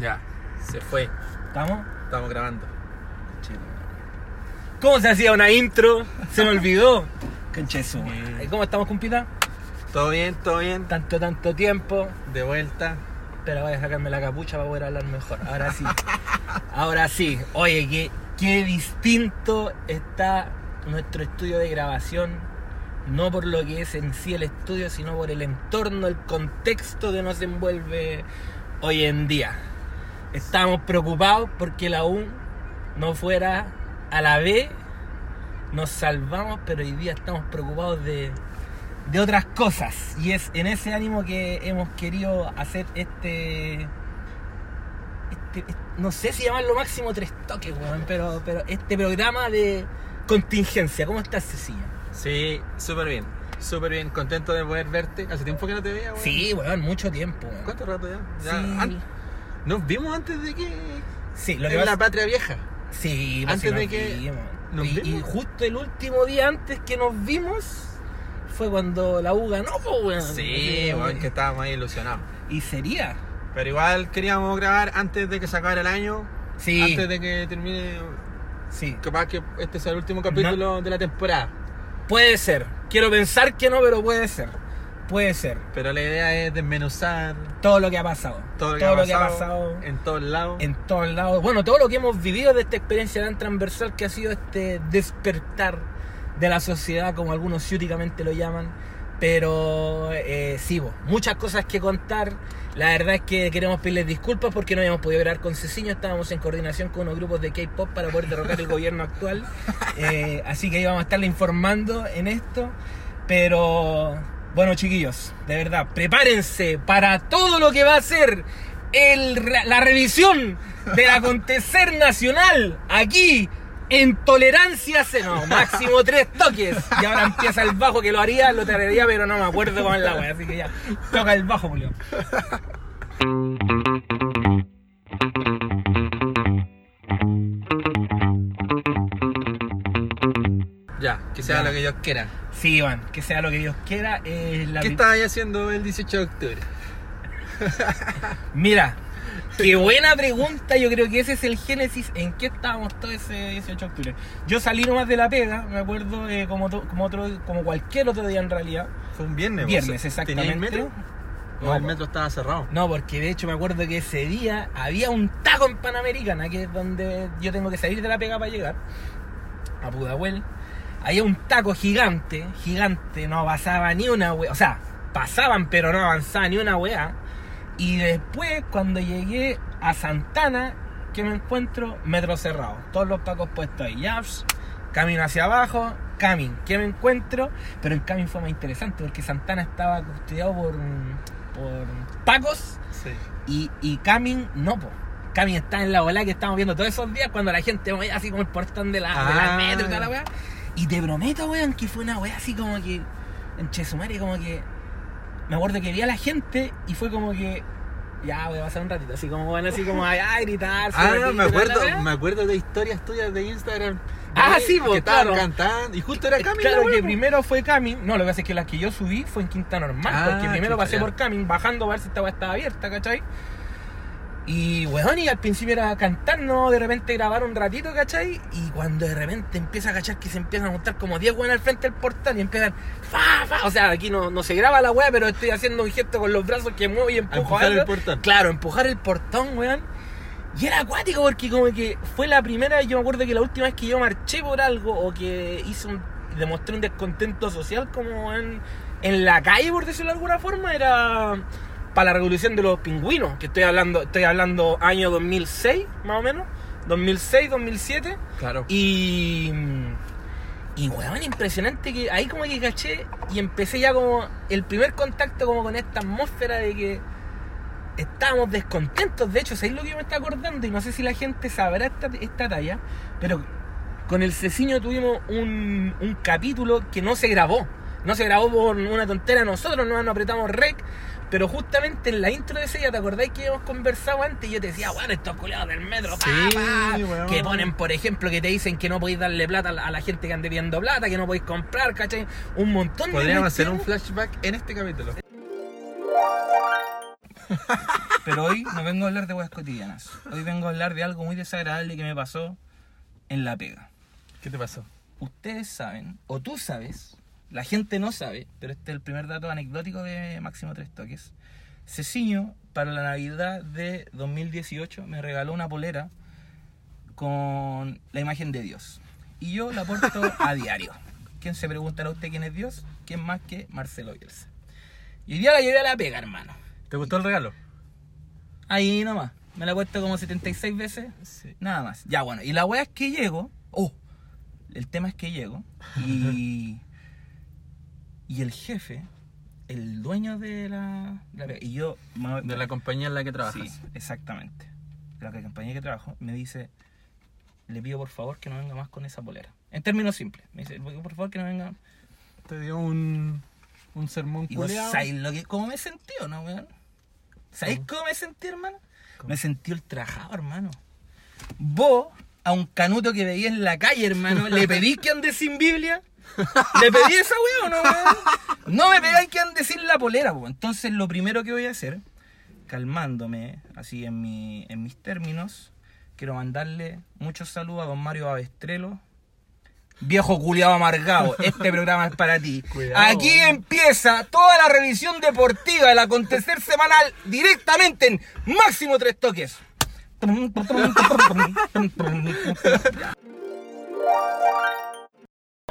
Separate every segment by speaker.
Speaker 1: Ya, se fue.
Speaker 2: ¿Estamos?
Speaker 1: Estamos grabando.
Speaker 2: ¿Cómo se hacía una intro? Se me olvidó. Concheso. ¿Cómo estamos, compita?
Speaker 1: ¿Todo bien? ¿Todo bien?
Speaker 2: Tanto, tanto tiempo.
Speaker 1: De vuelta.
Speaker 2: Pero voy a sacarme la capucha para poder hablar mejor. Ahora sí. Ahora sí. Oye, qué, qué distinto está nuestro estudio de grabación. No por lo que es en sí el estudio, sino por el entorno, el contexto que nos envuelve hoy en día. Estamos preocupados porque la U no fuera a la B. Nos salvamos, pero hoy día estamos preocupados de, de otras cosas. Y es en ese ánimo que hemos querido hacer este. este- este- no sé si llamarlo máximo tres toques, weón, pero, pero este programa de contingencia. ¿Cómo estás, Cecilia?
Speaker 1: Sí, súper bien. Súper bien. Contento de poder verte. Hace tiempo que no te veía, weón.
Speaker 2: Sí, weón, mucho tiempo, weón.
Speaker 1: ¿Cuánto rato ya? Ya,
Speaker 2: Sí.
Speaker 1: Nos vimos antes de que.
Speaker 2: Sí, lo que
Speaker 1: en
Speaker 2: pasa-
Speaker 1: la patria vieja.
Speaker 2: Sí, pues
Speaker 1: Antes de
Speaker 2: nos
Speaker 1: que
Speaker 2: vimos.
Speaker 1: nos
Speaker 2: y, y
Speaker 1: vimos.
Speaker 2: justo el último día antes que nos vimos fue cuando la U ganó, pues, weón.
Speaker 1: Sí, weón, que estábamos ahí ilusionados.
Speaker 2: Y sería.
Speaker 1: Pero igual queríamos grabar antes de que se acabara el año.
Speaker 2: Sí.
Speaker 1: Antes de que termine.
Speaker 2: Sí.
Speaker 1: Capaz que este sea el último capítulo de la temporada.
Speaker 2: Puede ser. Quiero pensar que no, pero puede ser. Puede ser.
Speaker 1: Pero la idea es desmenuzar
Speaker 2: Todo lo que ha pasado.
Speaker 1: todo lo que, ha, pasado en todos lados.
Speaker 2: en todos lados. Bueno, todo lo que hemos vivido de esta experiencia tan transversal que ha sido este despertar de la sociedad, como algunos ciúticamente lo llaman. Pero eh, sí, muchas cosas que contar. La verdad es que queremos pedirles disculpas porque no habíamos podido grabar con Ceciño. Estábamos en coordinación con unos grupos de K-pop para poder derrocar el gobierno actual. Eh, así que íbamos a estarle informando en esto. Pero bueno, chiquillos, de verdad, prepárense para todo lo que va a ser el, la revisión del acontecer nacional aquí en tolerancia cero. Máximo tres toques. Y ahora empieza el bajo que lo haría, lo tararía, pero no me acuerdo cómo es la wea. Así que ya, toca el bajo, Julio.
Speaker 1: Ya, que sea
Speaker 2: Ya.
Speaker 1: lo que Dios quiera.
Speaker 2: Sí, Iván, que sea lo que Dios quiera. eh, la
Speaker 1: ¿Qué estabas haciendo el 18 de octubre?
Speaker 2: Mira, qué buena pregunta. Yo creo que ese es el génesis en qué estábamos todo ese 18 de octubre. Yo salí nomás de la pega, me acuerdo, eh, como, to- como, otro, como cualquier otro día en realidad.
Speaker 1: Fue un viernes.
Speaker 2: Viernes,
Speaker 1: ¿vos? ¿Tenías
Speaker 2: exactamente.
Speaker 1: metro?
Speaker 2: No,
Speaker 1: No, el
Speaker 2: po.
Speaker 1: metro estaba cerrado.
Speaker 2: No, porque de hecho me acuerdo que ese día había un taco en Panamericana, que es donde yo tengo que salir de la pega para llegar a Pudahuel. Había un taco gigante, gigante, no pasaba ni una wea. O sea, pasaban, pero no avanzaba ni una wea. Y después, cuando llegué a Santana, que me encuentro metro cerrado. Todos los pacos puestos ahí. Ya, camino hacia abajo, Camin, que me encuentro. Pero en Camin fue más interesante porque Santana estaba custodiado por, por pacos
Speaker 1: Sí.
Speaker 2: y, y Camin no, po. Camin está en la bola que estamos viendo todos esos días cuando la gente así como el portón de la, de la
Speaker 1: Ah.
Speaker 2: metro y toda la weá. Y te prometo, weón, que fue una weá así como que. En Chesumare, como que. Me acuerdo que vi a la gente y fue como que. Ya, voy a pasar un ratito, así como, bueno, así como a, a gritar.
Speaker 1: Ah,
Speaker 2: subir,
Speaker 1: me acuerdo, me acuerdo de historias tuyas de Instagram.
Speaker 2: Ah, sí,
Speaker 1: Que estaban
Speaker 2: claro.
Speaker 1: cantando. Y justo era Cami.
Speaker 2: Claro
Speaker 1: la
Speaker 2: que primero fue Camin, no, lo que pasa es que las que yo subí fue en Quinta Normal,
Speaker 1: Ah,
Speaker 2: porque primero
Speaker 1: chucha,
Speaker 2: pasé
Speaker 1: ya.
Speaker 2: por Camin, bajando a ver si esta estaba abierta, ¿cachai? Y weón, y al principio era cantar, no, de repente grabar un ratito, ¿cachai? Y cuando de repente empieza a cachar que se empiezan a montar como 10 weones al frente del portal y empiezan, fa, fa, o sea, aquí no, no se graba la weá, pero estoy haciendo un gesto con los brazos que muevo y empujo
Speaker 1: empujar el portón.
Speaker 2: Claro, empujar el portón, weón. Y era acuático porque como que fue la primera, yo me acuerdo que la última vez que yo marché por algo o que hice un, demostré un descontento social como en, en la calle, por decirlo de alguna forma, era para la revolución de los pingüinos, que estoy hablando, estoy hablando año 2006, más o menos, 2006, 2007.
Speaker 1: Claro.
Speaker 2: Y. Y weón, impresionante que ahí como que caché y empecé ya como el primer contacto como con esta atmósfera de que estábamos descontentos. De hecho, ¿sabéis lo que yo me está acordando? Y no sé si la gente sabrá esta, esta talla, pero con el Ceciño tuvimos un, un capítulo que no se grabó. No se grabó por una tontera de nosotros, no nos apretamos rec. Pero justamente en la intro de ese día, ¿te acordáis que habíamos conversado antes? Y yo te decía, bueno, estos culiados del metro, pa,
Speaker 1: Sí,
Speaker 2: pa",
Speaker 1: weón.
Speaker 2: que ponen, por ejemplo, que te dicen que no podéis darle plata a la- a la gente que ande viendo plata, que no podéis comprar, ¿cachai? Un montón de
Speaker 1: Podríamos hacer un flashback en este capítulo.
Speaker 3: Pero hoy no vengo a hablar de weas cotidianas. Hoy vengo a hablar de algo muy desagradable que me pasó en la pega.
Speaker 1: ¿Qué te pasó?
Speaker 3: Ustedes saben, o tú sabes, la gente no sabe, pero este es el primer dato anecdótico de Máximo Tres Toques. Ceciño, para la Navidad de 2018, me regaló una polera con la imagen de Dios. Y yo la porto a diario. ¿Quién se preguntará usted quién es Dios? ¿Quién más que Marcelo Bielsa? Y hoy día la llevé a la pega, hermano.
Speaker 1: ¿Te gustó el regalo?
Speaker 3: Ahí nomás. Me la he puesto como 76 veces.
Speaker 1: Sí.
Speaker 3: Nada más. Ya bueno. Y la wea es que llego. Oh. El tema es que llego. Y. y el jefe, el dueño de la. la y yo. me-
Speaker 1: De la compañía en la que trabajas.
Speaker 3: Sí, exactamente. De la compañía que trabajo, me dice. Le pido por favor que no venga más con esa polera. En términos simples. Me dice, por favor que no venga.
Speaker 1: Te dio un, un sermón
Speaker 3: Y vos
Speaker 1: culiao.
Speaker 3: sabéis lo que, cómo me sentí o no, weón. ¿Sabéis
Speaker 1: ¿Cómo?
Speaker 3: cómo me sentí, hermano?
Speaker 1: ¿Cómo?
Speaker 3: Me sentí ultrajado, hermano. Vos, a un canuto que veía en la calle, hermano, ¿le pedís que ande sin Biblia? ¿Le pedí esa weón o no, weón? No me pegáis que ande sin la polera, weón. Entonces, lo primero que voy a hacer, calmándome, así en, mi, en mis términos, quiero mandarle muchos saludos a don Mario Abestrelo. Viejo culiado amargado, este programa es para ti.
Speaker 1: Cuidado.
Speaker 3: Aquí empieza toda la revisión deportiva del acontecer semanal directamente en Máximo Tres Toques.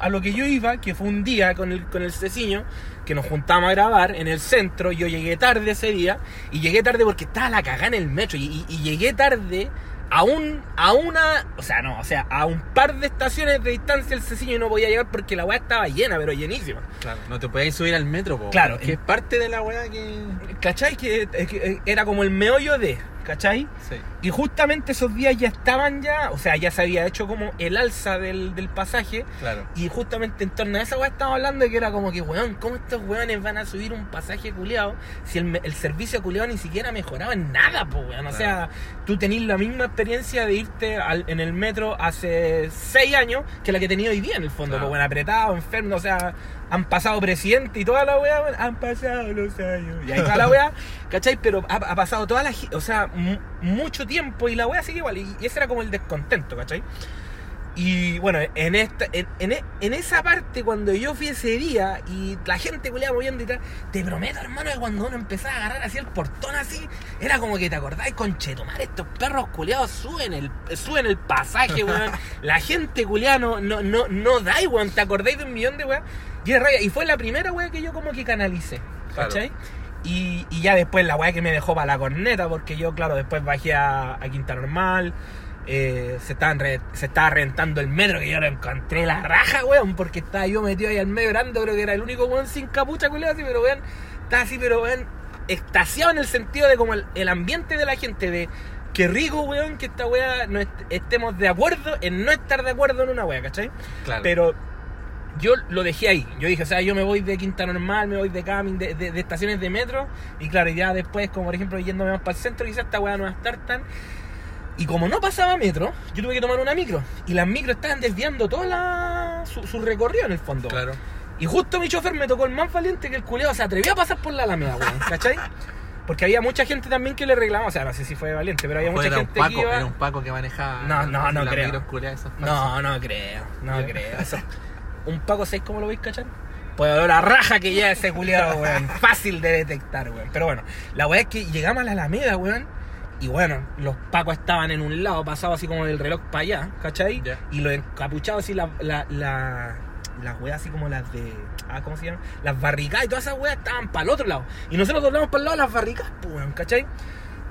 Speaker 2: A lo que yo iba, que fue un día con el, con el Ceciño, que nos juntamos a grabar en el centro, yo llegué tarde ese día, y llegué tarde porque estaba la cagada en el metro, y, y- y llegué tarde a un, a una, o sea, no, o sea, a un par de estaciones de distancia el Ceciño y no podía llegar porque la weá estaba llena, pero llenísima.
Speaker 1: Claro, no te podías subir al metro, po,
Speaker 2: Claro,
Speaker 1: Que es parte de la weá que.
Speaker 2: ¿Cachai? Que, es que era como el meollo de, ¿cachai?
Speaker 1: Sí.
Speaker 2: Y justamente esos días ya estaban ya, o sea, ya se había hecho como el alza del, del pasaje.
Speaker 1: Claro.
Speaker 2: Y justamente en torno a esa weá estábamos hablando de que era como que, weón, ¿cómo estos weones van a subir un pasaje culiado si el, el servicio culiado ni siquiera mejoraba en nada, pues weón? O sea, tú tenés la misma experiencia de irte al- en el metro hace seis años que la que he tenido hoy día en el fondo,
Speaker 1: Claro.
Speaker 2: pues weón, apretado, enfermo, o sea, han pasado presidente y toda la weá, weón, han pasado los años. Y ahí está la weá, ¿cachai? Pero ha, ha pasado toda la, o sea, mu- mucho tiempo y la weá sigue igual. Y, y ese era como el descontento, ¿cachai? Y bueno, en esta en, en, e- en esa parte, cuando yo fui ese día y la gente culiaba moviendo y tal, te prometo, hermano, que cuando uno empezaba a agarrar así el portón así, era como que te acordáis, conchetumar, estos perros culiados suben el, suben el pasaje, weón. la gente culiada no, no, no, no da, weón. ¿Te acordáis de un millón de weón? Y, fue la primera weón que yo como que canalicé,
Speaker 1: Claro.
Speaker 2: Y, y ya después la weá que me dejó para la corneta, porque yo, claro, después bajé a, a Quinta Normal. eh, se, estaban re- se estaba reventando el metro que yo lo encontré la raja, weón, porque estaba yo metido ahí al medio grande, creo que era el único weón sin capucha, culiado, así, pero weón, estaba así, pero weón, extasiado en el sentido de como el, el ambiente de la gente, de qué rico, weón, que esta weá no est- estemos de acuerdo en no estar de acuerdo en una weá, ¿cachai?
Speaker 1: Claro.
Speaker 2: Pero yo lo dejé ahí. Yo dije, o sea, yo me voy de Quinta Normal, me voy de camping, de, de- de estaciones de metro. Y claro, ya después, como por ejemplo, yéndome más para el centro, quizás esta weá no va a estar tan. Y como no pasaba metro, yo tuve que tomar una micro. Y las micros estaban desviando toda la, su, su recorrido en el fondo.
Speaker 1: Claro.
Speaker 2: Y justo mi chofer me tocó el más valiente que el culeado se atrevió a pasar por la alameda, weón, ¿cachai? Porque había mucha gente también que le reclamaba, o sea, no sé si fue valiente, pero había mucha
Speaker 1: era un
Speaker 2: gente
Speaker 1: Paco,
Speaker 2: que iba...
Speaker 1: era un Paco que manejaba.
Speaker 2: No, no, no creo.
Speaker 1: esas.
Speaker 2: No, no creo, no creo. Eso- un Paco 6, ¿cómo lo veis, cachar? Pues olor a raja que ya ese culiado, weón. Fácil de detectar, weón. Pero bueno, la weá es que llegamos a la Alameda, weón. Y bueno, los pacos estaban en un lado, pasado así como del reloj para allá, ¿cachai? Y los encapuchados así, la, la, la- las weas así como las de. Ah, ¿cómo se llama? Las barricadas y todas esas weas estaban para el otro lado. Y nosotros doblamos para el lado de las barricadas, pues, weón, ¿cachai?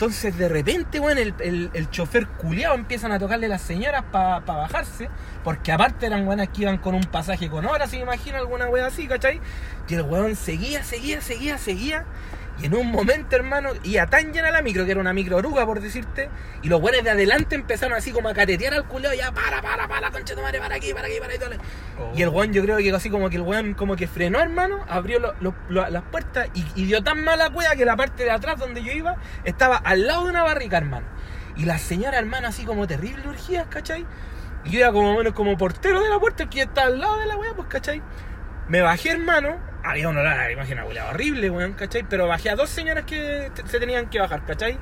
Speaker 2: Entonces de repente, weón, el, el, chofer culiado empiezan a tocarle las señoras para bajarse. Porque aparte eran weonas que iban con un pasaje con horas, si me imagino alguna wea así, ¿cachai? Y el weón seguía, seguía, seguía, seguía. Y en un momento, hermano, iba tan llena la micro, que era una micro oruga, por decirte, y los buenos de adelante empezaron así como a catetear al culeado, ya para, para, para, concha tu madre, para aquí, para aquí, para ahí, dale.
Speaker 1: Oh.
Speaker 2: Y el weón, yo creo que así como que el weón como que frenó, hermano, abrió lo- lo- lo- las puertas y, y dio tan mala cueva que la parte de atrás donde yo iba estaba al lado de una barrica, hermano. Y la señora, hermano, así como terrible urgías, ¿cachai? Y yo era como menos como portero de la puerta, el que estaba al lado de la wea, pues, ¿cachai? Me bajé, hermano, había un olor a imagen weá horrible, weón, ¿cachai? Pero bajé a dos señoras que se tenían que bajar, ¿cachai?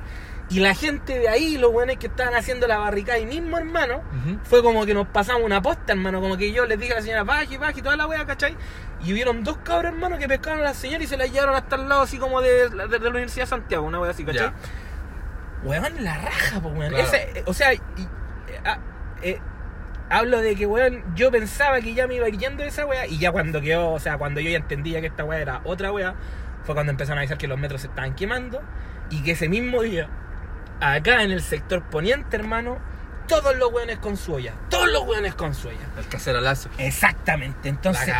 Speaker 2: Y la gente de ahí, los weones que estaban haciendo la barricada ahí mismo, hermano,
Speaker 1: Ujú.
Speaker 2: fue como que nos pasamos una posta, hermano. Como que yo les dije a la señora, baje, baje, y toda la wea, ¿cachai? Y hubieron dos cabros, hermano, que pescaron a la señora y se la llevaron hasta el lado, así como de, de- de la Universidad de Santiago, una wea así, ¿cachai? Weón, la raja, pues, weón.
Speaker 1: Claro.
Speaker 2: Ese, eh, o sea, y- eh, ah, eh, hablo de que, weón, yo pensaba que ya me iba a ir yendo esa wea, y ya cuando quedó, o sea, cuando yo ya entendía que esta wea era otra wea, fue cuando empezaron a avisar que los metros se estaban quemando, y que ese mismo día, acá en el sector poniente, hermano, todos los weones con su olla, todos los weones con su olla.
Speaker 1: El cacerolazo.
Speaker 2: Exactamente, entonces,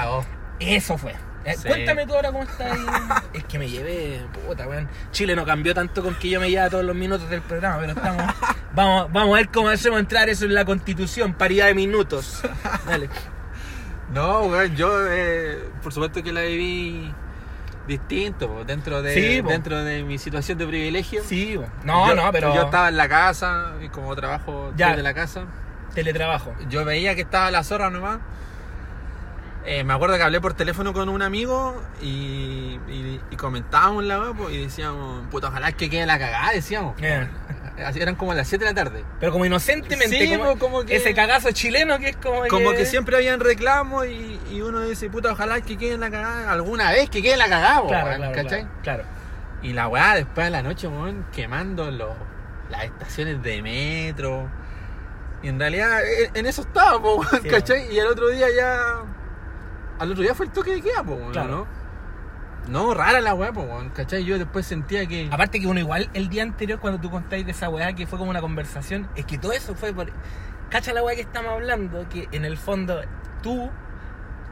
Speaker 2: eso fue. Eh,
Speaker 1: Sí.
Speaker 2: Cuéntame tú ahora cómo está ahí. es que me llevé, puta, weón. Chile no cambió tanto con que yo me lleve todos los minutos del programa, pero estamos. vamos, vamos a ver cómo hacemos entrar eso en la constitución, paridad de minutos. Dale.
Speaker 1: No, weón, yo eh, por supuesto que la viví distinto, po, dentro de
Speaker 2: Sí, po.
Speaker 1: dentro de mi situación de privilegio.
Speaker 2: Sí, bo. no,
Speaker 1: Yo-
Speaker 2: no, pero.
Speaker 1: Yo estaba en la casa y como trabajo
Speaker 2: Ya.
Speaker 1: desde la casa,
Speaker 2: Teletrabajo.
Speaker 1: yo veía que estaba la zorra nomás. Eh, me acuerdo que hablé por teléfono con un amigo y, y, y comentábamos la weá, po, y decíamos, puta, ojalá que quede la cagada, decíamos.
Speaker 2: Eh.
Speaker 1: Así eran como las 7 de la tarde.
Speaker 2: Pero como inocentemente,
Speaker 1: Sí,
Speaker 2: como,
Speaker 1: que-
Speaker 2: ese cagazo chileno que es como.
Speaker 1: Como que siempre habían reclamos y, y uno dice, puta, ojalá que quede la cagada, alguna vez que quede la cagada,
Speaker 2: Claro, claro,
Speaker 1: ¿cachai?
Speaker 2: claro, claro.
Speaker 1: Y la weá después de la noche, weón, quemando los, las estaciones de metro. Y en realidad e- en eso estaba, po, weón,
Speaker 2: Sí,
Speaker 1: ¿cachai? Y el otro día ya. Al otro día fue el toque de queda, po, weón,
Speaker 2: Claro.
Speaker 1: ¿no? No, rara la weá, po, weón, ¿cachai? Yo después sentía que.
Speaker 2: Aparte que uno igual el día anterior cuando tú contáis de esa weá que fue como una conversación, es que todo eso fue por... Cacha la weá que estamos hablando, que en el fondo tú,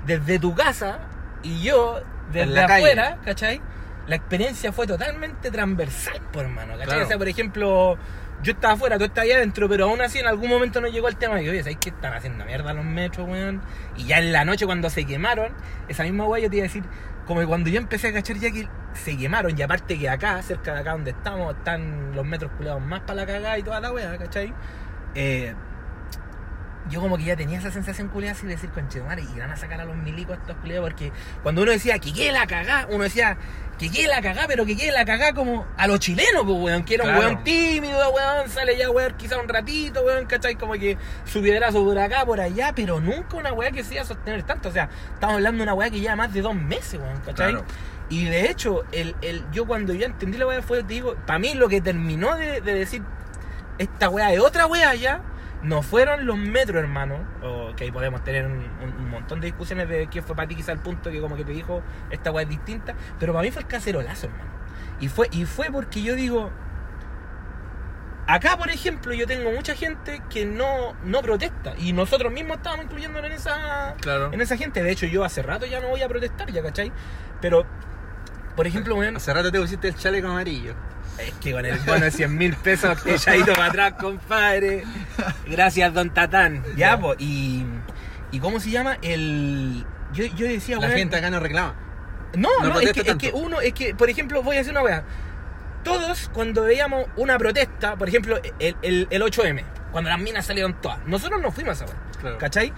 Speaker 2: desde tu casa y yo desde
Speaker 1: la calle.
Speaker 2: afuera, ¿cachai? La experiencia fue totalmente transversal, por hermano, ¿cachai?
Speaker 1: Claro.
Speaker 2: O sea, por ejemplo, yo estaba afuera, tú estabas ahí adentro, pero aún así en algún momento nos llegó el tema de que, oye, ¿sabes qué están haciendo mierda los metros, weón? Y ya en la noche cuando se quemaron, esa misma weá yo te iba a decir, como que cuando yo empecé a cachar ya que se quemaron, y aparte que acá, cerca de acá donde estamos, están los metros culeados más para la cagada y toda la weá, ¿cachai? Eh, yo como que ya tenía esa sensación culeada así de decir, conchetumare, y van a sacar a los milicos estos culeados, porque cuando uno decía que quede la cagá, uno decía que quede la cagá, pero que quede la cagá como a los chilenos, pues weón, que era un
Speaker 1: Claro.
Speaker 2: weón tímido, weón, sale ya weón quizá un ratito, weón, ¿cachai? Como que su piedrazo por acá, por allá, pero nunca una weá que se iba a sostener tanto, o sea, estamos hablando de una weá que lleva más de dos meses, weón, ¿cachai?
Speaker 1: Claro.
Speaker 2: Y de hecho, el, el, yo cuando ya entendí la weá fue, te digo, para mí lo que terminó de, de decir, esta weá es otra weá ya, no fueron los metros, hermano. O que ahí podemos tener un, un- un montón de discusiones de qué fue para ti quizá el punto que como que te dijo, esta weá es distinta. Pero para mí fue el cacerolazo, hermano. Y fue, y fue porque yo digo, acá por ejemplo yo tengo mucha gente que no, no protesta. Y nosotros mismos estábamos incluyéndonos en esa,
Speaker 1: Claro.
Speaker 2: en esa gente. De hecho yo hace rato ya no voy a protestar, ya, ¿cachai? Pero, por ejemplo, weón,
Speaker 1: Hace rato te pusiste el chaleco amarillo.
Speaker 2: Es que con el bono de 100 mil pesos que ya ido para atrás, compadre. Gracias, don Tatán. Ya,
Speaker 1: Ya.
Speaker 2: pues, y, y ¿cómo se llama? El. Yo, yo decía,
Speaker 1: La
Speaker 2: weón,
Speaker 1: gente acá no reclama.
Speaker 2: No,
Speaker 1: no
Speaker 2: no, es, que, es que uno, es que, por ejemplo, voy a decir una weá. Todos, cuando veíamos una protesta, por ejemplo, el, el, el 8M, cuando las minas salieron todas, nosotros no fuimos a esa weá.
Speaker 1: Claro.
Speaker 2: ¿Cachai?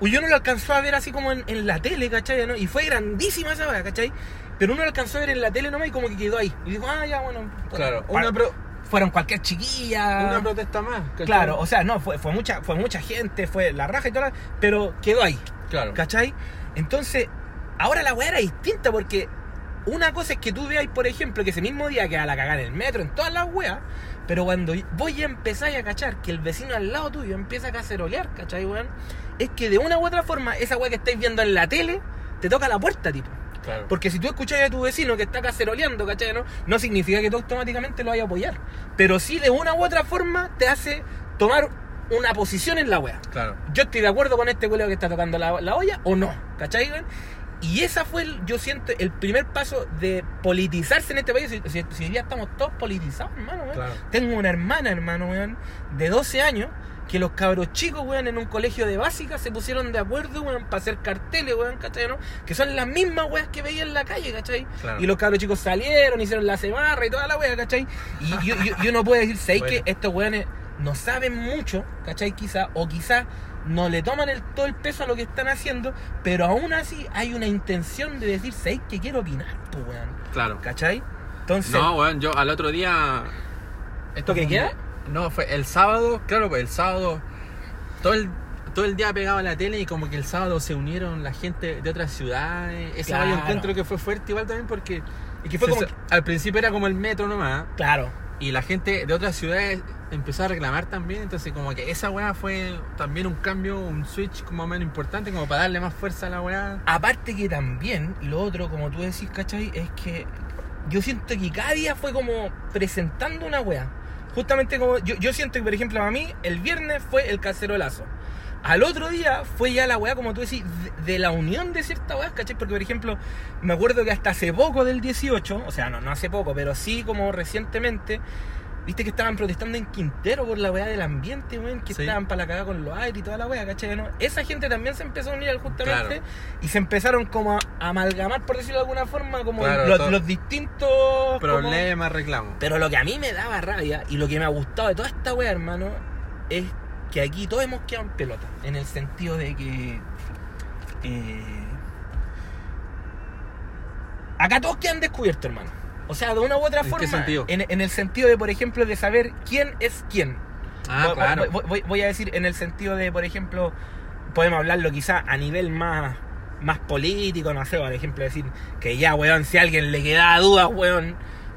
Speaker 2: Y yo no lo alcanzó a ver así como en, en la tele, ¿cachai? ¿no? Y fue grandísima esa weá, ¿cachai? Pero uno lo alcanzó a ver en la tele nomás y como que quedó ahí. Y dijo, ah, ya, bueno.
Speaker 1: Claro. Una, pro-
Speaker 2: fueron cualquier chiquilla.
Speaker 1: una protesta más. ¿cachai?
Speaker 2: Claro, o sea, no, fue, fue, mucha, fue mucha gente, fue la raja y toda la- pero quedó ahí,
Speaker 1: Claro.
Speaker 2: ¿cachai? Entonces, ahora la weá era distinta porque una cosa es que tú veas, por ejemplo, que ese mismo día queda la cagada en el metro, en todas las weas, pero cuando voy a empezar a cachar que el vecino al lado tuyo empieza a cacerolear, ¿cachai, weón? Es que de una u otra forma, esa weá que estáis viendo en la tele, te toca la puerta, tipo.
Speaker 1: Claro.
Speaker 2: Porque si tú escuchas a tu vecino que está caceroleando, ¿cachai? No, no significa que tú automáticamente lo vayas a apoyar. Pero sí de una u otra forma te hace tomar una posición en la wea.
Speaker 1: Claro.
Speaker 2: Yo estoy de acuerdo con este culeo que está tocando la, la olla o no, ¿cachai? Y esa fue, el- yo siento, el primer paso de politizarse en este país. Si, si- si día estamos todos politizados, hermano.
Speaker 1: Claro.
Speaker 2: Tengo una hermana, hermano, weón, de 12 años, que los cabros chicos, weón, en un colegio de básica se pusieron de acuerdo, weón, para hacer carteles, weón, ¿cachai? ¿no? Que son las mismas weas que veía en la calle, ¿cachai?
Speaker 1: Claro.
Speaker 2: Y los cabros chicos salieron, hicieron la cebarra y toda la wea, ¿cachai? Y yo, yo, yo no puedo decir, ¿sabéis
Speaker 1: Bueno.
Speaker 2: que estos weones no saben mucho, ¿cachai? Quizá, o quizá no le toman el, todo el peso a lo que están haciendo, pero aún así hay una intención de decir, ¿sabes que quiero opinar, pues, weón?
Speaker 1: Claro.
Speaker 2: ¿Cachai? Entonces,
Speaker 1: No, weón, yo al otro día.
Speaker 2: ¿Esto
Speaker 1: un
Speaker 2: queda?
Speaker 1: No, fue el sábado, claro, pues el sábado. Todo el, todo el día pegado a la tele y como que el sábado se unieron la gente de otras ciudades. Ese
Speaker 2: Claro.
Speaker 1: yo encuentro que fue fuerte igual también porque.
Speaker 2: y que fue como...
Speaker 1: al principio era como el metro nomás.
Speaker 2: Claro.
Speaker 1: Y la gente de otras ciudades empezó a reclamar también. Entonces, como que esa weá fue también un cambio, un switch como menos importante, como para darle más fuerza a la weá.
Speaker 2: Aparte que también, lo otro, como tú decís, ¿cachai? Es que yo siento que cada día fue como presentando una wea. Justamente como yo, yo siento que, por ejemplo, a mí el viernes fue el cacerolazo. Al otro día fue ya la weá, como tú decís, de, la unión de ciertas weas, ¿cachai? Porque, por ejemplo, me acuerdo que hasta hace poco del 18, o sea, no, no hace poco, pero sí como recientemente, viste que estaban protestando en Quintero por la weá del ambiente, weón, que
Speaker 1: Sí.
Speaker 2: estaban para la cagada con los aires y toda la weá, ¿cachai? ¿no? Esa gente también se empezó a unir al justamente
Speaker 1: Claro.
Speaker 2: y se empezaron como a amalgamar, por decirlo de alguna forma, como
Speaker 1: Claro,
Speaker 2: los, distintos como-
Speaker 1: Problemas, reclamos.
Speaker 2: Pero lo que a mí me daba rabia y lo que me ha gustado de toda esta wea, hermano, es que aquí todos hemos quedado en pelota. En el sentido de que. eh, acá todos quedan descubiertos, hermano. O sea, de una u otra
Speaker 1: ¿En qué
Speaker 2: forma.
Speaker 1: sentido?
Speaker 2: En, en el sentido de, por ejemplo, de saber quién es quién.
Speaker 1: Ah,
Speaker 2: Voy-
Speaker 1: claro.
Speaker 2: voy, voy- voy a decir en el sentido de, por ejemplo, podemos hablarlo quizá a nivel más, más político, no sé, por ejemplo, decir que ya, weón, si a alguien le queda dudas, weón,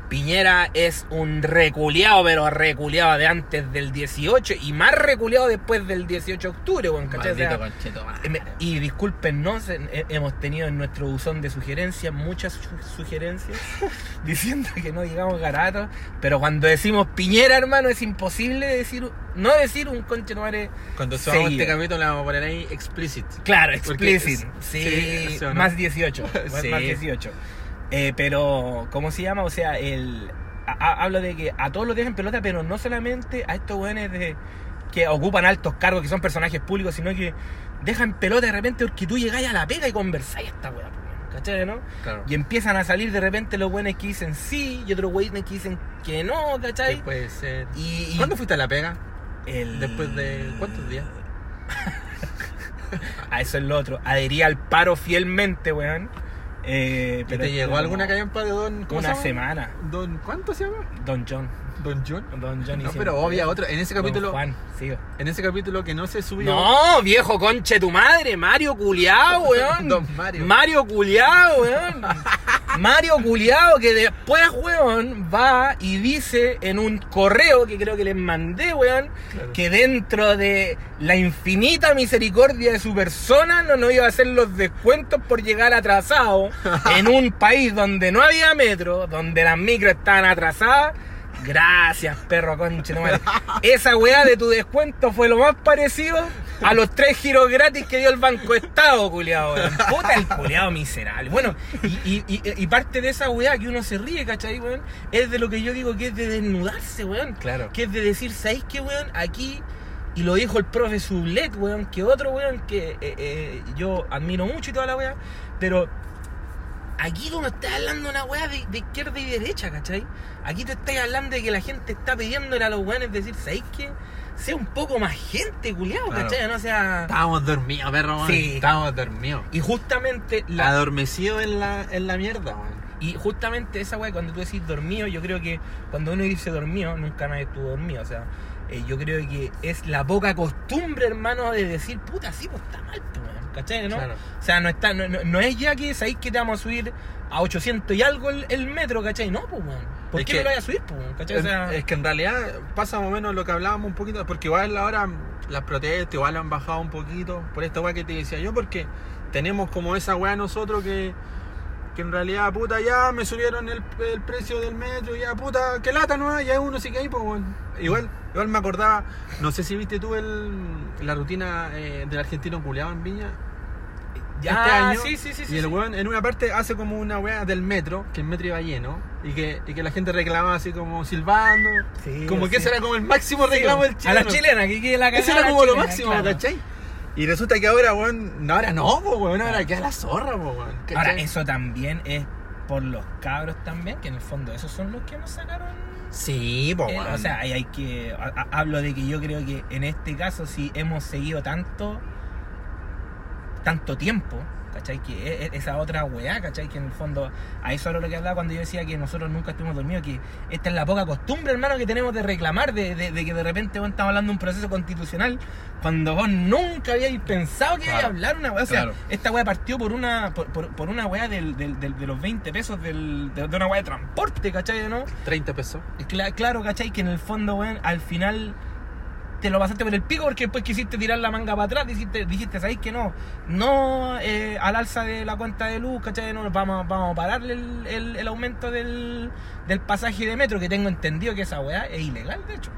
Speaker 2: Piñera es un reculeado, pero reculeado de antes del 18 y más reculeado después del 18 de octubre, weón, ¿cachai? O sea,
Speaker 1: conchetumare.
Speaker 2: eh, Y discúlpenos, en- he- hemos tenido en nuestro buzón de sugerencias muchas su- sugerencias diciendo que no digamos garato, pero cuando decimos Piñera, hermano, es imposible decir, no decir un conche
Speaker 1: Cuando subamos este capítulo le vamos a poner ahí explicit.
Speaker 2: Claro, explicit.
Speaker 1: es-
Speaker 2: Sí,
Speaker 1: sí, ¿sí o no?
Speaker 2: más 18. más-
Speaker 1: Sí.
Speaker 2: Más 18. Eh, pero, ¿cómo se llama? O sea, el a- hablo de que a todos los dejan pelota, pero no solamente a estos weones de, que ocupan altos cargos, que son personajes públicos, sino que dejan pelota de repente porque tú llegáis a la pega y conversáis esta weá, ¿cachai, no?
Speaker 1: Claro.
Speaker 2: Y empiezan a salir de repente los weones que dicen sí y otros weones que dicen que no,
Speaker 1: ¿Qué
Speaker 2: ¿cachai?
Speaker 1: puede ser?
Speaker 2: Y, y
Speaker 1: ¿Cuándo fuiste a la pega?
Speaker 2: el-
Speaker 1: Después de- ¿cuántos días?
Speaker 2: a eso es lo otro. Adherí al paro fielmente, weón. Eh,
Speaker 1: ¿Y
Speaker 2: pero
Speaker 1: te llegó alguna callampa de Don... ¿cómo
Speaker 2: Una semana.
Speaker 1: Don, ¿Cuánto se llama?
Speaker 2: Don John.
Speaker 1: Don John.
Speaker 2: Don John
Speaker 1: No, pero había otro. En ese capítulo,
Speaker 2: Juan, sigo.
Speaker 1: en ese capítulo que no se subió.
Speaker 2: No, viejo conche tu madre, Mario culiao, weón.
Speaker 1: Don Mario.
Speaker 2: Mario culiao, weón. Mario culiao que después, weón, va y dice en un correo que creo que les mandé, weón,
Speaker 1: Claro.
Speaker 2: que dentro de la infinita misericordia de su persona no nos iba a hacer los descuentos por llegar atrasado en un país donde no había metro, donde las micros estaban atrasadas. Gracias, perro conche, no madre. Esa weá de tu descuento fue lo más parecido a los tres giros gratis que dio el Banco Estado, culiado. Puta el culiado miserable. Bueno, y, y- y- y parte de esa weá que uno se ríe, ¿cachai, weón? Es de lo que yo digo que es de desnudarse, weón.
Speaker 1: Claro.
Speaker 2: Que es de decir, ¿sabéis qué, weón? Aquí, y lo dijo el profe Sublet, weón, que otro weón que eh, eh, yo admiro mucho y toda la weá, pero aquí tú no estás hablando de una weá de, de izquierda y derecha, ¿cachai? Aquí tú estás hablando de que la gente está pidiéndole a los weones decir, ¿sabéis qué? Sea un poco más gente, culiado,
Speaker 1: Claro.
Speaker 2: ¿cachai? No sea...
Speaker 1: Estábamos dormidos, perro, weón.
Speaker 2: Sí.
Speaker 1: Estábamos dormidos.
Speaker 2: Y justamente la,
Speaker 1: Adormecidos en la, en la mierda, weón.
Speaker 2: Y justamente esa weá, cuando tú decís dormido, yo creo que cuando uno dice dormido, nunca nadie estuvo dormido. O sea, eh, yo creo que es la poca costumbre, hermano, de decir, puta, sí, pues está mal, pues, weón", ¿cachai? ¿no?
Speaker 1: Claro.
Speaker 2: O sea, no, está, no, no- no es ya que sabéis que te vamos a subir a 800 y algo el, el metro, ¿cachai? No, pues, weón. ¿Por
Speaker 1: Es
Speaker 2: qué
Speaker 1: que-
Speaker 2: no lo vayas a subir, pues? ¿cachai? O sea,
Speaker 1: es que en realidad pasa más o menos lo que hablábamos un poquito, porque igual ahora las protestas igual han bajado un poquito por esta weá que te decía yo, porque tenemos como esa weá nosotros que, que en realidad, puta, ya me subieron el, el precio del metro, ya, puta, que lata, ¿no? Ya uno sí que hay, pues. Igual, igual me acordaba, no sé si viste tú el, la rutina eh, del argentino culeado en Viña.
Speaker 2: ya,
Speaker 1: este año,
Speaker 2: sí, sí, sí. sí,
Speaker 1: y el weón en una parte hace como una weá del metro, que el metro iba lleno, y que, y que la gente reclamaba así como silbando. Como que ese era como el máximo reclamo del
Speaker 2: A
Speaker 1: chileno.
Speaker 2: la chilena, que quede la
Speaker 1: Ese
Speaker 2: cagada
Speaker 1: era
Speaker 2: a
Speaker 1: como lo máximo,
Speaker 2: claro.
Speaker 1: ¿cachai? Y resulta que ahora, weón, ahora no, po, weón, ahora queda la zorra, po, weón. ¿cachai?
Speaker 2: Ahora, eso también es por los cabros también, que en el fondo esos son los que nos sacaron
Speaker 1: Sí, po,
Speaker 2: Eh, o sea, ahí hay que. a- a- hablo de que yo creo que en este caso, si hemos seguido tanto. tanto tiempo, ¿cachai? Que es, es esa otra weá, ¿cachai? Que en el fondo, a eso era lo que hablaba cuando yo decía que nosotros nunca estuvimos dormidos, que esta es la poca costumbre, hermano, que tenemos de reclamar, de, de- de que de repente vos estamos hablando de un proceso constitucional, cuando vos nunca habíais pensado que ibais a
Speaker 1: Claro,
Speaker 2: hablar una weá. O sea,
Speaker 1: claro.
Speaker 2: esta weá partió por una por, por, por una weá del, del- del- de los 20 pesos del, de, de una weá de transporte, ¿cachai? ¿no?
Speaker 1: 30 pesos.
Speaker 2: Cla- claro, ¿cachai? Que en el fondo, weón, al final te lo pasaste por el pico porque después quisiste tirar la manga para atrás, dijiste, dijiste ¿sabéis que no? No eh, al alza de la cuenta de luz, ¿cachai? No, vamos, vamos a pararle el, el- el aumento del, del pasaje de metro, que tengo entendido que esa weá es ilegal, de hecho.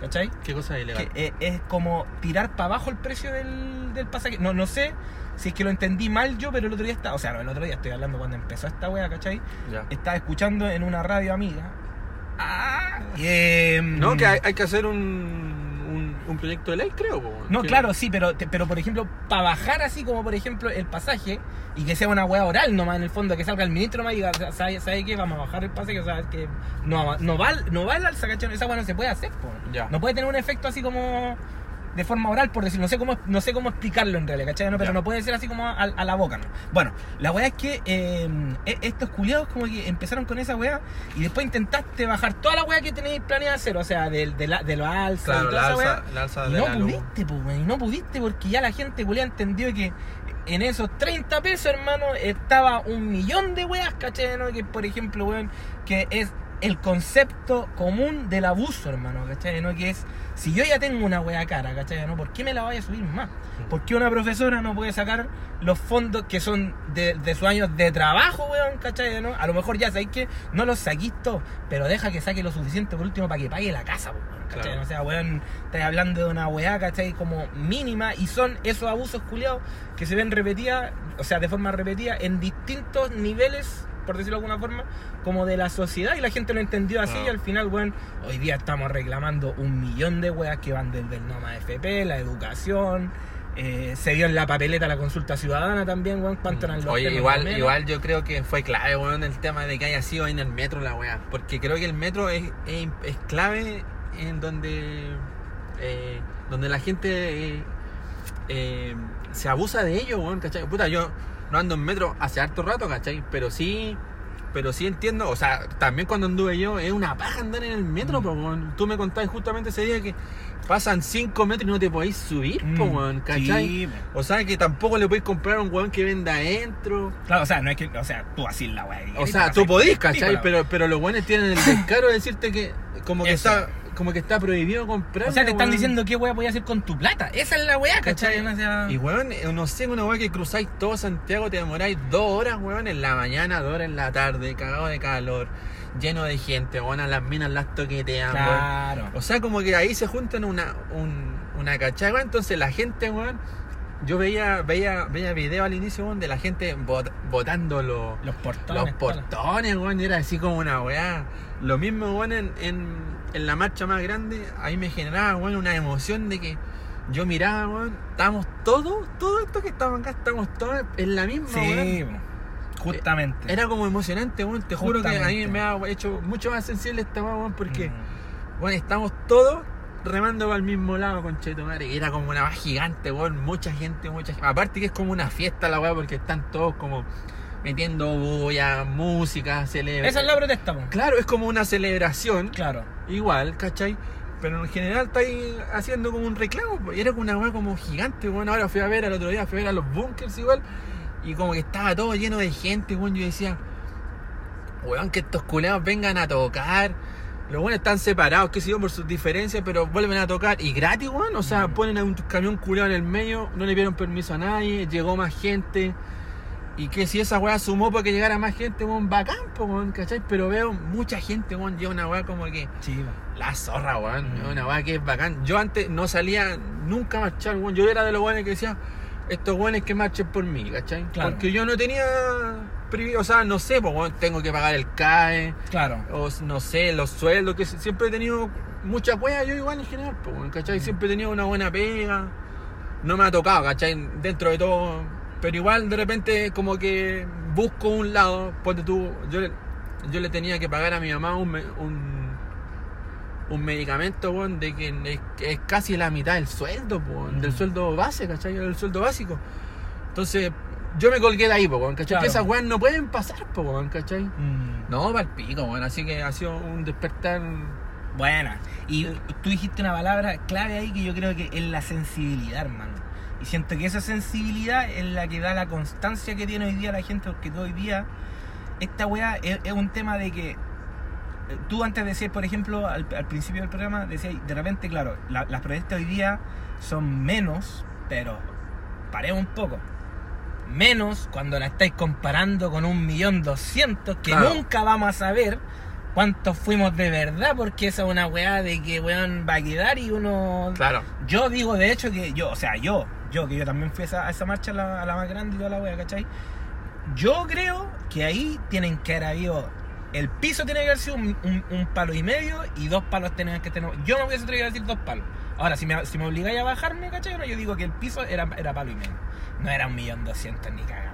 Speaker 2: ¿Cachai?
Speaker 1: ¿Qué cosa es ilegal?
Speaker 2: Que eh, es como tirar para abajo el precio del, del pasaje. No, no sé si es que lo entendí mal yo, pero el otro día estaba, o sea, no, el otro día estoy hablando cuando empezó esta weá, ¿cachai?
Speaker 1: Ya.
Speaker 2: estaba escuchando en una radio amiga. Ah, eh,
Speaker 1: No, que hay, hay que hacer un, un, proyecto de ley, creo. po.
Speaker 2: No,
Speaker 1: Que-
Speaker 2: claro, sí, pero, te- pero por ejemplo, para bajar así como por ejemplo el pasaje y que sea una hueá oral nomás en el fondo, que salga el ministro nomás y diga, ¿sabe, sabe qué? Vamos a bajar el pasaje, o sea, que no, no va, al- no va al alza, ¿cachai? Esa hueá no se puede hacer, po.
Speaker 1: Ya.
Speaker 2: No puede tener un efecto así como de forma oral, por decir, no sé cómo, no sé cómo explicarlo en realidad, ¿cachai? No, pero
Speaker 1: Ya.
Speaker 2: no puede ser así como a, a la boca, ¿no? Bueno, la weá es que eh, estos culiados como que empezaron con esa weá y después intentaste bajar toda la weá que tenéis planeada hacer, o sea, del, de, la, de los alzas y
Speaker 1: Claro,
Speaker 2: toda
Speaker 1: la
Speaker 2: esa weá.
Speaker 1: alza, la alza
Speaker 2: Y
Speaker 1: de
Speaker 2: no
Speaker 1: la
Speaker 2: pudiste, pues, weón, y no pudiste porque ya la gente culia entendió que en esos 30 pesos, hermano, estaba un millón de weas, ¿cachai? ¿no? Que, por ejemplo, weón, que es el concepto común del abuso, hermano, ¿cachai? ¿no? Que es, si yo ya tengo una wea cara, ¿cachai? ¿no? ¿Por qué me la voy a subir más? ¿Por qué una profesora no puede sacar los fondos que son de, de sus años de trabajo, weón, ¿cachai? ¿no? A lo mejor ya sabéis que no los saquís todos, pero deja que saque lo suficiente por último para que pague la casa, weón, ¿cachai?
Speaker 1: Claro.
Speaker 2: O sea, weón, estás hablando de una weá, ¿cachai? Como mínima y son esos abusos culiados que se ven repetidas, o sea, de forma repetida en distintos niveles, por decirlo de alguna forma, como de la sociedad y la gente lo entendió así y al final, weón, hoy día estamos reclamando un millón de weas que van desde el Noma FP, la educación. eh, se dio en la papeleta la consulta ciudadana también, weón. ¿Cuánto eran los
Speaker 1: Oye, igual, igual yo creo que fue clave, weón, el tema de que haya sido en el metro la weá. Porque creo que el metro es, es, es clave en donde, eh, donde la gente eh, eh, se abusa de ello, weón, ¿cachai? Puta, yo no ando en metro hace harto rato, ¿cachai? Pero sí, pero sí entiendo, o sea, también cuando anduve yo, es una paja andar en el metro,
Speaker 2: Mm.
Speaker 1: po. Tú me contabas justamente ese día que pasan 5 metros y no te podéis subir, po,
Speaker 2: Mm,
Speaker 1: weón, ¿cachai?
Speaker 2: sí, po.
Speaker 1: O sea, que tampoco le podéis comprar a un weón que venda adentro.
Speaker 2: Claro, o sea, no es que, o sea, tú así la weá.
Speaker 1: O sea, tú podís, ¿cachai? Pero, pero los buenos tienen el descaro de decirte que como que
Speaker 2: Eso.
Speaker 1: está como que está prohibido comprar.
Speaker 2: O sea, te están diciendo qué weá voy a hacer con tu plata. Esa es la weá, ¿cachai?
Speaker 1: Y weón, eh, no sé, una weá que cruzáis todo Santiago, te demoráis dos horas, weón, en la mañana, dos horas en la tarde, cagado de calor, lleno de gente, weón, a las minas las toquetean, weón.
Speaker 2: claro.
Speaker 1: O sea, como que ahí se juntan una, un, una cachai, weón. Entonces la gente, weón, yo veía, veía, veía video al inicio, weón, de la gente bot- botando los,
Speaker 2: Los portones.
Speaker 1: los portones, weón, y era así como una weá. Lo mismo, weón, en, en, en la marcha más grande, ahí me generaba, weón, una emoción de que yo miraba, weón, estábamos todos, todo esto que estaban acá, estamos todos en la misma, weón.
Speaker 2: Sí, justamente.
Speaker 1: Era como emocionante, weón. Te juro que a mí me ha hecho mucho más sensible esta weón, porque,
Speaker 2: Mm.
Speaker 1: bueno, estamos todos remando para el mismo lado, concheto madre. Era como una weá gigante, weón. Mucha gente, mucha gente. Aparte que es como una fiesta la weá, porque están todos como metiendo bulla, música, celebración.
Speaker 2: Esa es la protesta, po.
Speaker 1: Claro, es como una celebración,
Speaker 2: Claro.
Speaker 1: igual, ¿cachai? Pero en general está ahí haciendo como un reclamo. y Era como una weá como gigante, bueno, ahora fui a ver al otro día, fui a ver a los bunkers igual. Y como que estaba todo lleno de gente, weón. Yo decía, weón, que estos culeados vengan a tocar. Los buenos están separados, que sé yo, por sus diferencias, pero vuelven a tocar. Y gratis, weón. O sea,
Speaker 2: Mm.
Speaker 1: ponen a un camión culeado en el medio, no le pidieron permiso a nadie, llegó más gente. Y que si esa weá sumó para que llegara más gente, weón, bacán, weón, ¿cachai? Pero veo mucha gente, weón, lleva una weá como que
Speaker 2: Sí,
Speaker 1: la zorra, weón,
Speaker 2: Mm.
Speaker 1: una weá que es bacán. Yo antes no salía nunca a marchar, weón. Yo era de los weones que decía, estos weones que marchen por mí, ¿cachai?
Speaker 2: Claro.
Speaker 1: Porque yo no tenía o sea, no sé, pues, weón, tengo que pagar el CAE,
Speaker 2: Claro.
Speaker 1: o no sé, los sueldos, que siempre he tenido mucha weá, yo igual en general, pues, weón, ¿cachai?
Speaker 2: Mm.
Speaker 1: Siempre he tenido una buena pega, no me ha tocado, ¿cachai? Dentro de todo, pero igual de repente como que busco un lado, ponte tú, yo, le- yo le tenía que pagar a mi mamá un, un, un medicamento, weón, de que es, es casi la mitad del sueldo, weón, del
Speaker 2: Mm.
Speaker 1: sueldo base, ¿cachai? Del sueldo básico. Entonces, yo me colgué de ahí, po, ¿cachai?
Speaker 2: Claro.
Speaker 1: Que esas weas no pueden pasar, po, ¿cachai?
Speaker 2: Mm.
Speaker 1: No, para el pico, weón. Así que ha sido un despertar.
Speaker 2: Buena. Y tú dijiste una palabra clave ahí que yo creo que es la sensibilidad, hermano. Y siento que esa sensibilidad es la que da la constancia que tiene hoy día la gente, porque hoy día, esta weá es, es un tema de que eh, tú antes decías, por ejemplo, al, al principio del programa, decías, de repente, claro, la- las protestas hoy día son menos, pero paremos un poco. Menos cuando la estáis comparando con un millón doscientos que
Speaker 1: Claro.
Speaker 2: nunca vamos a saber cuántos fuimos de verdad, porque esa es una weá de que weón va a quedar y uno.
Speaker 1: Claro.
Speaker 2: Yo digo de hecho que yo, o sea, yo, yo que yo también fui a esa, a esa marcha a la, a la más grande y toda la weá, ¿cachai? Yo creo que ahí tienen que haber habido. El piso tiene que haber sido un, un- un palo y medio y dos palos tenían que tener. Yo no hubiese atrevido a decir dos palos. Ahora, si me, si me obligáis a bajarme, ¿cachai? No, yo digo que el piso era, era palo y medio. No era un millón doscientos ni cagando.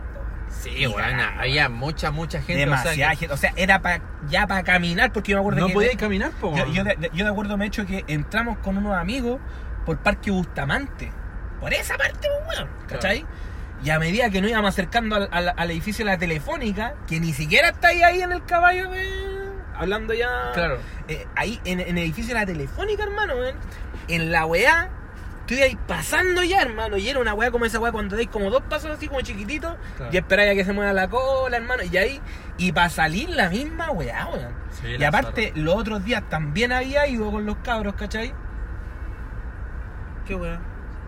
Speaker 1: Sí,
Speaker 2: Ni cagando,
Speaker 1: Había mucha, mucha gente. o sea,
Speaker 2: Demasiada
Speaker 1: que
Speaker 2: gente. O sea, era pa, ya para caminar, porque yo me acuerdo
Speaker 1: no
Speaker 2: que.
Speaker 1: podíais caminar, po,
Speaker 2: yo, yo de, de- yo de acuerdo me he hecho que entramos con unos amigos por Parque Bustamante. Por esa parte, pues, weón. ¿Cachai? Y a medida que nos íbamos acercando al, al- al edificio de la Telefónica, que ni siquiera está ahí, ahí en el caballo, weón, hablando ya.
Speaker 1: Claro.
Speaker 2: Eh, ahí en, en el edificio de la Telefónica, hermano, weón, en la weá, ibas ahí pasando ya, hermano, y era una weá como esa weá cuando dais como dos pasos así como chiquititos
Speaker 1: Claro.
Speaker 2: y esperáis a que se mueva la cola, hermano, y ahí, y para salir la misma weá, weón.
Speaker 1: Sí,
Speaker 2: y aparte, los otros días también había ido con los cabros, ¿cachai? ¿Qué weá?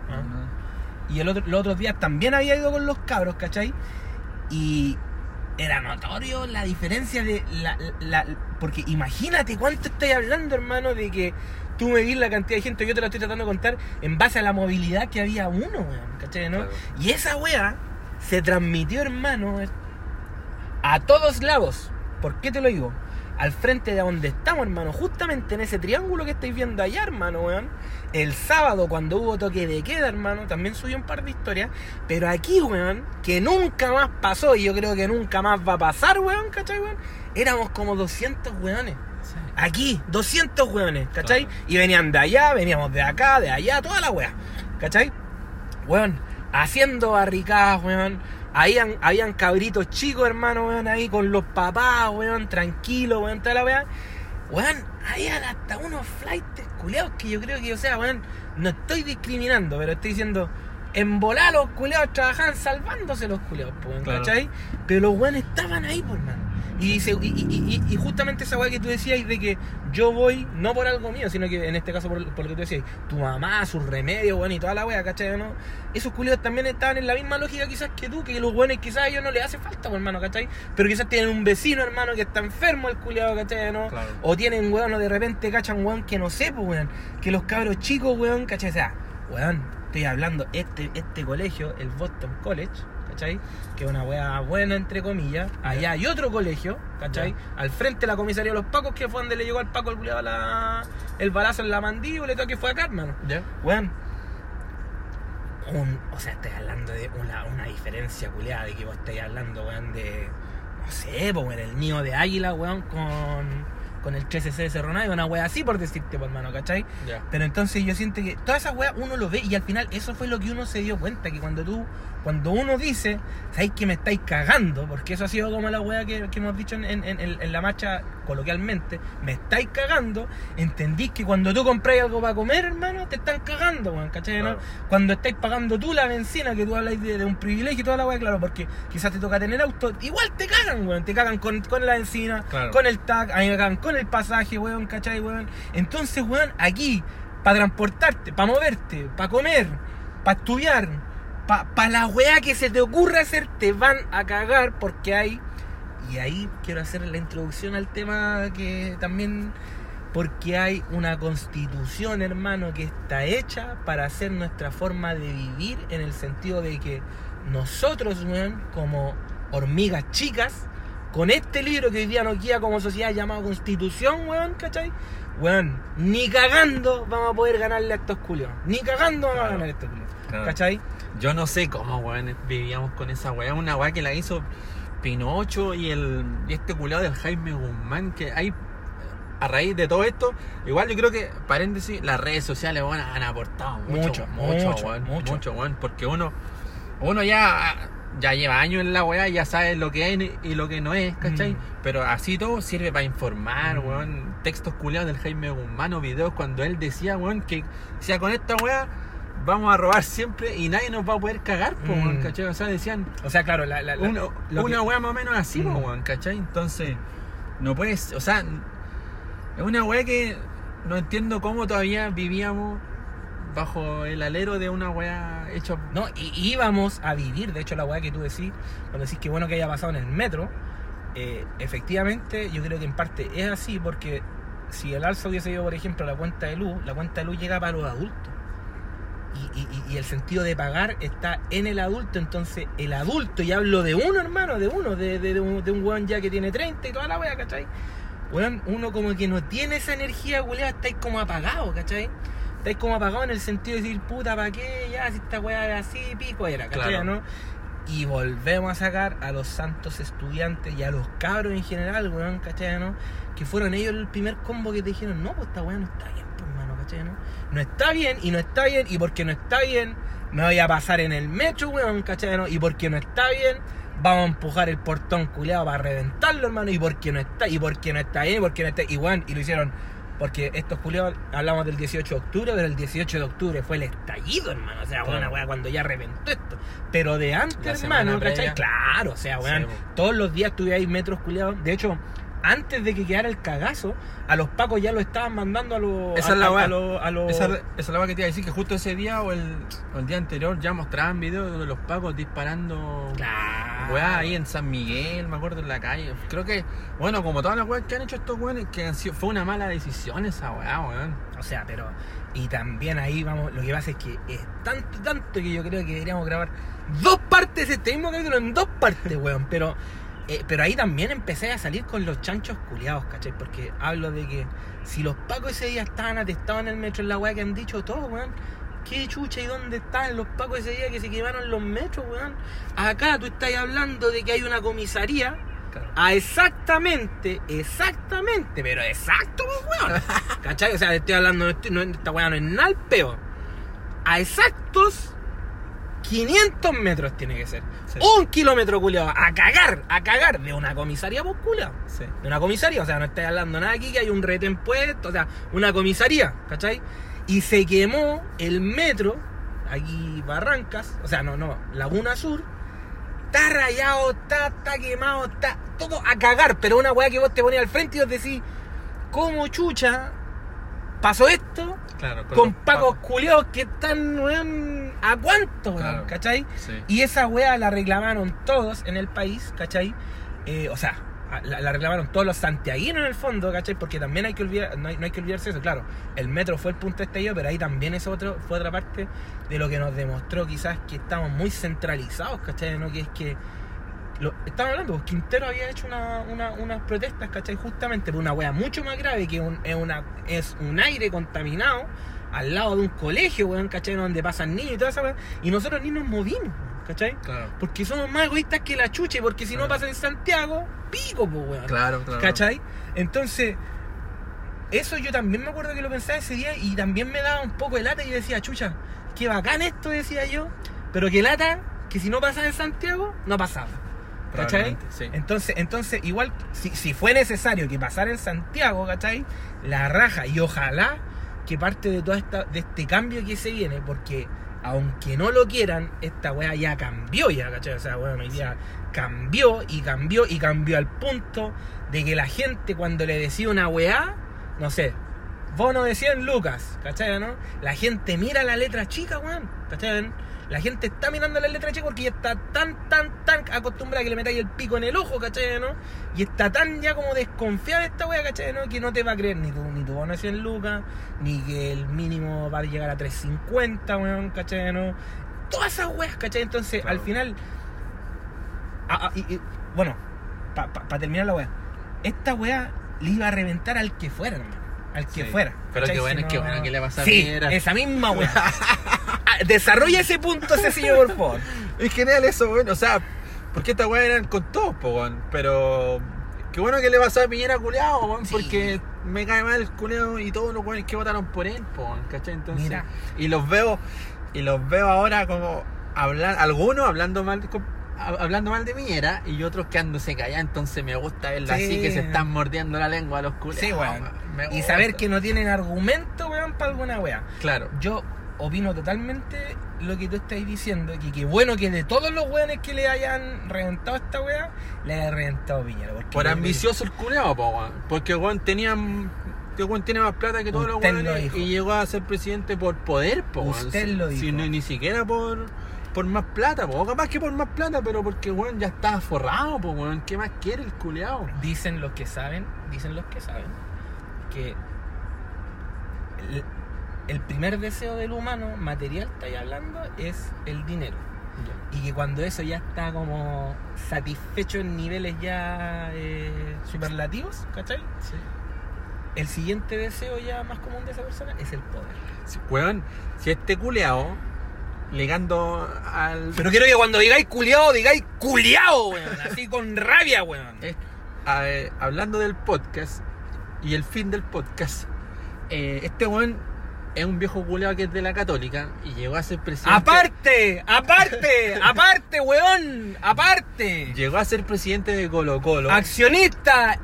Speaker 1: zorra.
Speaker 2: Y el otro, los otros días también había ido con los cabros, ¿cachai? Y era notorio la diferencia de la, la- porque imagínate cuánto estoy hablando, hermano, de que tú me la cantidad de gente, yo te la estoy tratando de contar en base a la movilidad que había uno, weón, ¿cachai? ¿no?
Speaker 1: Claro.
Speaker 2: Y esa weá se transmitió, hermano, a todos lados. ¿Por qué te lo digo? Al frente de donde estamos, hermano, justamente en ese triángulo que estáis viendo allá, hermano, weón. El sábado, cuando hubo toque de queda, hermano, también subió un par de historias. Pero aquí, weón, que nunca más pasó y yo creo que nunca más va a pasar, weón, ¿cachai, weón? Éramos como 200 weones.
Speaker 1: Sí.
Speaker 2: Aquí, 200 weones, ¿cachai?
Speaker 1: Claro.
Speaker 2: Y venían de allá, veníamos de acá, de allá, toda la wea, ¿cachai? Weón, haciendo barricadas, weón. Habían, habían cabritos chicos, hermano, weón, ahí con los papás, weón, tranquilos, weón, toda la weá. Weón, habían hasta unos flights culeados que yo creo que, o sea, weón, no estoy discriminando, pero estoy diciendo, en volar los culeados trabajaban salvándose los culeados, pues, weón,
Speaker 1: Claro.
Speaker 2: ¿cachai? Pero los weones estaban ahí, por mano. Y, se- y, y- justamente esa weá que tú decías de que yo voy, no por algo mío, sino que en este caso por, por lo que tú decías, tu mamá, sus remedios, weón, y toda la weá, ¿cachai? ¿no? Esos culiados también estaban en la misma lógica quizás que tú, que los weones quizás a ellos no les hace falta, pues, hermano, ¿cachai? Pero quizás tienen un vecino, hermano, que está enfermo el culiado, ¿cachai? ¿no?
Speaker 1: Claro.
Speaker 2: O tienen, weón, o de repente cachan, weón, que no sé, pues, weón, que los cabros chicos, weón, ¿cachai? O sea, weón, estoy hablando, este, este colegio, el Boston College, ¿cachai? Que es una weá buena, entre comillas. Allá hay otro colegio, ¿cachai? Al frente de la comisaría de los Pacos, que fue donde le llegó al Paco el, la- el balazo en la mandíbula y todo, que fue acá, hermano.
Speaker 1: ¿Ya?
Speaker 2: Weón. Un, o sea, estoy hablando de una, una diferencia culiada de que vos estáis hablando, weón, de. No sé, pues, el niño de águila, weón, con. Con el 13C de Cerro Navia, una wea así por decirte, pues, hermano, ¿cachai?
Speaker 1: Ya.
Speaker 2: Pero entonces yo siento que todas esas weas uno lo ve y al final eso fue lo que uno se dio cuenta, que cuando tú, cuando uno dice, ¿sabéis que me estáis cagando? Porque eso ha sido como la wea que, que hemos dicho en, en- en- en la marcha coloquialmente, me estáis cagando, entendís que cuando tú compráis algo para comer, hermano, te están cagando, weón, ¿cachai? no?
Speaker 1: Claro.
Speaker 2: Cuando estáis pagando tú la benzina, que tú habláis de, de un privilegio y toda la wea, claro, porque quizás te toca tener auto, igual te cagan, weón, te cagan con, con la benzina,
Speaker 1: Claro.
Speaker 2: con el tag, a mí me cagan con el pasaje, weón, ¿cachai, weón? Entonces, weón, aquí, para transportarte, para moverte, para comer, para estudiar, para la weá que se te ocurra hacer, te van a cagar porque hay. Y ahí quiero hacer la introducción al tema que también. Porque hay una constitución, hermano, que está hecha para hacer nuestra forma de vivir en el sentido de que nosotros, weón, como hormigas chicas, con este libro que hoy día nos guía como sociedad llamado Constitución, weón, ¿cachai? Weón, ni cagando vamos a poder ganarle a estos culios. Ni cagando vamos a ganar a estos culios.
Speaker 1: Claro.
Speaker 2: ¿Cachai?
Speaker 1: Yo no sé cómo, weón, vivíamos con esa weá. Una weá que la hizo Pinocho y el y este culiado del Jaime Guzmán, que hay a raíz de todo esto, igual yo creo que, paréntesis, las redes sociales weón, han aportado mucho,
Speaker 2: Mucho,
Speaker 1: mucho,
Speaker 2: mucho,
Speaker 1: weón,
Speaker 2: mucho.
Speaker 1: mucho, weón, porque uno, uno ya, ya lleva años en la weá ya sabe lo que es y lo que no es, ¿cachai?
Speaker 2: Mm.
Speaker 1: Pero así todo sirve para informar,
Speaker 2: Mm.
Speaker 1: weón, textos culiados del Jaime Guzmán o videos cuando él decía, weón, que decía con esta weá vamos a robar siempre y nadie nos va a poder cagar, po,
Speaker 2: Mm.
Speaker 1: weón, ¿cachai? O sea, decían,
Speaker 2: O sea, claro, la, la- la-
Speaker 1: una,
Speaker 2: que-
Speaker 1: weá más o menos así,
Speaker 2: Mm.
Speaker 1: weón, ¿cachai? Entonces, no puedes, o sea, es una weá que no entiendo cómo todavía vivíamos bajo el alero de una weá hecha.
Speaker 2: No, y íbamos a vivir, de hecho la weá que tú decís, cuando decís que bueno que haya pasado en el metro, eh, efectivamente yo creo que en parte es así porque si el alza hubiese ido, por ejemplo, a la cuenta de luz, la cuenta de luz llega para los adultos. Y, el sentido de pagar está en el adulto, entonces el adulto, y hablo de uno hermano, de uno, de, de, un, de un weón ya que tiene 30 y toda la weá, ¿cachai? Weón, uno como que no tiene esa energía, weá, estáis como apagado, ¿cachai? Estáis como apagado en el sentido de decir, puta, ¿para qué? Ya, si esta weá era así, pico era, ¿cachai?
Speaker 1: Claro.
Speaker 2: ¿no? Y volvemos a sacar a los santos estudiantes y a los cabros en general, weón, ¿cachai? ¿no? Que fueron ellos el primer combo que te dijeron, no, pues esta weá no está bien, pues, hermano, ¿cachai? ¿no? no está bien y no está bien y porque no está bien me voy a pasar en el metro, weón, ¿cachai? ¿no? Y porque no está bien vamos a empujar el portón culeado para reventarlo, hermano, y porque no está, y porque no está bien, y porque no está, y weón, y lo hicieron, porque estos culeados, hablamos del 18 de octubre, pero el 18 de octubre fue el estallido, hermano, o sea,
Speaker 1: Claro.
Speaker 2: weón, cuando ya reventó esto, pero de antes, hermano. ¿cachai? Claro, o sea, weón,
Speaker 1: Sí,
Speaker 2: todos los días tuve ahí metros culeados, de hecho, antes de que quedara el cagazo, a los pacos ya lo estaban mandando a los...
Speaker 1: Esa
Speaker 2: a,
Speaker 1: es la
Speaker 2: a- a
Speaker 1: Esa, esa es la que te iba a decir que justo ese día o el, o el día anterior ya mostraban videos de los pacos disparando.
Speaker 2: Claro.
Speaker 1: Weá, ahí en San Miguel, me acuerdo en la calle. Creo que, bueno, como todas las weas que han hecho estos weones, que han sido, fue una mala decisión esa weá, weón.
Speaker 2: O sea, pero. Y también ahí vamos. Lo que pasa es que es tanto, tanto que yo creo que deberíamos grabar dos partes de este mismo capítulo en dos partes, weón. Pero. Eh, pero ahí también empecé a salir con los chanchos culiados, ¿cachai? Porque hablo de que si los pacos ese día estaban atestados en el metro, en la weá que han dicho todos, weón. ¿Qué chucha y dónde están los pacos ese día que se quemaron los metros, weón? Acá tú estás hablando de que hay una comisaría a exactamente, exactamente, pero exacto, pues, weón. ¿Cachai? O sea, estoy hablando, no esta weá no es nada al peo. A exactos 500 metros tiene que ser.
Speaker 1: Sí.
Speaker 2: Un kilómetro culiado. A cagar, a cagar de una comisaría, pues culiao.
Speaker 1: Sí.
Speaker 2: De una comisaría, o sea, no estoy hablando nada aquí que hay un retén puesto, o sea, una comisaría, ¿cachai? Y se quemó el metro, aquí Barrancas, o sea, no, no, Laguna Sur, está rayado, está, está quemado, está todo a cagar, pero una weá que vos te ponías al frente y vos decís, ¿cómo chucha pasó esto?
Speaker 1: Claro,
Speaker 2: Con
Speaker 1: los
Speaker 2: pacos culiados que están, weón, ¿a cuánto, weón?
Speaker 1: Claro.
Speaker 2: ¿Cachai?
Speaker 1: Sí.
Speaker 2: Y esa weá la reclamaron todos en el país, ¿cachai? Eh, o sea, la, la reclamaron todos los santiaguinos en el fondo, ¿cachai? Porque también hay que olvidar, no hay, no hay que olvidarse eso, claro. El metro fue el punto de estallido, pero ahí también es otro, fue otra parte de lo que nos demostró quizás que estamos muy centralizados, ¿cachai? ¿No? Que es que lo, estamos hablando, pues Quintero había hecho una, una- unas protestas, ¿cachai? Justamente por una wea mucho más grave que un- es, una, es un aire contaminado al lado de un colegio, weón, ¿cachai? Donde pasan niños y toda esa wea. Y nosotros ni nos movimos, weón, ¿cachai?
Speaker 1: Claro.
Speaker 2: Porque somos más egoístas que la chuche, porque si no pasa en Santiago, pico, pues, weón.
Speaker 1: Claro, claro.
Speaker 2: ¿Cachai? Entonces, eso yo también me acuerdo que lo pensaba ese día y también me daba un poco de lata y decía, chucha, qué bacán esto, decía yo, pero que lata, que si no pasaba en Santiago, no pasaba. ¿Cachai?
Speaker 1: Sí.
Speaker 2: Entonces, entonces igual, si, si fue necesario que pasara en Santiago, ¿cachai? La raja, y ojalá que parte de todo esta, de este cambio que se viene, porque aunque no lo quieran, esta weá ya cambió ya, ¿cachai? O sea, bueno, hoy día cambió y cambió y cambió al punto de que la gente cuando le decía una weá, no sé, bono de 100 lucas, ¿cachai? ¿no? La gente mira la letra chica, weón, ¿cachai? La gente está mirando la letra chica porque ya está tan, tan, tan acostumbrada a que le metáis el pico en el ojo, ¿cachai? ¿no? Y está tan ya como desconfiada de esta wea, ¿cachai? ¿no? Que no te va a creer ni tu, ni tu bono de 100 lucas, ni que el mínimo va a llegar a 350, weón, ¿cachai? ¿no? Todas esas weas, ¿cachai? Entonces,
Speaker 1: Claro.
Speaker 2: al final, y- y, bueno, para terminar la wea, esta wea le iba a reventar al que fuera, hermano. Al que
Speaker 1: Sí.
Speaker 2: fuera.
Speaker 1: Pero qué bueno,
Speaker 2: Si
Speaker 1: qué bueno que le pasa a
Speaker 2: Sí,
Speaker 1: Piñera.
Speaker 2: esa misma wea. Ah, Desarrolla ese punto, ese señor, por favor.
Speaker 1: Es genial eso, weón. O sea, porque esta weá eran con todos, weón. Pero. Qué bueno que le pasó a Piñera culeado, weón,
Speaker 2: Sí.
Speaker 1: porque me cae mal el culeado y todos los weones que votaron por él, weón, ¿cachai? Entonces,
Speaker 2: Mira.
Speaker 1: y los veo, y los veo ahora como hablar, algunos hablando mal con- hablando mal de Piñera y otros quedándose callados, entonces me gusta verlo
Speaker 2: Sí.
Speaker 1: así que se están mordiendo la lengua a los.
Speaker 2: Sí, weón.
Speaker 1: me
Speaker 2: Y saber que no tienen argumento, weón, para alguna wea.
Speaker 1: Claro.
Speaker 2: Yo opino totalmente lo que tú estás diciendo, que qué bueno que de todos los weones que le hayan reventado a esta wea, le haya reventado Piñera. porque
Speaker 1: Por ambicioso el culeado, po, weón. Porque weón tenía. Que weón tiene más plata que todos los
Speaker 2: Usted lo
Speaker 1: y llegó a ser presidente por poder, po.
Speaker 2: Usted
Speaker 1: Si-
Speaker 2: lo
Speaker 1: si
Speaker 2: dijo.
Speaker 1: no- ni siquiera por, por más plata, po. O capaz que por más plata, pero porque weón ya estaba forrado, po, weón. ¿Qué más quiere el culeado?
Speaker 2: Dicen los que saben, dicen los que saben, que el, el primer deseo del humano, material estáis hablando, es el dinero. Y que cuando eso ya está como satisfecho en niveles ya eh, superlativos, ¿cachai? El siguiente deseo ya más común de esa persona es el poder.
Speaker 1: Si, weón, si este culeado, ligando al.
Speaker 2: Pero quiero que cuando digáis culiao, digáis culiao, weón. Así con rabia, weón.
Speaker 1: Eh, eh, hablando del podcast y el fin del podcast, eh, este weón es un viejo culeado que es de la católica y llegó a ser presidente.
Speaker 2: Aparte, aparte, aparte, weón, aparte.
Speaker 1: Llegó a ser presidente de Colo Colo.
Speaker 2: Accionista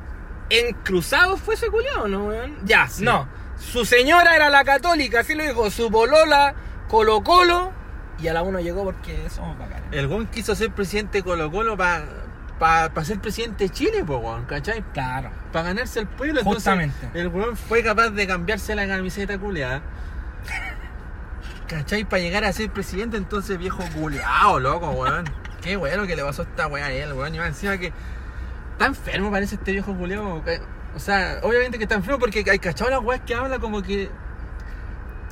Speaker 2: en Cruzados fue ese culiao, ¿no, weón? Ya,
Speaker 1: Sí.
Speaker 2: no. Su señora era la católica, así lo dijo. Su bolola, Colo Colo. Y a la uno llegó porque somos bacanes.
Speaker 1: El weón quiso ser presidente de Colo Colo para ser presidente de Chile, pues weón, ¿cachai?
Speaker 2: Claro.
Speaker 1: Para ganarse el pueblo. Entonces, el weón fue capaz de cambiarse la camiseta culeada. ¿Cachai? Para llegar a ser presidente, entonces viejo culeado, loco, weón. Qué bueno que le pasó a esta weá a él, weón. Y más encima que está enfermo parece este viejo culeado. O sea, obviamente que está enfermo porque hay cachado las weas que habla como que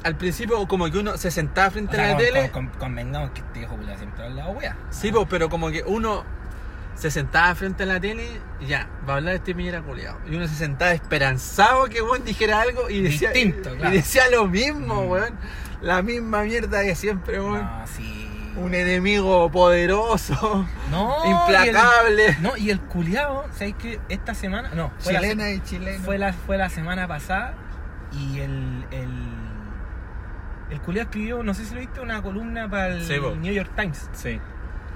Speaker 1: al principio como que uno se sentaba frente
Speaker 2: O sea,
Speaker 1: a la
Speaker 2: con-
Speaker 1: tele.
Speaker 2: con- con- convengamos que este siempre wea.
Speaker 1: Sí, pues, pero como que uno se sentaba frente a la tele y ya, va a hablar este Piñera culiado. Y uno se sentaba esperanzado que weón dijera algo y decía,
Speaker 2: Distinto,
Speaker 1: y decía lo mismo,
Speaker 2: Mm.
Speaker 1: weón. La misma mierda de siempre, weón.
Speaker 2: No, sí.
Speaker 1: Un enemigo poderoso,
Speaker 2: No,
Speaker 1: implacable.
Speaker 2: y el- no, y el culiao, ¿sabes qué? Esta semana, no, fue la,
Speaker 1: Chilena y chileno.
Speaker 2: fue la, fue la semana pasada y el, el, el culiao escribió, no sé si lo viste, una columna para el
Speaker 1: Sí.
Speaker 2: New York Times.
Speaker 1: Sí.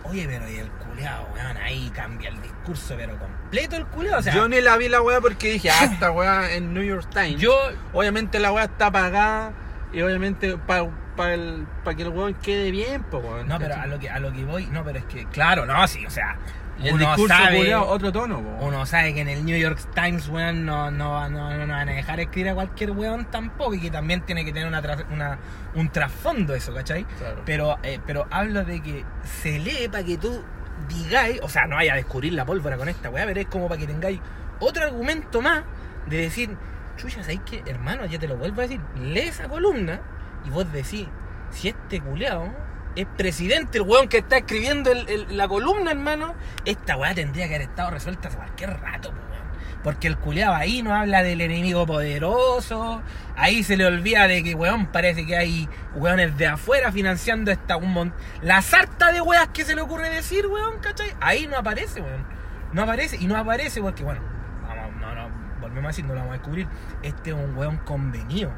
Speaker 2: Oye, pero y el culiao, weón, ahí cambia el discurso, pero completo el culiao, o sea,
Speaker 1: yo ni la vi la weá porque dije, ah, esta weá en New York Times.
Speaker 2: yo,
Speaker 1: Obviamente la weá está pagada y obviamente para que el weón quede bien, pues weón.
Speaker 2: no, pero a lo que, a lo que voy, no, pero es que, claro, no, sí, o sea,
Speaker 1: El
Speaker 2: uno
Speaker 1: discurso
Speaker 2: sabe,
Speaker 1: culiao, otro tono, po.
Speaker 2: Uno sabe que en el New York Times, weón, no, no, no, no, van a dejar escribir a cualquier weón tampoco y que también tiene que tener una, una- un trasfondo eso, ¿cachai?
Speaker 1: Claro.
Speaker 2: Pero, eh, pero hablo de que se lee para que tú digáis, o sea, no vaya a descubrir la pólvora con esta weá, pero es como para que tengáis otro argumento más de decir, chucha, ¿sabéis qué? Hermano, ya te lo vuelvo a decir, lee esa columna y vos decís, si este culeado es presidente, el weón que está escribiendo la columna, hermano, esta weá tendría que haber estado resuelta hace cualquier rato, weón. Porque el culeado ahí no habla del enemigo poderoso, ahí se le olvida de que, weón, parece que hay weones de afuera financiando esta un mon- La sarta de weas que se le ocurre decir, weón, ¿cachai? Ahí no aparece, weón. No aparece, y no aparece porque, bueno, vamos, no, no, volvemos a decir, no lo vamos a descubrir. Este es un weón convenido.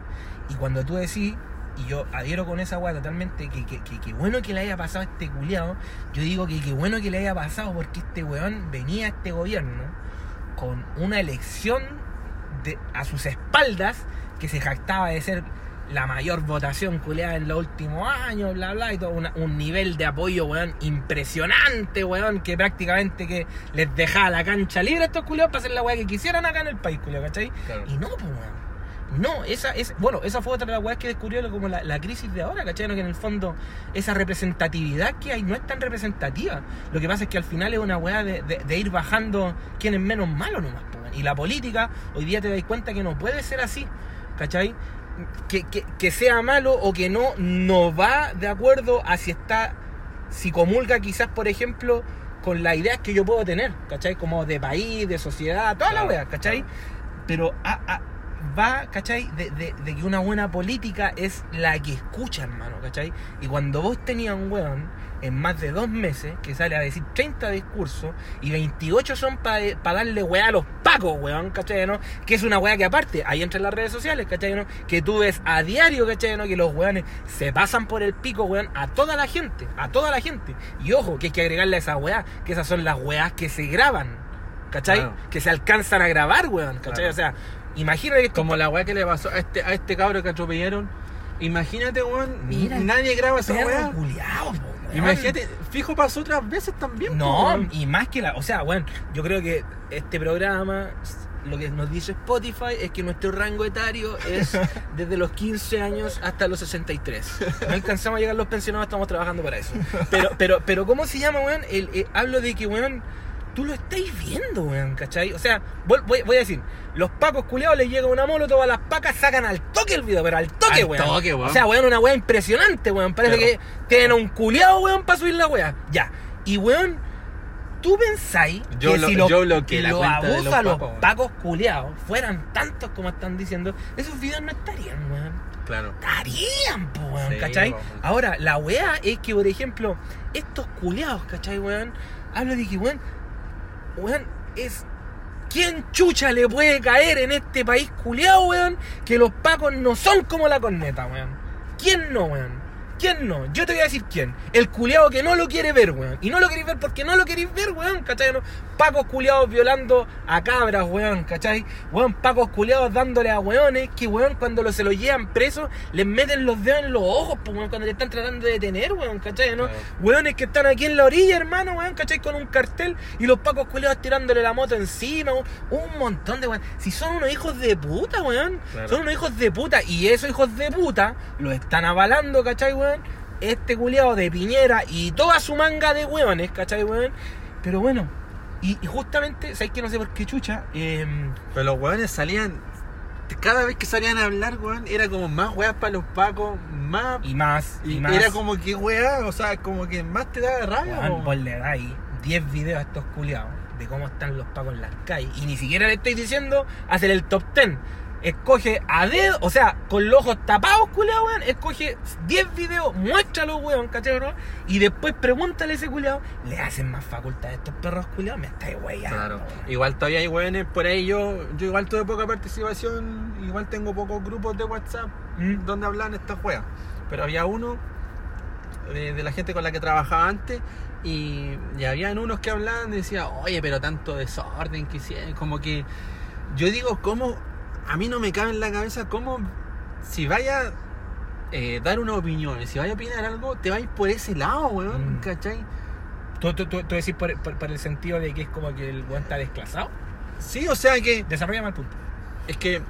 Speaker 2: Y cuando tú decís, y yo adhiero con esa weá totalmente, que, que, que, que bueno que le haya pasado a este culiado, yo digo que qué bueno que le haya pasado porque este weón venía a este gobierno con una elección de, a sus espaldas que se jactaba de ser la mayor votación culeada en los últimos años, bla, bla, y todo una- un nivel de apoyo, weón, impresionante, weón, que prácticamente que les dejaba la cancha libre a estos culeados para hacer la weá que quisieran acá en el país, culeado, ¿cachai?
Speaker 1: Claro.
Speaker 2: Y no, pues, weón. No, esa es, bueno, esa fue otra de las weas que descubrió como la, la crisis de ahora, ¿cachai? No, que en el fondo esa representatividad que hay no es tan representativa. Lo que pasa es que al final es una wea de, de- de ir bajando quién es menos malo nomás. Y la política, hoy día te das cuenta que no puede ser así, ¿cachai? Que, que, que sea malo o que no, no va de acuerdo a si está, si comulga quizás, por ejemplo, con las ideas que yo puedo tener, ¿cachai? Como de país, de sociedad, toda la
Speaker 1: Claro,
Speaker 2: wea, ¿cachai? Pero a- a- va, ¿cachai? De, de- de que una buena política es la que escucha, hermano, ¿cachai? Y cuando vos tenías un weón en más de dos meses que sale a decir 30 discursos y 28 son para darle weá a los pacos, weón, ¿cachai? ¿no? Que es una weá que aparte, ahí entre las redes sociales, ¿cachai? ¿no? Que tú ves a diario, ¿cachai? ¿no? Que los weones se pasan por el pico, weón, a toda la gente, a toda la gente. Y ojo, que hay que agregarle a esa weá, que esas son las weás que se graban, ¿cachai?
Speaker 1: Claro.
Speaker 2: Que se alcanzan a grabar, weón, ¿cachai?
Speaker 1: Claro.
Speaker 2: O sea, imagínate
Speaker 1: Como la weá que le pasó a este, a este cabro que atropellaron. Imagínate, weón.
Speaker 2: Mira,
Speaker 1: nadie graba esa weá. Imagínate, fijo pasó otras veces también.
Speaker 2: No, y más que la. O sea, bueno, yo creo que este programa, lo que nos dice Spotify es que nuestro rango etario es desde los 15 años hasta los 63. No alcanzamos a llegar los pensionados, estamos trabajando para eso. Pero, pero, pero ¿cómo se llama, weón? El, eh, hablo de que, weón, tú lo estáis viendo, weón, ¿cachai? O sea, voy, voy- voy a decir, los pacos culiados les llega una moto, todas las pacas sacan al toque el video, pero al toque,
Speaker 1: Al
Speaker 2: weón.
Speaker 1: toque, weón.
Speaker 2: O sea, weón, una weá impresionante, weón. Parece que tienen un culiado, weón, para subir la weá. Ya. Y, weón, tú pensáis
Speaker 1: Yo
Speaker 2: que
Speaker 1: lo-
Speaker 2: si los,
Speaker 1: yo
Speaker 2: que los
Speaker 1: pacos,
Speaker 2: culiados fueran tantos como están diciendo, esos videos no estarían, weón.
Speaker 1: Claro.
Speaker 2: Estarían, po, weón,
Speaker 1: Sí,
Speaker 2: ¿cachai?
Speaker 1: weón.
Speaker 2: Ahora, la weá es que, por ejemplo, estos culiados, ¿cachai, weón? Hablo de que, weón, weón, es... ¿Quién chucha le puede caer en este país culiado, weón? Que los pacos no son como la corneta, weón. ¿Quién no, weón? ¿Quién no? Yo te voy a decir quién. El culiado que no lo quiere ver, weón. Y no lo queréis ver porque no lo queréis ver, weón, ¿cachai? No? Pacos culiados violando a cabras, weón, ¿cachai? Weón, pacos culiados dándole a weones que, weón, cuando lo, se lo llevan presos, les meten los dedos en los ojos, pues, weón, cuando le están tratando de detener, weón, ¿cachai? ¿no?
Speaker 1: Claro.
Speaker 2: Weones que están aquí en la orilla, hermano, weón, ¿cachai? Con un cartel y los pacos culiados tirándole la moto encima, weón. Un montón de weón. Si son unos hijos de puta, weón.
Speaker 1: Claro.
Speaker 2: Son unos hijos de puta. Y esos hijos de puta lo están avalando, ¿cachai, weón? Este culiado de Piñera y toda su manga de weones, ¿cachai, weón? Pero bueno, y, y justamente, ¿sabes que no sé por qué chucha? Em,
Speaker 1: Pero los weones salían. Cada vez que salían a hablar, weón, era como más weas para los pacos, más.
Speaker 2: y más, y,
Speaker 1: y
Speaker 2: más.
Speaker 1: era como que weá, o sea, como que más te daba rabia.
Speaker 2: Weón, vos le dais 10 videos a estos culiados de cómo están los pacos en las calles. Y ni siquiera le estoy diciendo hacer el top 10. Escoge a dedo, o sea, con los ojos tapados, culiado, weón. Escoge 10 videos, muéstralo, weón, ¿cachai, bro? Y después pregúntale a ese culiado. Le hacen más facultad a estos perros culiados. Me estáis weyando.
Speaker 1: Claro.
Speaker 2: weón.
Speaker 1: Igual todavía hay weones por ahí. Yo, yo igual tuve poca participación. Igual tengo pocos grupos de WhatsApp
Speaker 2: ¿Mm?
Speaker 1: donde hablan estas weas. Pero había uno de, de la gente con la que trabajaba antes. Y, y habían unos que hablaban y decían, oye, pero tanto desorden que hicieron. Como que yo digo, ¿cómo? A mí no me cabe en la cabeza cómo si vaya a eh, dar una opinión, si vaya a opinar algo, te vais por ese lado, weón,
Speaker 2: Mm.
Speaker 1: ¿cachai?
Speaker 2: ¿Tú, tú, tú, tú decís por, por- por el sentido de que es como que el weón está desclasado?
Speaker 1: Sí, o sea que
Speaker 2: Desarrolla el punto.
Speaker 1: Es que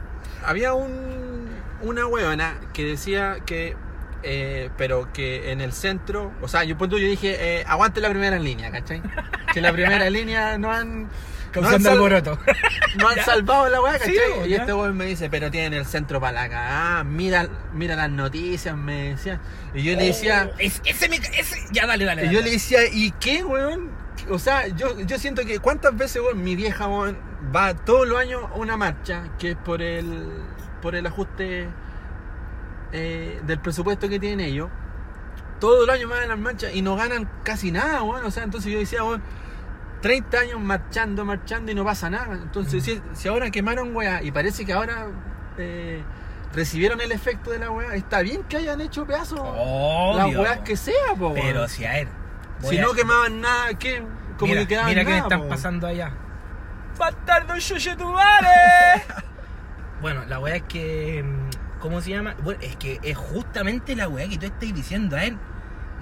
Speaker 1: había un, una huevona que decía que, eh, pero que en el centro, o sea, yo, punto, yo dije, eh, aguante la primera línea, ¿cachai? Que la primera línea no han,
Speaker 2: Causando
Speaker 1: sal-
Speaker 2: alboroto.
Speaker 1: no han salvado la
Speaker 2: Sí,
Speaker 1: ¿cachai? y este hueón me dice, pero tienen el centro para la cagada, mira, mira las noticias, me decía. Y yo le decía,
Speaker 2: Oh, es- ese, me- ese, ya dale, dale.
Speaker 1: y
Speaker 2: dale.
Speaker 1: yo le decía, ¿y qué, weón? O sea, yo, yo siento que cuántas veces, weón, mi vieja, weón, va todos los años a una marcha que es por el, por el ajuste eh, del presupuesto que tienen ellos. Todos los años van a las marchas y no ganan casi nada, weón. O sea, entonces yo decía, weón, 30 años marchando, marchando y no pasa nada. Entonces, si, si ahora quemaron, weá, y parece que ahora eh, recibieron el efecto de la weá, está bien que hayan hecho pedazos las
Speaker 2: Obvio.
Speaker 1: weas que sea, po.
Speaker 2: Pero si a él.
Speaker 1: Si
Speaker 2: a-
Speaker 1: no quemaban nada, ¿qué? Como
Speaker 2: mira,
Speaker 1: que quedaban
Speaker 2: mira están
Speaker 1: po.
Speaker 2: pasando allá. ¡Bastardo madre! bueno, la weá es que. mm, ¿Cómo se llama? Bueno, es que es justamente la weá que tú estás diciendo a él.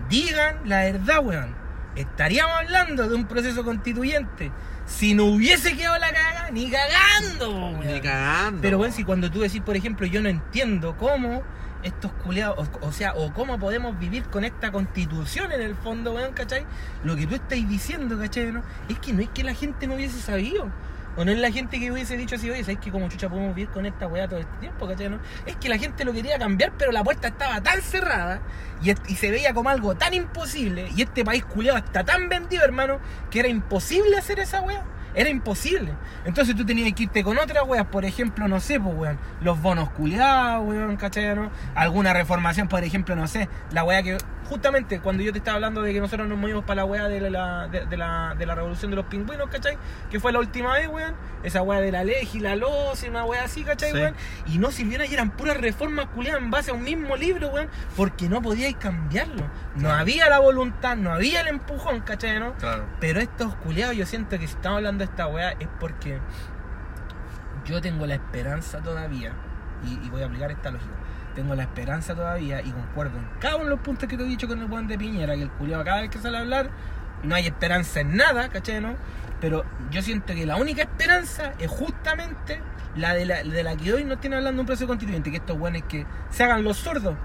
Speaker 2: Digan la verdad, weón. Estaríamos hablando de un proceso constituyente. Si no hubiese quedado la caga, ni cagando.
Speaker 1: Ni cagando.
Speaker 2: Pero bueno, si cuando tú decís, por ejemplo, yo no entiendo cómo estos culeados, o, o sea, o cómo podemos vivir con esta constitución en el fondo, weón, ¿cachai? Lo que tú estás diciendo, ¿cachai? ¿no? Es que no es que la gente no hubiese sabido. O no es la gente que hubiese dicho así, oye, ¿sabes que como chucha podemos vivir con esta weá todo este tiempo, ¿cachai? Es que la gente lo quería cambiar, pero la puerta estaba tan cerrada y, se veía como algo tan imposible. Y este país culeado está tan vendido, hermano, que era imposible hacer esa weá. Era imposible. Entonces tú tenías que irte con otras weas, por ejemplo, no sé, pues weón, los bonos culiados, weón, ¿cachai? Alguna reformación, por ejemplo, no sé, la wea que. Justamente cuando yo te estaba hablando de que nosotros nos movimos para la wea de la, de, de la, de la revolución de los pingüinos, ¿cachai? Que fue la última vez, weón. Esa wea de la ley y la loz y una wea así, ¿cachai,
Speaker 1: Sí.
Speaker 2: weón? Y no sirvieron y eran puras reformas culiadas en base a un mismo libro, weón, porque no podíais cambiarlo. No
Speaker 1: Claro.
Speaker 2: había la voluntad, no había el empujón, ¿cachai? ¿no?
Speaker 1: Claro.
Speaker 2: Pero estos culiados, yo siento que si estamos hablando de esta weá es porque yo tengo la esperanza todavía, y, y voy a aplicar esta lógica, tengo la esperanza todavía y concuerdo en cada uno de los puntos que te he dicho con el buen de Piñera, que el culiado cada vez que sale a hablar no hay esperanza en nada, ¿cachai? ¿no? Pero yo siento que la única esperanza es justamente la de la, de la que hoy nos tiene hablando un proceso constituyente, que estos weones que se hagan los sordos.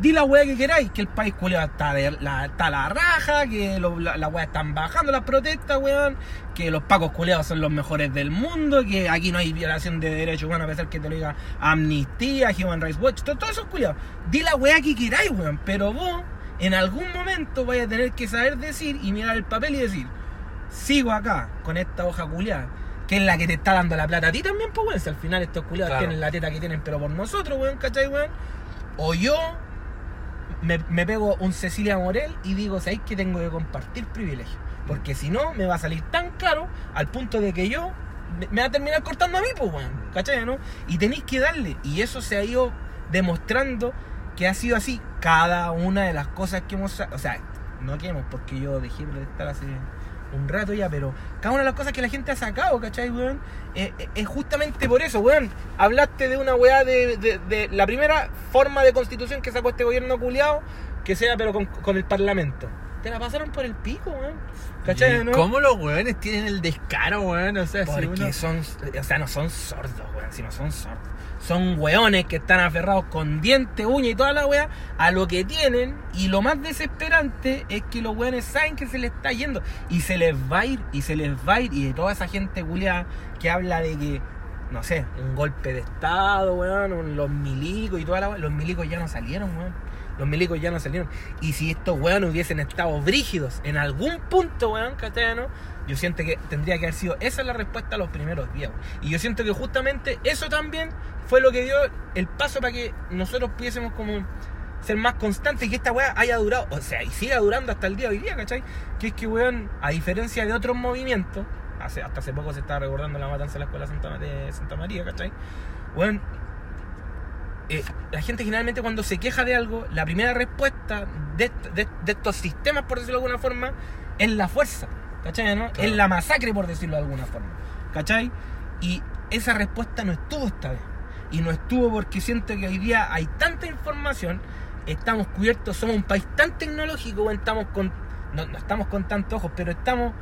Speaker 2: Di la weá que queráis, que el país culiado está, de la, está a la raja, que lo- la, la weá están bajando las protestas, weón, que los pacos culiados son los mejores del mundo, que aquí no hay violación de derechos humanos, a pesar que te lo diga Amnistía, Human Rights Watch, to- todos esos culiados. Di la weá que queráis, weón, pero vos en algún momento vais a tener que saber decir y mirar el papel y decir, sigo acá con esta hoja culiada, que es la que te está dando la plata a ti también, pues weón, si al final estos culiados
Speaker 1: Claro.
Speaker 2: tienen la teta que tienen, pero por nosotros, weón, ¿cachai, weón? O yo me, pego un Cecilia Morel y digo, ¿sabéis que tengo que compartir privilegio? Porque si no, me va a salir tan caro al punto de que yo me, va a terminar cortando a mí, pues, weón. ¿Cachai, no? Y tenéis que darle. Y eso se ha ido demostrando que ha sido así cada una de las cosas que hemos... O sea, no que hemos, porque yo dejé de estar hace un rato ya, pero cada una de las cosas que la gente ha sacado, ¿cachai, weón? Eh, eh, es justamente por eso, weón. Hablaste de una weá de, de- de la primera forma de constitución que sacó este gobierno culiado, que sea pero con, con el parlamento. Te la pasaron por el pico, weón. ¿Cachai,
Speaker 1: ¿Y
Speaker 2: no?
Speaker 1: ¿Cómo los weones tienen el descaro, weón? O sea, si
Speaker 2: Porque
Speaker 1: uno...
Speaker 2: son, o sea, no son sordos, weón, si no son sordos. Son weones que están aferrados con diente, uña y toda la wea a lo que tienen. Y lo más desesperante es que los weones saben que se les está yendo. Y se les va a ir, y se les va a ir. Y de toda esa gente culiada que habla de que, no sé, un golpe de estado, weón, los milicos y toda la wea. Los milicos ya no salieron, weón. Los milicos ya no salieron. Y si estos weones hubiesen estado brígidos en algún punto, weón, ¿cachai, no? Yo siento que tendría que haber sido esa es la respuesta a los primeros días. Y yo siento que justamente eso también fue lo que dio el paso para que nosotros pudiésemos como ser más constantes y que esta weá haya durado, o sea, y siga durando hasta el día de hoy día, ¿cachai? Que es que, weón, a diferencia de otros movimientos, hasta hace poco se estaba recordando la matanza de la escuela Santa, de Santa María, ¿cachai? Weón, eh, la gente generalmente cuando se queja de algo, la primera respuesta de, est- de- de estos sistemas, por decirlo de alguna forma, es la fuerza, ¿cachai? no?
Speaker 1: Claro.
Speaker 2: Es la masacre, por decirlo de alguna forma, ¿cachai? Y esa respuesta no estuvo esta vez. Y no estuvo porque siento que hoy día hay tanta información, estamos cubiertos, somos un país tan tecnológico, estamos con, no, no estamos con tantos ojos, pero estamos...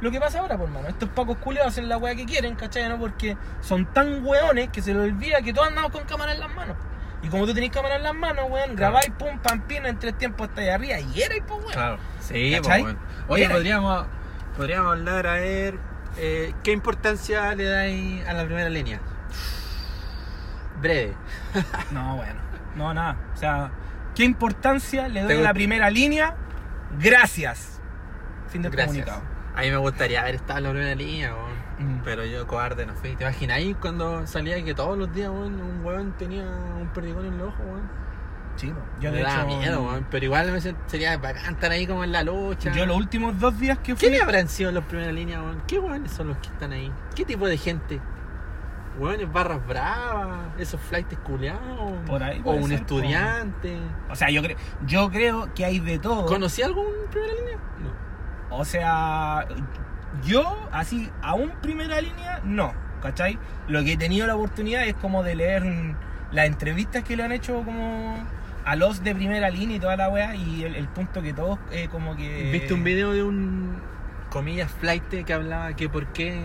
Speaker 2: Lo que pasa ahora, por mano, estos pacos culeados hacen la weá que quieren, ¿cachai? no? Porque son tan weones que se les olvida que todos andamos con cámara en las manos. Y como tú tenés cámara en las manos, weón, grabáis, pum, pam, pim, en tres tiempos estáis arriba y eres, pues, weón.
Speaker 1: Claro. Sí, pues, weón. Oye,
Speaker 2: Era-
Speaker 1: podríamos, podríamos hablar a ver eh, qué importancia le dais a la primera línea. Breve.
Speaker 2: No, bueno, no, nada. O sea, ¿qué importancia le doy a la primera línea? Gracias. Fin del
Speaker 1: Gracias.
Speaker 2: comunicado.
Speaker 1: A mí me gustaría haber estado en la primera línea, weón.
Speaker 2: Mm.
Speaker 1: Pero yo cobarde no fui. ¿Te imaginas ahí cuando salía que todos los días, weón, un weón tenía un perdigón en el ojo, weón?
Speaker 2: Sí, yo
Speaker 1: me
Speaker 2: de hecho.
Speaker 1: miedo, weón. Pero igual sería bacán estar ahí como en la lucha.
Speaker 2: Yo los últimos dos días que fui.
Speaker 1: ¿Quiénes habrán sido los primeras líneas, weón? ¿Qué weones son los que están ahí? ¿Qué tipo de gente? Weones barras bravas, esos flights culeados.
Speaker 2: Por ahí
Speaker 1: O un
Speaker 2: ser,
Speaker 1: estudiante.
Speaker 2: O sea, yo creo, yo creo que hay de todo.
Speaker 1: ¿Conocí algún primera línea? No.
Speaker 2: O sea, yo así, aún primera línea, no, ¿cachai? Lo que he tenido la oportunidad es como de leer mm, las entrevistas que le han hecho como a los de primera línea y toda la wea y el, el punto que todos eh, como que...
Speaker 1: ¿Viste un video de un, comillas, flight que hablaba que por qué...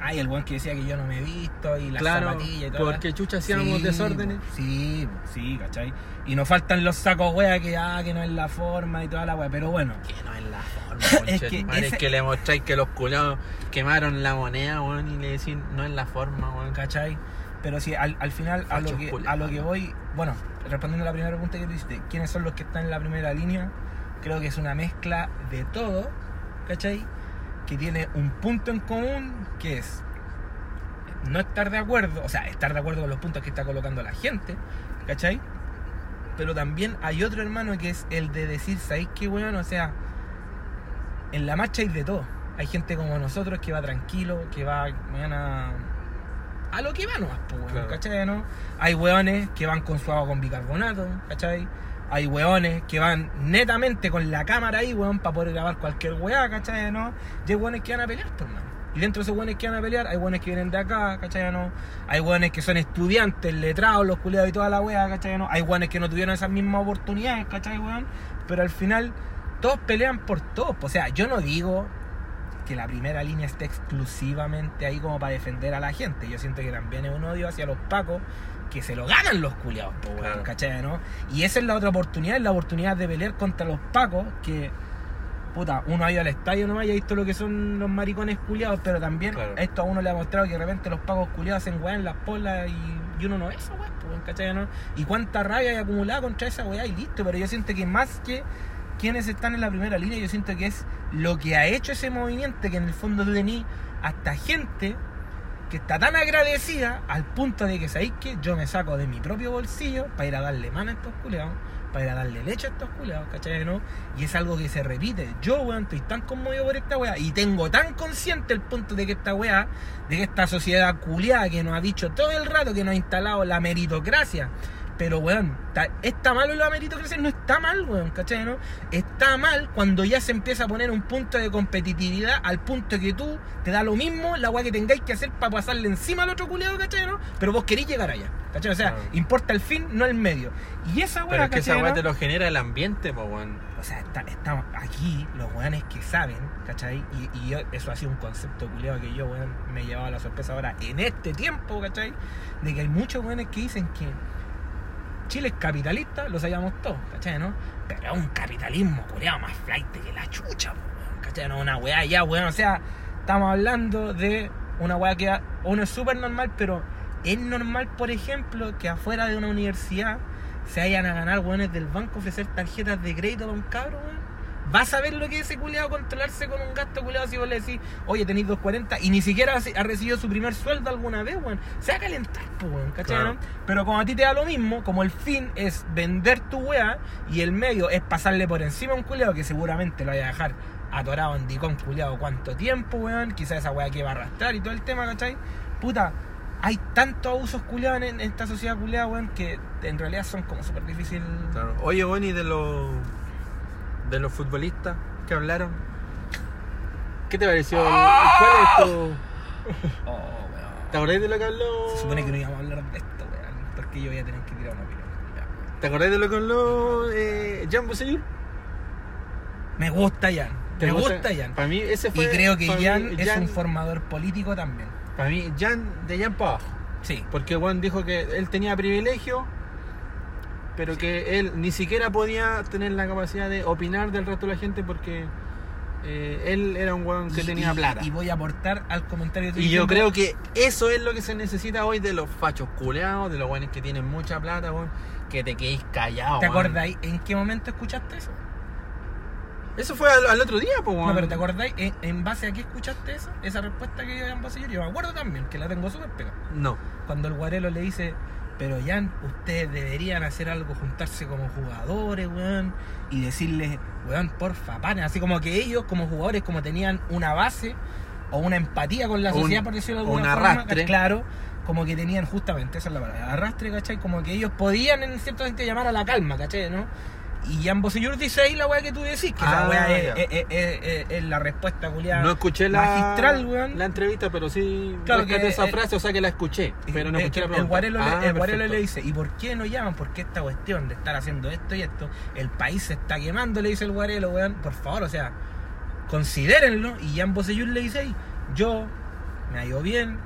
Speaker 2: Ay, el buen que decía que yo no me he visto y las
Speaker 1: claro,
Speaker 2: zapatillas y todo.
Speaker 1: porque chucha hacíamos desórdenes.
Speaker 2: Sí, sí, ¿cachai? Y nos faltan los sacos wea que, ah, que no es la forma y toda la wea, pero bueno.
Speaker 1: Que no es la forma,
Speaker 2: Es que
Speaker 1: que,
Speaker 2: ese-
Speaker 1: es que le mostráis que los culados quemaron la moneda, weón, y le decís, no es la forma, weón.
Speaker 2: ¿cachai? Pero sí, al, al final, a lo, que, a lo que voy, bueno, respondiendo a la primera pregunta que tú hiciste, ¿quiénes son los que están en la primera línea? Creo que es una mezcla de todo, ¿cachai? que tiene un punto en común que es no estar de acuerdo, o sea, estar de acuerdo con los puntos que está colocando la gente, ¿cachai? Pero también hay otro hermano que es el de decir, ¿sabéis qué weón? O sea, en la marcha hay de todo. Hay gente como nosotros que va tranquilo, que va weón, a, lo que va nomás, pues, weón,
Speaker 1: Claro.
Speaker 2: ¿cachai? ¿no? Hay weones que van con su agua con bicarbonato, ¿cachai? Hay weones que van netamente con la cámara ahí, weón, para poder grabar cualquier weá, ¿cachai? ¿no? Y hay weones que van a pelear, pues, hermano. Y dentro de esos weones que van a pelear, hay weones que vienen de acá, ¿cachai? ¿no? Hay weones que son estudiantes, letrados, los culiados y toda la weá, ¿cachai? ¿no? Hay weones que no tuvieron esas mismas oportunidades, ¿cachai, weón? Pero al final, todos pelean por todos. O sea, yo no digo que la primera línea esté exclusivamente ahí como para defender a la gente. Yo siento que también es un odio hacia los pacos que se lo ganan los culiados, weón,
Speaker 1: Claro.
Speaker 2: ¿cachai? ¿no? Y esa es la otra oportunidad, es la oportunidad de pelear contra los pacos que, puta, uno ha ido al estadio nomás y ha visto lo que son los maricones culiados, pero también
Speaker 1: Claro.
Speaker 2: esto a uno le ha mostrado que de repente los pacos culiados hacen weá en las polas y, y uno no es weá, weón, ¿cachai? ¿no? Y cuánta rabia hay acumulada contra esa weá y listo, pero yo siento que más que quienes están en la primera línea, yo siento que es lo que ha hecho ese movimiento, que en el fondo tú tenés hasta gente que está tan agradecida al punto de que sabéis que yo me saco de mi propio bolsillo para ir a darle mano a estos culeados, para ir a darle leche a estos culeados, ¿cachai? ¿no? Y es algo que se repite. Yo, weón, estoy tan conmovido por esta weá y tengo tan consciente el punto de que esta weá, de que esta sociedad culiada que nos ha dicho todo el rato que nos ha instalado la meritocracia. Pero, weón, está, está malo la meritocracia, no está mal, weón, ¿cachai? ¿no? Está mal cuando ya se empieza a poner un punto de competitividad al punto que tú te da lo mismo la weá que tengáis que hacer para pasarle encima al otro culiado, ¿cachai? ¿no? Pero vos queréis llegar allá, ¿cachai? O sea, importa el fin, no el medio. Y esa weá,
Speaker 1: Pero es que esa
Speaker 2: ¿cachai,
Speaker 1: weá
Speaker 2: no?
Speaker 1: te lo genera el ambiente, po, weón.
Speaker 2: O sea, está, estamos aquí, los weones que saben, ¿cachai? Y, y yo- eso ha sido un concepto culiado que yo, weón, me he llevado a la sorpresa ahora en este tiempo, ¿cachai? De que hay muchos weones que dicen que Chile es capitalista, lo sabíamos todos, ¿cachai? ¿no? Pero es un capitalismo culiado más flight que la chucha, ¿cachai? No, una weá ya, weón, o sea, estamos hablando de una weá que uno es súper normal, pero es normal, por ejemplo, que afuera de una universidad se vayan a ganar weones del banco ofrecer tarjetas de crédito a un cabro. Vas a ver lo que es ese culiado controlarse con un gasto culiado si vos le decís, oye, tenéis 240 y ni siquiera ha recibido su primer sueldo alguna vez, weón. Se va a calentar, pues, weón, ¿cachai?
Speaker 1: Claro.
Speaker 2: no? Pero como a ti te da lo mismo, como el fin es vender tu weá y el medio es pasarle por encima a un culiado que seguramente lo vaya a dejar atorado en dicón culiado cuánto tiempo, weón. Quizás esa weá que va a arrastrar y todo el tema, ¿cachai? Puta, hay tantos abusos culiados en, en esta sociedad culiada, weón, que en realidad son como súper difícil.
Speaker 1: Claro. Oye, Bonnie, de los de los futbolistas que hablaron, ¿qué te pareció? el- ¿Cuál es tu...
Speaker 2: Oh, weón.
Speaker 1: ¿Te acordás de lo que habló?
Speaker 2: Se supone que no íbamos a hablar de esto, weón, porque yo voy a tener que tirar una opinión.
Speaker 1: ¿Te acordás de lo que habló eh, Jan Bosellur?
Speaker 2: Me gusta Jan,
Speaker 1: ¿Te
Speaker 2: me gusta Jan.
Speaker 1: Para mí ese fue...
Speaker 2: Y creo que
Speaker 1: mí,
Speaker 2: Jan es
Speaker 1: Jan-
Speaker 2: un formador político también.
Speaker 1: Para mí, Jan, de Jan para abajo.
Speaker 2: Sí.
Speaker 1: Porque Juan dijo que él tenía privilegio, pero que él ni siquiera podía tener la capacidad de opinar del resto de la gente porque eh, él era un weón que
Speaker 2: Y-
Speaker 1: tenía
Speaker 2: y-
Speaker 1: plata.
Speaker 2: Y voy a aportar al comentario que
Speaker 1: Y yo creo que eso es lo que se necesita hoy de los fachos culeados, de los weones que tienen mucha plata, weón, que te quedéis callados.
Speaker 2: ¿Te acordáis en qué momento escuchaste eso?
Speaker 1: Eso fue al, al otro día, pues, weón.
Speaker 2: No, pero ¿te acordáis en, en base a qué escuchaste eso? Esa respuesta que dio Jan Bosellur, yo me acuerdo también, que la tengo súper pegada.
Speaker 1: No.
Speaker 2: Cuando el Guarelo le dice, pero Jan, ustedes deberían hacer algo, juntarse como jugadores, weón, y decirles, weón, porfa, pana, así como que ellos como jugadores, como tenían una base o una empatía con la
Speaker 1: Un-
Speaker 2: sociedad, por decirlo de alguna
Speaker 1: un
Speaker 2: forma,
Speaker 1: arrastre.
Speaker 2: claro, como que tenían justamente, esa es la palabra, arrastre, ¿cachai? Como que ellos podían en cierto sentido llamar a la calma, ¿cachai? ¿no? Y Jan Bosellur dice ahí la weá que tú decís, que esa
Speaker 1: Ah,
Speaker 2: weá es,
Speaker 1: ya.
Speaker 2: es- es- es- es la respuesta, culiada.
Speaker 1: No escuché la,
Speaker 2: magistral, weón.
Speaker 1: la entrevista, pero sí
Speaker 2: Claro que,
Speaker 1: esa
Speaker 2: eh,
Speaker 1: frase, o sea que la escuché, pero no
Speaker 2: Eh,
Speaker 1: escuché la
Speaker 2: el
Speaker 1: pregunta.
Speaker 2: Le-
Speaker 1: Ah,
Speaker 2: el Guarelo
Speaker 1: perfecto.
Speaker 2: le dice, ¿y por qué no llaman? ¿Por qué esta cuestión de estar haciendo esto y esto? El país se está quemando, le dice el Guarelo, weón. Por favor, o sea, considérenlo. Y Jan Bosellur le dice ahí, yo me ha ido bien,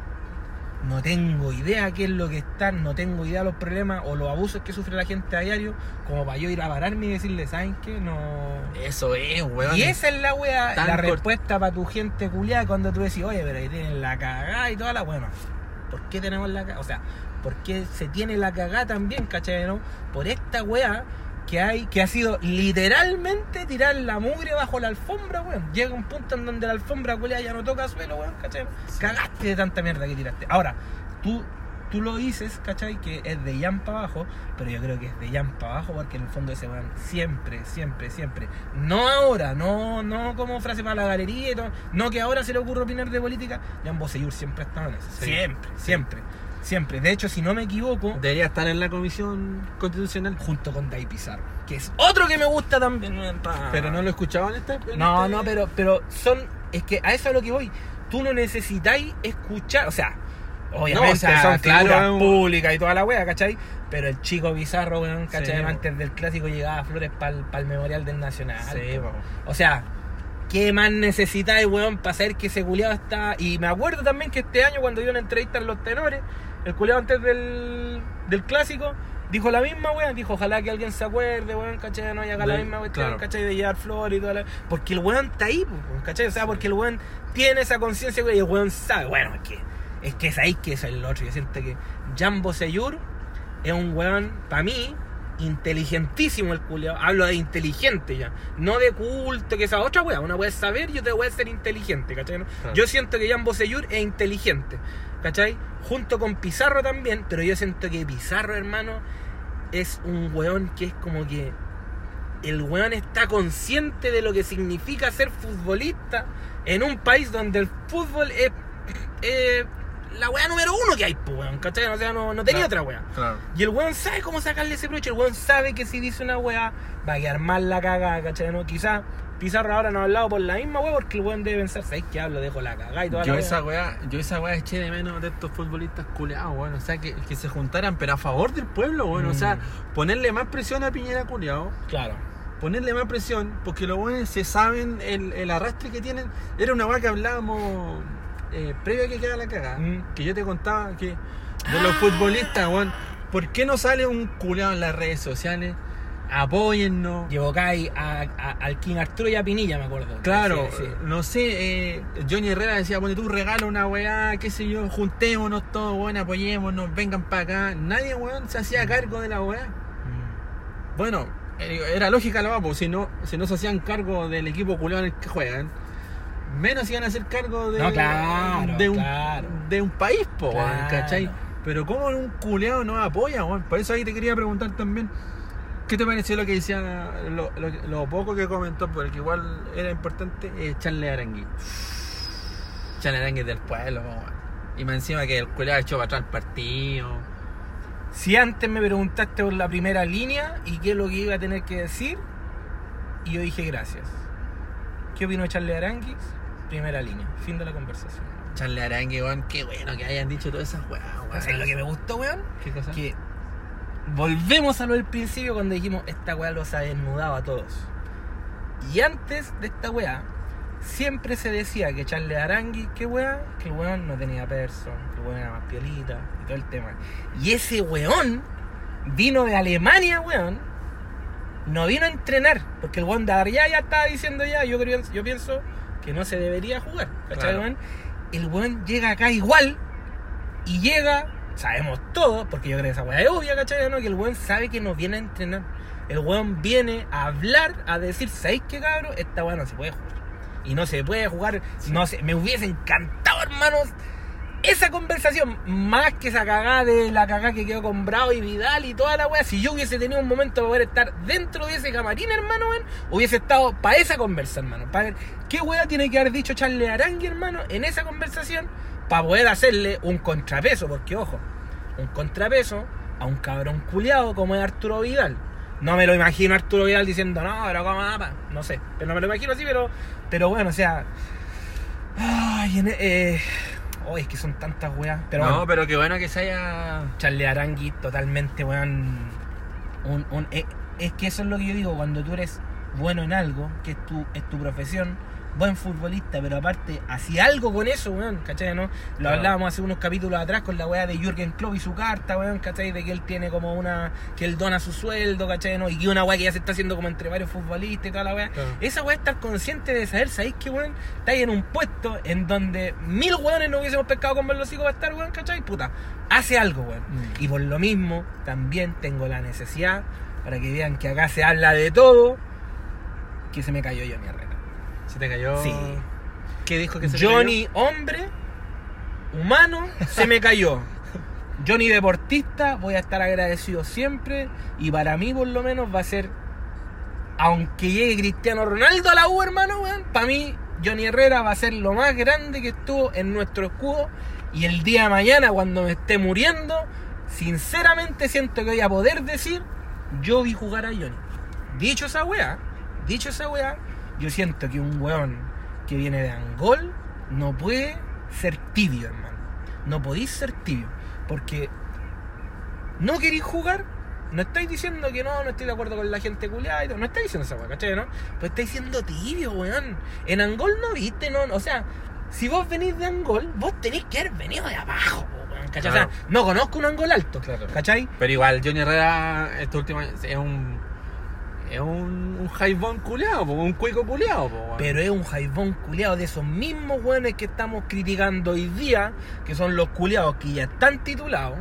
Speaker 2: no tengo idea qué es lo que están, no tengo idea de los problemas o los abusos que sufre la gente a diario, como para yo ir a pararme y decirle, ¿saben qué? No...
Speaker 1: Eso es, weón.
Speaker 2: Y esa es la wea,
Speaker 1: Tan
Speaker 2: la
Speaker 1: cort-
Speaker 2: respuesta para tu gente culiada cuando tú decís, oye, pero ahí tienen la cagada y toda la. Bueno, ¿por qué tenemos la cagada? O sea, ¿por qué se tiene la cagada también, cachai? ¿no? Por esta wea que hay, que ha sido literalmente tirar la mugre bajo la alfombra, weón. Llega un punto en donde la alfombra culia ya no toca suelo, weón, ¿cachai? Cagaste de tanta mierda que tiraste. Ahora, tú, tú lo dices, ¿cachai? Que es de Jan para abajo, pero yo creo que es de Jan para abajo porque en el fondo ese weón siempre, siempre, siempre. No ahora, no, no como frase para la galería y todo, no que ahora se le ocurre opinar de política. Jan Bosellur siempre ha estado en eso.
Speaker 1: Sí.
Speaker 2: Siempre,
Speaker 1: Sí.
Speaker 2: Siempre. De hecho, si no me equivoco,
Speaker 1: Debería estar en la comisión constitucional.
Speaker 2: junto con Dai Pizarro, que es otro que me gusta también.
Speaker 1: Pero no lo escuchaban en este. en
Speaker 2: No,
Speaker 1: este-
Speaker 2: no, pero, pero son. Es que a eso es a lo que voy. Tú no necesitáis escuchar. O sea, obviamente
Speaker 1: No, o sea,
Speaker 2: son
Speaker 1: claro,
Speaker 2: públicas y toda la wea, ¿cachai? Pero el chico bizarro, weón, ¿cachai?
Speaker 1: Sí.
Speaker 2: Antes del clásico llegaba flores para el memorial del Nacional.
Speaker 1: Sí.
Speaker 2: O sea, ¿qué más necesitáis, weón, para saber que ese culiado está. Y me acuerdo también que este año, cuando dio una entrevista en Los Tenores, el culiado antes del, del clásico. Dijo la misma, weón. Dijo, ojalá que alguien se acuerde, weón, ¿cachai? No y haga la misma cuestión,
Speaker 1: claro.
Speaker 2: ¿cachai? De llevar flores y toda la... Porque el weón está ahí, pues, ¿cachai? O sea, porque el weón tiene esa conciencia, weón, y el weón sabe. Bueno, es que es que es ahí que es el otro. Yo siento que Jambo Seyur es un weón, para mí, inteligentísimo el culiao. Hablo de inteligente ya. No de culto, que esa otra weá. Una weá es saber y otra weá es ser inteligente, ¿cachai?
Speaker 1: Claro.
Speaker 2: Yo siento que Jambo Seyur es inteligente, ¿cachai? Junto con Pizarro también, pero yo siento que Pizarro, hermano, es un weón que es como que el weón está consciente de lo que significa ser futbolista en un país donde el fútbol es la weá número uno que hay, pues, weón, ¿cachai? O sea, no, no tenía
Speaker 1: Claro.
Speaker 2: otra weá.
Speaker 1: Claro.
Speaker 2: Y el weón sabe cómo sacarle ese provecho. El weón sabe que si dice una weá, va a quedar mal la cagada, ¿cachai? No, quizás Pizarro ahora no ha hablado por la misma weá, porque el weón debe pensar, ¿sabes qué hablo? Dejo la cagada y toda
Speaker 1: Yo
Speaker 2: la
Speaker 1: esa
Speaker 2: weá.
Speaker 1: yo esa weá eché de menos de estos futbolistas culeados, bueno, o sea, que, que se juntaran, pero a favor del pueblo, bueno, o sea,
Speaker 2: Mm.
Speaker 1: ponerle más presión a Piñera culeado,
Speaker 2: Claro.
Speaker 1: ponerle más presión, porque los buenos se saben el, el arrastre que tienen. Era una weá que hablábamos eh, previo a que quedara la cagada,
Speaker 2: Mm.
Speaker 1: que yo te contaba que de los futbolistas, weón, ¿por qué no sale un culeado en las redes sociales? Apóyennos.
Speaker 2: Llevó Kai a, a- al King Arturo y a Pinilla, me acuerdo.
Speaker 1: Claro,
Speaker 2: Sí, sí.
Speaker 1: no sé, eh, Johnny Herrera decía, pone tú regala una weá, qué sé yo, juntémonos todos, weón, apoyémonos, vengan para acá. Nadie, weón, se hacía cargo de la weá.
Speaker 2: Mm.
Speaker 1: Bueno, eh, era lógica la weá, pues si no, si no se hacían cargo del equipo culiao en el que juegan, menos iban a hacer cargo de,
Speaker 2: No, claro,
Speaker 1: de, un,
Speaker 2: claro.
Speaker 1: de un país, po, weón. ¿cachai? Pero ¿cómo un culeado no apoya, weón? Por eso ahí te quería preguntar también, ¿qué te pareció lo que decía, lo, lo- lo poco que comentó, porque igual era importante, eh, Charle Arangui. Charle Arangui del pueblo. Y más encima que el culeado echó para atrás el partido.
Speaker 2: Si antes me preguntaste por la primera línea y qué es lo que iba a tener que decir, y yo dije gracias. ¿Qué opino de Charlie Aranguis? Primera línea, fin de la conversación.
Speaker 1: Charle Arangui, weón, qué bueno que hayan dicho todas esas weas, weón.
Speaker 2: ¿Sabes lo que me gustó, weón?
Speaker 1: ¿Qué cosa?
Speaker 2: Que volvemos a lo del principio cuando dijimos esta weá los ha desnudado a todos. Y antes de esta weá, siempre se decía que Charles Arangui, ¿qué weá? Que el weón no tenía perso, que el weón era más piolita y todo el tema. Y ese weón vino de Alemania, weón. No vino a entrenar, porque el weón de allá ya estaba diciendo ya, yo, creo, yo pienso que no se debería jugar, ¿cachai,
Speaker 1: Claro.
Speaker 2: weón? El weón llega acá igual y llega, sabemos todo, porque yo creo que esa weá es obvia, ¿cachai? ¿no? Que el weón sabe que no viene a entrenar. El weón viene a hablar, a decir, ¿sabéis qué cabrón? Esta weá no se puede jugar. Y no se puede jugar, no sé, me hubiese encantado, hermanos, esa conversación, más que esa cagada de la cagada que quedó con Bravo y Vidal y toda la weá, si yo hubiese tenido un momento para poder estar dentro de ese camarín, hermano, weón, hubiese estado para esa conversa, hermano. Para ver qué weá tiene que haber dicho Charles Arangui, hermano, en esa conversación, para poder hacerle un contrapeso, porque ojo, un contrapeso a un cabrón culiado como es Arturo Vidal. No me lo imagino a Arturo Vidal diciendo, no, pero como apa", no sé, pero no me lo imagino así, pero, pero bueno, o sea. Ay, en- eh, oh, es que son tantas weas. Pero
Speaker 1: no,
Speaker 2: bueno,
Speaker 1: pero qué bueno que se haya.
Speaker 2: Charlie Arangui totalmente, weón. Un, un- eh, es que eso es lo que yo digo, cuando tú eres bueno en algo, que es tu, es tu profesión, buen futbolista, pero aparte, hacía algo con eso, weón, ¿cachai? ¿no? Lo
Speaker 1: Claro.
Speaker 2: hablábamos hace unos capítulos atrás con la weá de Jürgen Klopp y su carta, weón, ¿cachai? De que él tiene como una. que él dona su sueldo, ¿cachai? ¿no? Y que una weá que ya se está haciendo como entre varios futbolistas y toda la weá.
Speaker 1: Claro.
Speaker 2: Esa weá estar consciente de saber, ¿sabéis qué, weón? Estáis en un puesto en donde mil weones no hubiésemos pescado con los hijos para estar, weón, ¿cachai? Puta, hace algo, weón.
Speaker 1: Mm.
Speaker 2: Y por lo mismo, también tengo la necesidad para que vean que acá se habla de todo, que se me cayó Johnny Herrera.
Speaker 1: ¿Se te cayó?
Speaker 2: Sí.
Speaker 1: ¿Qué dijo que se te
Speaker 2: Johnny, hombre, humano, se me cayó. Johnny deportista, voy a estar agradecido siempre. Y para mí, por lo menos, va a ser. Aunque llegue Cristiano Ronaldo a la U, hermano, weón. Para mí, Johnny Herrera va a ser lo más grande que estuvo en nuestro escudo. Y el día de mañana, cuando me esté muriendo, sinceramente siento que voy a poder decir: Yo vi jugar a Johnny. Dicho esa weá, dicho esa weá, yo siento que un weón que viene de Angol no puede ser tibio, hermano. No podéis ser tibio. Porque no queréis jugar. No estáis diciendo que no, no estoy de acuerdo con la gente culiada y todo. No estáis diciendo esa weá, ¿cachai? ¿no? Pues estáis siendo tibio, weón. En Angol no viste, no. O sea, si vos venís de Angol, vos tenéis que haber venido de abajo, weón. ¿Cachai? O sea, no conozco un Angol alto,
Speaker 1: Claro.
Speaker 2: ¿cachai?
Speaker 1: Pero igual, Johnny Herrera, esta última, es un. Es un, un jaibón culeado, un cuico culeado, po, weón.
Speaker 2: Pero es un jaibón culeado de esos mismos weones que estamos criticando hoy día, que son los culeados que ya están titulados,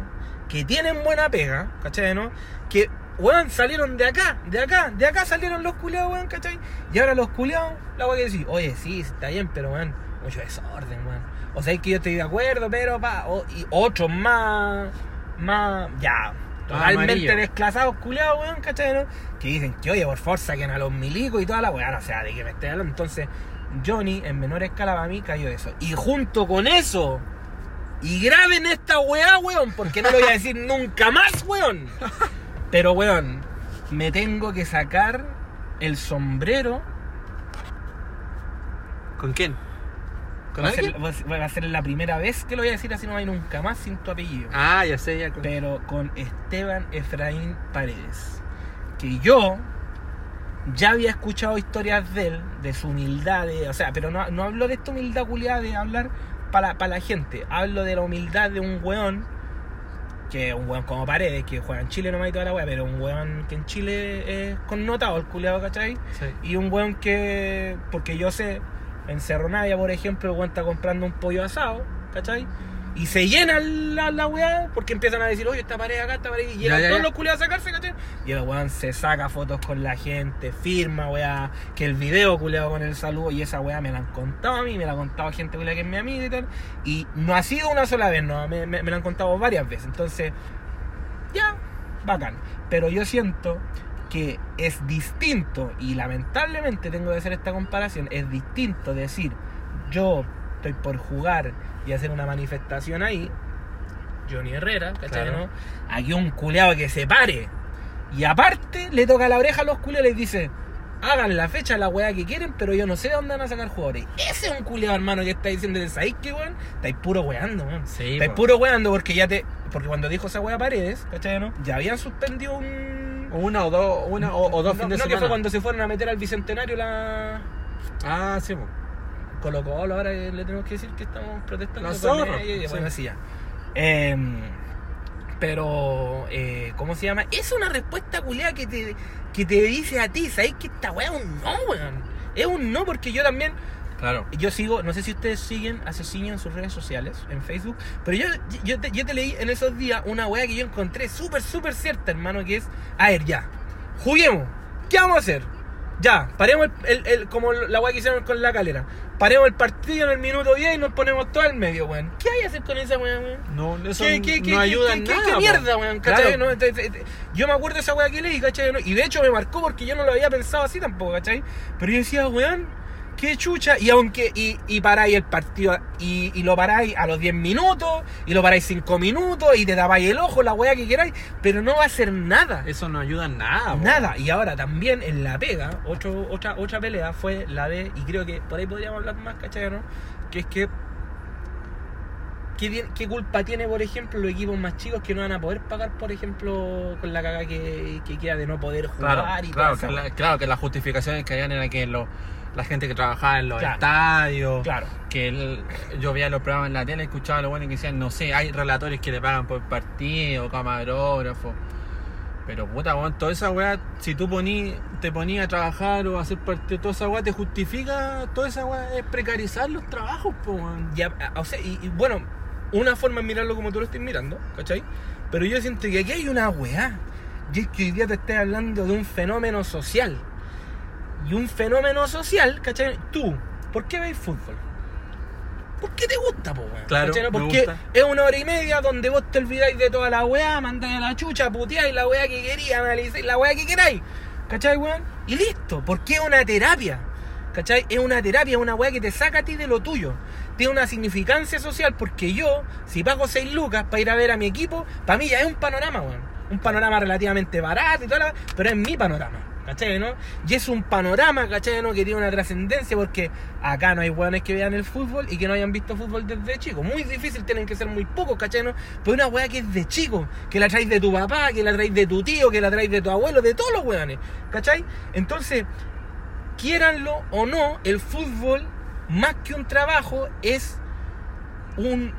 Speaker 2: que tienen buena pega, ¿cachai? ¿No? Que, weón, salieron de acá, de acá, de acá salieron los culeados, weón, ¿cachai? Y ahora los culeados, la voy a decir, oye, sí, está bien, pero, weón, mucho desorden, weón. O sea, es que yo estoy de acuerdo, pero, pa, o- y otros más, más, ya. Totalmente desclasados, culeados, weón, ¿cachai? ¿no? Que dicen que, oye, por favor, saquen a los milicos y toda la weón, o sea, de que me esté hablando. Entonces, Johnny, en menor escala para mí, cayó eso. Y junto con eso, y graben esta weá, weón, porque no lo voy a decir nunca más, weón. Pero, weón, me tengo que sacar el sombrero.
Speaker 1: ¿Con quién? ¿Con
Speaker 2: Va a, ser,
Speaker 1: alguien?
Speaker 2: va a ser- va a ser la primera vez que lo voy a decir así, no hay nunca más sin tu apellido.
Speaker 1: Ah, ya sé, ya. con-
Speaker 2: pero con Esteban Efraín Paredes. Que yo ya había escuchado historias de él, de su humildad, de- o sea, pero no, no hablo de esta humildad culiada de hablar para la gente, hablo de la humildad de un weón, que es un weón como Paredes, que juega en Chile nomás y toda la weá, pero un weón que en Chile es connotado, el culiado, ¿cachai?
Speaker 1: Sí.
Speaker 2: Y un weón que, porque yo sé, en Cerro Navia, por ejemplo, weón está comprando un pollo asado, ¿cachai? Y se llena la, la weá porque empiezan a decir, oye, esta pared acá, esta pared, y llegan todos los culiados a sacarse, ¿cachai? Y el weón se saca fotos con la gente, firma, weá, que el video culiado con el saludo, y esa weá me la han contado a mí, me la ha contado gente culiada que es mi amiga y tal. Y no ha sido una sola vez, no, me, me, me la han contado varias veces. Entonces, ya, bacán. Pero yo siento que es distinto, y lamentablemente tengo que hacer esta comparación, es distinto decir, yo estoy por jugar y hacer una manifestación ahí, Johnny Herrera, ¿cachai?
Speaker 1: Claro.
Speaker 2: no? Aquí un culeado que se pare. Y aparte le toca la oreja a los culeados y les dice, hagan la fecha, la weá que quieren, pero yo no sé de dónde van a sacar jugadores. Ese es un culeado, hermano, que está diciendo, ¿sabéis qué, weón? Estáis puro weando, weón.
Speaker 1: Sí,
Speaker 2: Estáis
Speaker 1: po.
Speaker 2: puro weando porque ya te... Porque cuando dijo esa weá Paredes, ¿cachai? No? Ya habían suspendido un...
Speaker 1: Una o dos, una o, o dos
Speaker 2: no,
Speaker 1: fines de
Speaker 2: no,
Speaker 1: semana.
Speaker 2: que fue cuando se fueron a meter al Bicentenario la...
Speaker 1: Ah, sí, po.
Speaker 2: Colo Colo, ahora que le tenemos que decir que estamos protestando y
Speaker 1: sí.
Speaker 2: bueno, así ya. Em, pero, eh, ¿cómo se llama? Es una respuesta culiada que te, que te dice a ti, ¿sabes que esta weá es un no, weón? Es un no porque yo también,
Speaker 1: Claro.
Speaker 2: yo sigo, no sé si ustedes siguen a Ceciño en sus redes sociales, en Facebook, pero yo, yo, te, yo te leí en esos días una weá que yo encontré súper, súper cierta, hermano, que es, a ver, ya, juguemos, ¿qué vamos a hacer? Ya, paremos el, el- el- como la weá que hicieron con la calera. Paremos el partido en el minuto 10 y nos ponemos todo al medio, weón. ¿Qué hay que hacer con esa weá, weón?
Speaker 1: No, eso
Speaker 2: ¿Qué, qué, qué,
Speaker 1: no ayuda en
Speaker 2: qué-
Speaker 1: nada.
Speaker 2: qué mierda, weón?
Speaker 1: Claro.
Speaker 2: No, te- te- te- yo me acuerdo de esa weá que leí, ¿cachai? No, Y de hecho me marcó porque yo no lo había pensado así tampoco, ¿cachai? Pero yo decía, weón, qué chucha. Y aunque, y, y paráis el partido, y, y lo paráis a los 10 minutos, y lo paráis 5 minutos, y te tapáis el ojo, la weá que queráis, pero no va a hacer nada.
Speaker 1: Eso no ayuda en nada. po.
Speaker 2: Nada, y ahora también en la pega, ocho, otra, otra pelea fue la de, y creo que por ahí podríamos hablar más, ¿cachai? ¿no? Que es que, ¿qué, qué culpa tiene, por ejemplo, los equipos más chicos que no van a poder pagar, por ejemplo, con la caga que, que queda de no poder jugar
Speaker 1: Claro,
Speaker 2: y
Speaker 1: claro,
Speaker 2: toda
Speaker 1: que la, claro, que las justificaciones que habían era que lo- la gente que trabajaba en los
Speaker 2: Claro.
Speaker 1: estadios,
Speaker 2: Claro.
Speaker 1: que el- yo veía los programas en la tele, escuchaba a los buenos que decían, no sé, hay relatores que le pagan por partido, camarógrafo. Pero puta, weón, toda esa weá, si tú poní, te ponías a trabajar o a hacer partido, toda esa weá te justifica, toda esa weá es precarizar los trabajos, po, weón.
Speaker 2: Ya, o sea, y, y bueno, una forma es mirarlo como tú lo estás mirando, ¿cachai? Pero yo siento que aquí hay una weá. Y es que hoy día te estoy hablando de un fenómeno social. Y un fenómeno social, ¿cachai? Tú, ¿por qué veis fútbol? ¿Por qué te gusta, po, weón?
Speaker 1: Claro,
Speaker 2: Porque
Speaker 1: gusta.
Speaker 2: es una hora y media donde vos te olvidáis de toda la weá, mandáis a la chucha, puteáis la weá que quería, analizáis la weá que queráis. ¿Cachai, weón? Y listo, porque es una terapia. ¿Cachai? Es una terapia, es una weá que te saca a ti de lo tuyo. Tiene una significancia social porque yo, si pago 6 lucas para ir a ver a mi equipo, para mí ya es un panorama, weón. Un panorama relativamente barato y toda la... Pero es mi panorama. ¿Cachai, no? Y es un panorama, ¿cachai, no? Que tiene una trascendencia porque acá no hay weones que vean el fútbol y que no hayan visto fútbol desde chico. Muy difícil, tienen que ser muy pocos, ¿cachai, no? Pero una weá que es de chico, que la traes de tu papá, que la traes de tu tío, que la traes de tu abuelo, de todos los weones, ¿cachai? Entonces, quieranlo o no, el fútbol, más que un trabajo, es un...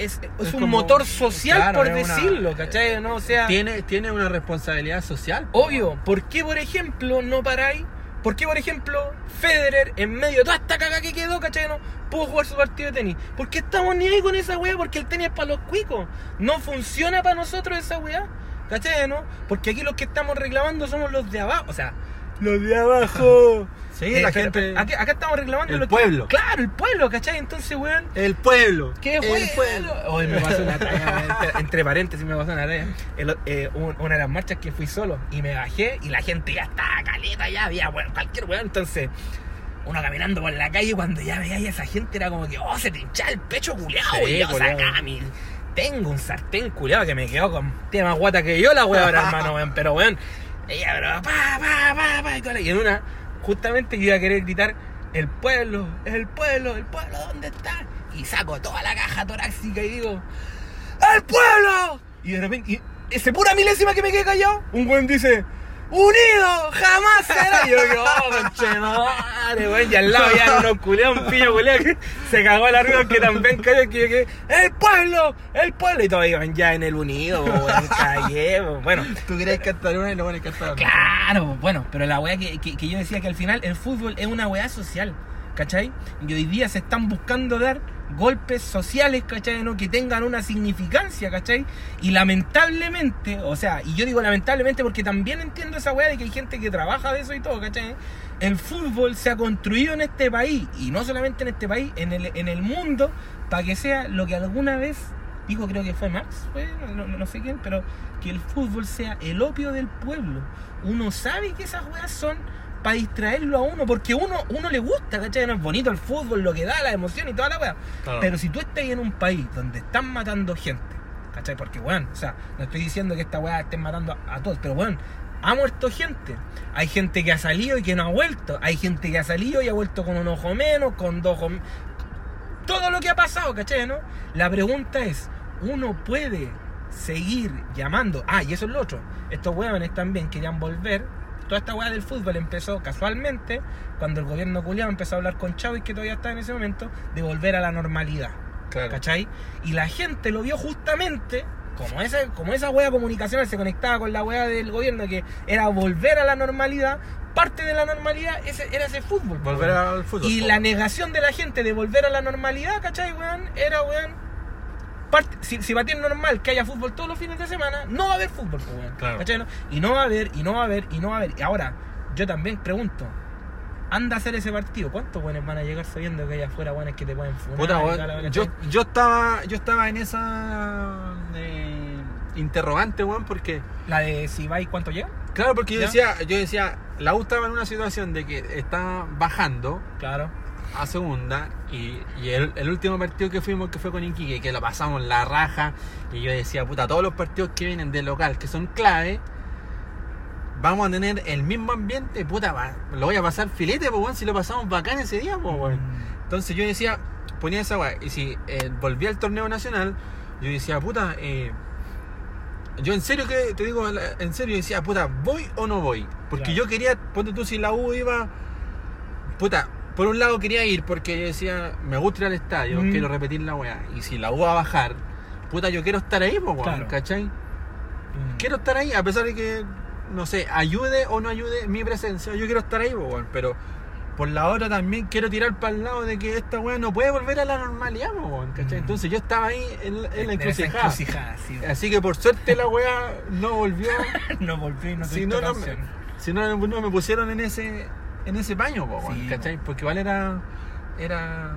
Speaker 2: Es, es
Speaker 1: Es
Speaker 2: un
Speaker 1: como-
Speaker 2: motor social,
Speaker 1: claro,
Speaker 2: por
Speaker 1: es una-
Speaker 2: decirlo, ¿cachai? ¿no? O sea,
Speaker 1: Tiene, tiene una responsabilidad social.
Speaker 2: Obvio, ¿por qué por ejemplo no paráis? ¿Por qué por ejemplo Federer en medio de toda esta caga que quedó, cachai? No pudo jugar su partido de tenis? ¿Por qué estamos ni ahí con esa weá? Porque el tenis es para los cuicos. No funciona para nosotros esa weá. ¿Cachai? ¿No? Porque aquí los que estamos reclamando somos los de abajo. O sea, los de abajo.
Speaker 1: Sí,
Speaker 2: Eh,
Speaker 1: la
Speaker 2: pero-
Speaker 1: gente.
Speaker 2: acá, acá estamos reclamando
Speaker 1: El
Speaker 2: que-
Speaker 1: pueblo.
Speaker 2: claro, el pueblo, ¿cachai? Entonces, weón.
Speaker 1: El pueblo.
Speaker 2: ¿Qué
Speaker 1: el
Speaker 2: fue?
Speaker 1: pueblo.
Speaker 2: Hoy me pasó una talla, entre, entre paréntesis me pasó una talla. El- eh, un- una de las marchas que fui solo y me bajé y la gente ya estaba caleta, ya había bueno, cualquier weón. Entonces, uno caminando por la calle cuando ya veía a esa gente era como que, oh, se te hinchaba el pecho culeado.
Speaker 1: Sí,
Speaker 2: y yo sacaba mi. Tengo un sartén culeado que me quedó con. Tiene más guata que yo la weón, ahora, hermano, weón. Pero weón, ella, pero pa, pa, pa, pa, y en una, justamente yo iba a querer gritar, el pueblo, el pueblo, el pueblo, ¿dónde está? Y saco toda la caja torácica y digo, ¡El pueblo! Y de repente, y ese pura milésima que me quedé callado, un weón dice, ¡Unido! ¡Jamás será! Y yo digo, ¡oh, conchemadre, weón! Y al lado ya unos culeados, un pillo culeado que se cagó la rueda que también cayó, que yo quedé, ¡El pueblo! ¡El pueblo! Y todos iban ya en el unido, weón, callé, weón. Bueno,
Speaker 1: Tú querés cantar una y van a cantar.
Speaker 2: Claro, bueno, pero la weá que, que- que yo decía que al final el fútbol es una weá social, ¿cachai? Y hoy día se están buscando dar golpes sociales, ¿cachai? ¿no? Que tengan una significancia, ¿cachai? Y lamentablemente, o sea, y yo digo lamentablemente porque también entiendo esa weá de que hay gente que trabaja de eso y todo, ¿cachai? El fútbol se ha construido en este país, y no solamente en este país, en el, en el mundo, para que sea lo que alguna vez dijo creo que fue Marx, fue, no, no- no sé quién, pero que el fútbol sea el opio del pueblo. Uno sabe que esas weas son para distraerlo a uno, porque uno, uno le gusta, ¿cachai? No es bonito el fútbol, lo que da, la emoción y toda la.
Speaker 1: Claro.
Speaker 2: Pero si tú estás en un país donde están matando gente, ¿cachai? Porque, weón, o sea, no estoy diciendo que esta weá estén matando a, a todos, pero, weón, ha muerto gente. Hay gente que ha salido y que no ha vuelto. Hay gente que ha salido y ha vuelto con un ojo menos, con dos ojos todo lo que ha pasado, ¿cachai? ¿no? La pregunta es, ¿uno puede seguir llamando? Ah, y eso es lo otro. Estos huevones también querían volver. Toda esta hueá del fútbol empezó casualmente cuando el gobierno culiado empezó a hablar con Chávez, que todavía está en ese momento, de volver a la normalidad.
Speaker 1: Claro.
Speaker 2: ¿Cachai? Y la gente lo vio justamente como esa, como esa wea comunicacional se conectaba con la wea del gobierno que era volver a la normalidad, parte de la normalidad ese, era ese fútbol.
Speaker 1: Volver al fútbol.
Speaker 2: Y la negación de la gente de volver a la normalidad, ¿cachai, weón? Era, weón. Parte- si, si va a ser normal que haya fútbol todos los fines de semana, no va a haber fútbol, pues. Y no va a haber, y no va a haber, y no va a haber. Y ahora, yo también pregunto. Anda a hacer ese partido. ¿Cuántos buenos van a llegar sabiendo que allá afuera, buenos que te pueden?
Speaker 1: Puta,
Speaker 2: weá,
Speaker 1: yo, yo estaba yo estaba en esa eh, interrogante, weón, porque
Speaker 2: La de si va y cuánto llega.
Speaker 1: claro, porque yo
Speaker 2: ¿Ya?
Speaker 1: decía, yo decía, la U estaba en una situación de que está bajando
Speaker 2: Claro.
Speaker 1: A segunda y, y el, el último partido que fuimos que fue con Iquique, que lo pasamos la raja y yo decía, puta, todos los partidos que vienen de local que son clave vamos a tener el mismo ambiente, puta, va- lo voy a pasar filete, pues, si lo pasamos bacán ese día, pues, weón. Entonces yo decía, ponía esa weá, y si eh, volvía al torneo nacional, yo decía, puta, eh, yo en serio que te digo, en serio decía, puta, ¿voy o no voy? Porque
Speaker 2: Claro.
Speaker 1: yo quería, ponte tú si la U iba, puta, por un lado quería ir porque yo decía, me gusta ir al estadio,
Speaker 2: Mm.
Speaker 1: quiero repetir la weá, y si la U va a bajar, puta, yo quiero estar ahí, pues,
Speaker 2: Claro.
Speaker 1: ¿cachai?
Speaker 2: Mm.
Speaker 1: Quiero estar ahí, a pesar de que, no sé, ayude o no ayude mi presencia, yo quiero estar ahí, pues, pero por la otra también quiero tirar para el lado de que esta weá no puede volver a la normalidad, weón, ¿cachai?
Speaker 2: Mm.
Speaker 1: Entonces yo estaba ahí en, la- en encrucijada.
Speaker 2: sí.
Speaker 1: Así que por suerte la weá no volvió.
Speaker 2: no volví, no
Speaker 1: si no, no, me, si no, no me pusieron en ese en ese paño, po,
Speaker 2: Sí,
Speaker 1: ¿cachai? Porque igual era, era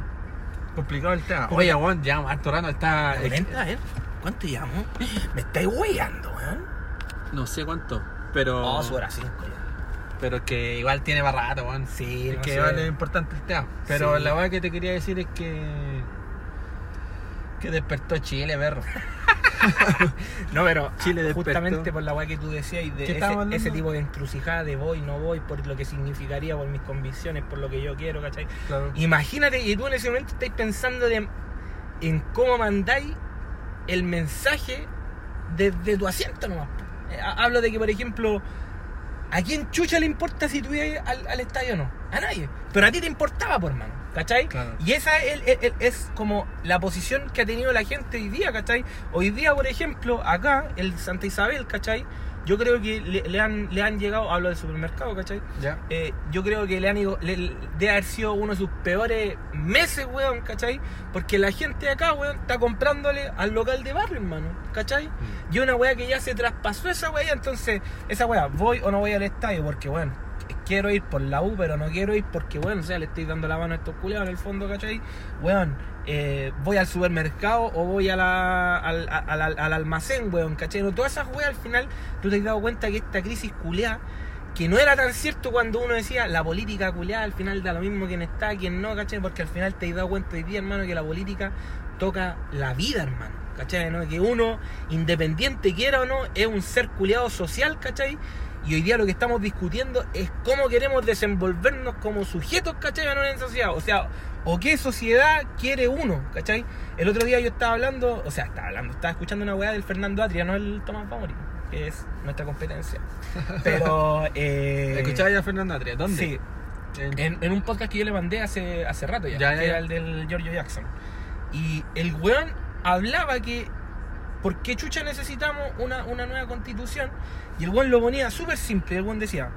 Speaker 1: complicado el tema.
Speaker 2: ¿Cómo
Speaker 1: Oye, weón, ya harto rato está.
Speaker 2: Lenta, ver, ¿cuánto llamo? Me estáis hueando, weón.
Speaker 1: No sé cuánto, pero.
Speaker 2: Oh, su hora 5 ya.
Speaker 1: Pero que igual tiene para rato, weón.
Speaker 2: Sí,
Speaker 1: Es
Speaker 2: no
Speaker 1: que igual es importante el tema. Pero
Speaker 2: Sí.
Speaker 1: la weá que te quería decir es que. Que despertó Chile, perro.
Speaker 2: No, pero
Speaker 1: Chile
Speaker 2: justamente por la weá que tú decías y de
Speaker 1: ¿Qué
Speaker 2: ese, tipo de encrucijada de voy, no voy, por lo que significaría, por mis convicciones, por lo que yo quiero, ¿cachai?
Speaker 1: Claro.
Speaker 2: Imagínate y tú en ese momento estáis pensando de- en cómo mandáis el mensaje desde tu asiento nomás. Eh, ha- Hablo de que, por ejemplo, ¿a quién chucha le importa si tú ibas al, al estadio o no? A nadie. Pero a ti te importaba, por mano. ¿Cachai?
Speaker 1: Claro.
Speaker 2: Y esa es, es como la posición que ha tenido la gente hoy día, ¿cachai? Hoy día, por ejemplo, acá, el Santa Isabel, ¿cachai? Yo creo que le, le han, le han llegado, hablo del supermercado, ¿cachai? Eh, yo creo que le han ido, le, debe haber sido uno de sus peores meses, weón, ¿cachai? Porque la gente de acá, weón, está comprándole al local de barrio, hermano, ¿cachai? Y una weá que ya se traspasó esa weá, entonces, esa weá, voy o no voy al estadio, porque, weón, quiero ir por la U, pero no quiero ir porque, weón, o sea, le estoy dando la mano a estos culiados en el fondo, ¿cachai? Weón, eh, voy al supermercado o voy a la, al, al- al- al almacén, weón, ¿cachai? No, todas esas weas al final, tú te has dado cuenta que esta crisis culiada que no era tan cierto cuando uno decía la política culiada al final da lo mismo quien está, quien no, ¿cachai? Porque al final te has dado cuenta hoy día, hermano, que la política toca la vida, hermano, ¿cachai? ¿no? Que uno, independiente quiera o no, es un ser culiado social, ¿cachai? Y hoy día lo que estamos discutiendo es cómo queremos desenvolvernos como sujetos, ¿cachai? En sociedad. O sea, o qué sociedad quiere uno, ¿cachai? El otro día yo estaba hablando, o sea, estaba hablando, estaba escuchando una weá del Fernando Atria, no el Tomás Famori, que es nuestra competencia. Pero, eh...
Speaker 1: ¿Escuchaba ya a Fernando Atria? ¿Dónde?
Speaker 2: Sí,
Speaker 1: En-
Speaker 2: en, en un podcast que yo le mandé hace, hace rato ya,
Speaker 1: Ya, ya,
Speaker 2: que
Speaker 1: ya.
Speaker 2: era el del Giorgio Jackson. Y el weón hablaba que ¿por qué chucha necesitamos una, una nueva constitución? Y el weón lo ponía súper simple, el weón decía,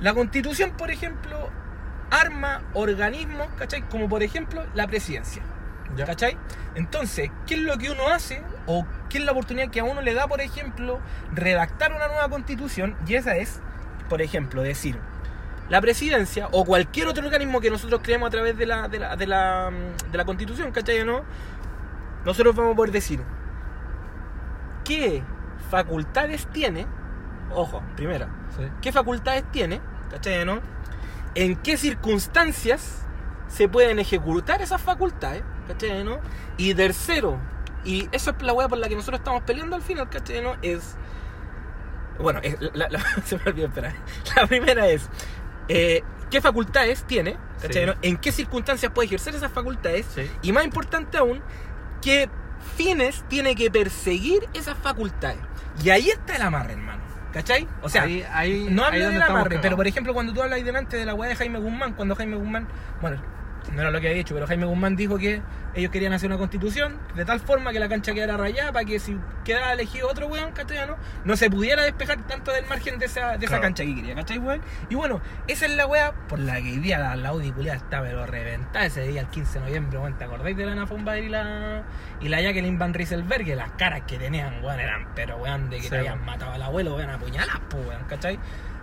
Speaker 2: la constitución, por ejemplo, arma organismos, ¿cachai? Como por ejemplo la presidencia.
Speaker 1: Ya.
Speaker 2: ¿Cachai? Entonces, ¿qué es lo que uno hace? ¿O qué es la oportunidad que a uno le da, por ejemplo, redactar una nueva constitución? Y esa es, por ejemplo, decir, la presidencia o cualquier otro organismo que nosotros creemos a través de la, de la, de la, de la constitución, ¿cachai o no? Nosotros vamos a poder decir qué facultades tiene, ojo, primera,
Speaker 1: Sí.
Speaker 2: qué facultades tiene, ¿cachai no? En qué circunstancias se pueden ejecutar esas facultades, ¿cachai no? Y tercero, y esa es la hueá por la que nosotros estamos peleando al final, ¿cachai no? Es bueno, es la- la- se me olvidó esperar. La primera es, eh, ¿qué facultades tiene?
Speaker 1: Sí.
Speaker 2: no? ¿En qué circunstancias puede ejercer esas facultades?
Speaker 1: Sí.
Speaker 2: Y más importante aún, ¿qué fines tiene que perseguir esas facultades? Y ahí está el amarre, hermano. ¿Cachai? O sea,
Speaker 1: ahí, ahí,
Speaker 2: no hablo del
Speaker 1: estamos
Speaker 2: amarre, pero por ejemplo, cuando tú hablas delante de la weá de Jaime Guzmán, cuando Jaime Guzmán, bueno, no era lo que había dicho, pero Jaime Guzmán dijo que ellos querían hacer una constitución de tal forma que la cancha quedara rayada para que si quedara elegido otro weón, ¿cachai? No, se pudiera despejar tanto del margen de esa, de esa cancha que quería, ¿cachai, weón? Y bueno, esa es la weá por la que hoy día la, la Audi culiada está pero reventada ese día, el 15 de noviembre, weón, ¿te acordáis de la Ana Fumbader y la, y la Jacqueline Van Rieselberg? Las caras que tenían, weón, eran, pero weón, de que
Speaker 1: Sí,
Speaker 2: te habían matado al abuelo, weón, a puñalas, pues, weón, ¿cachai?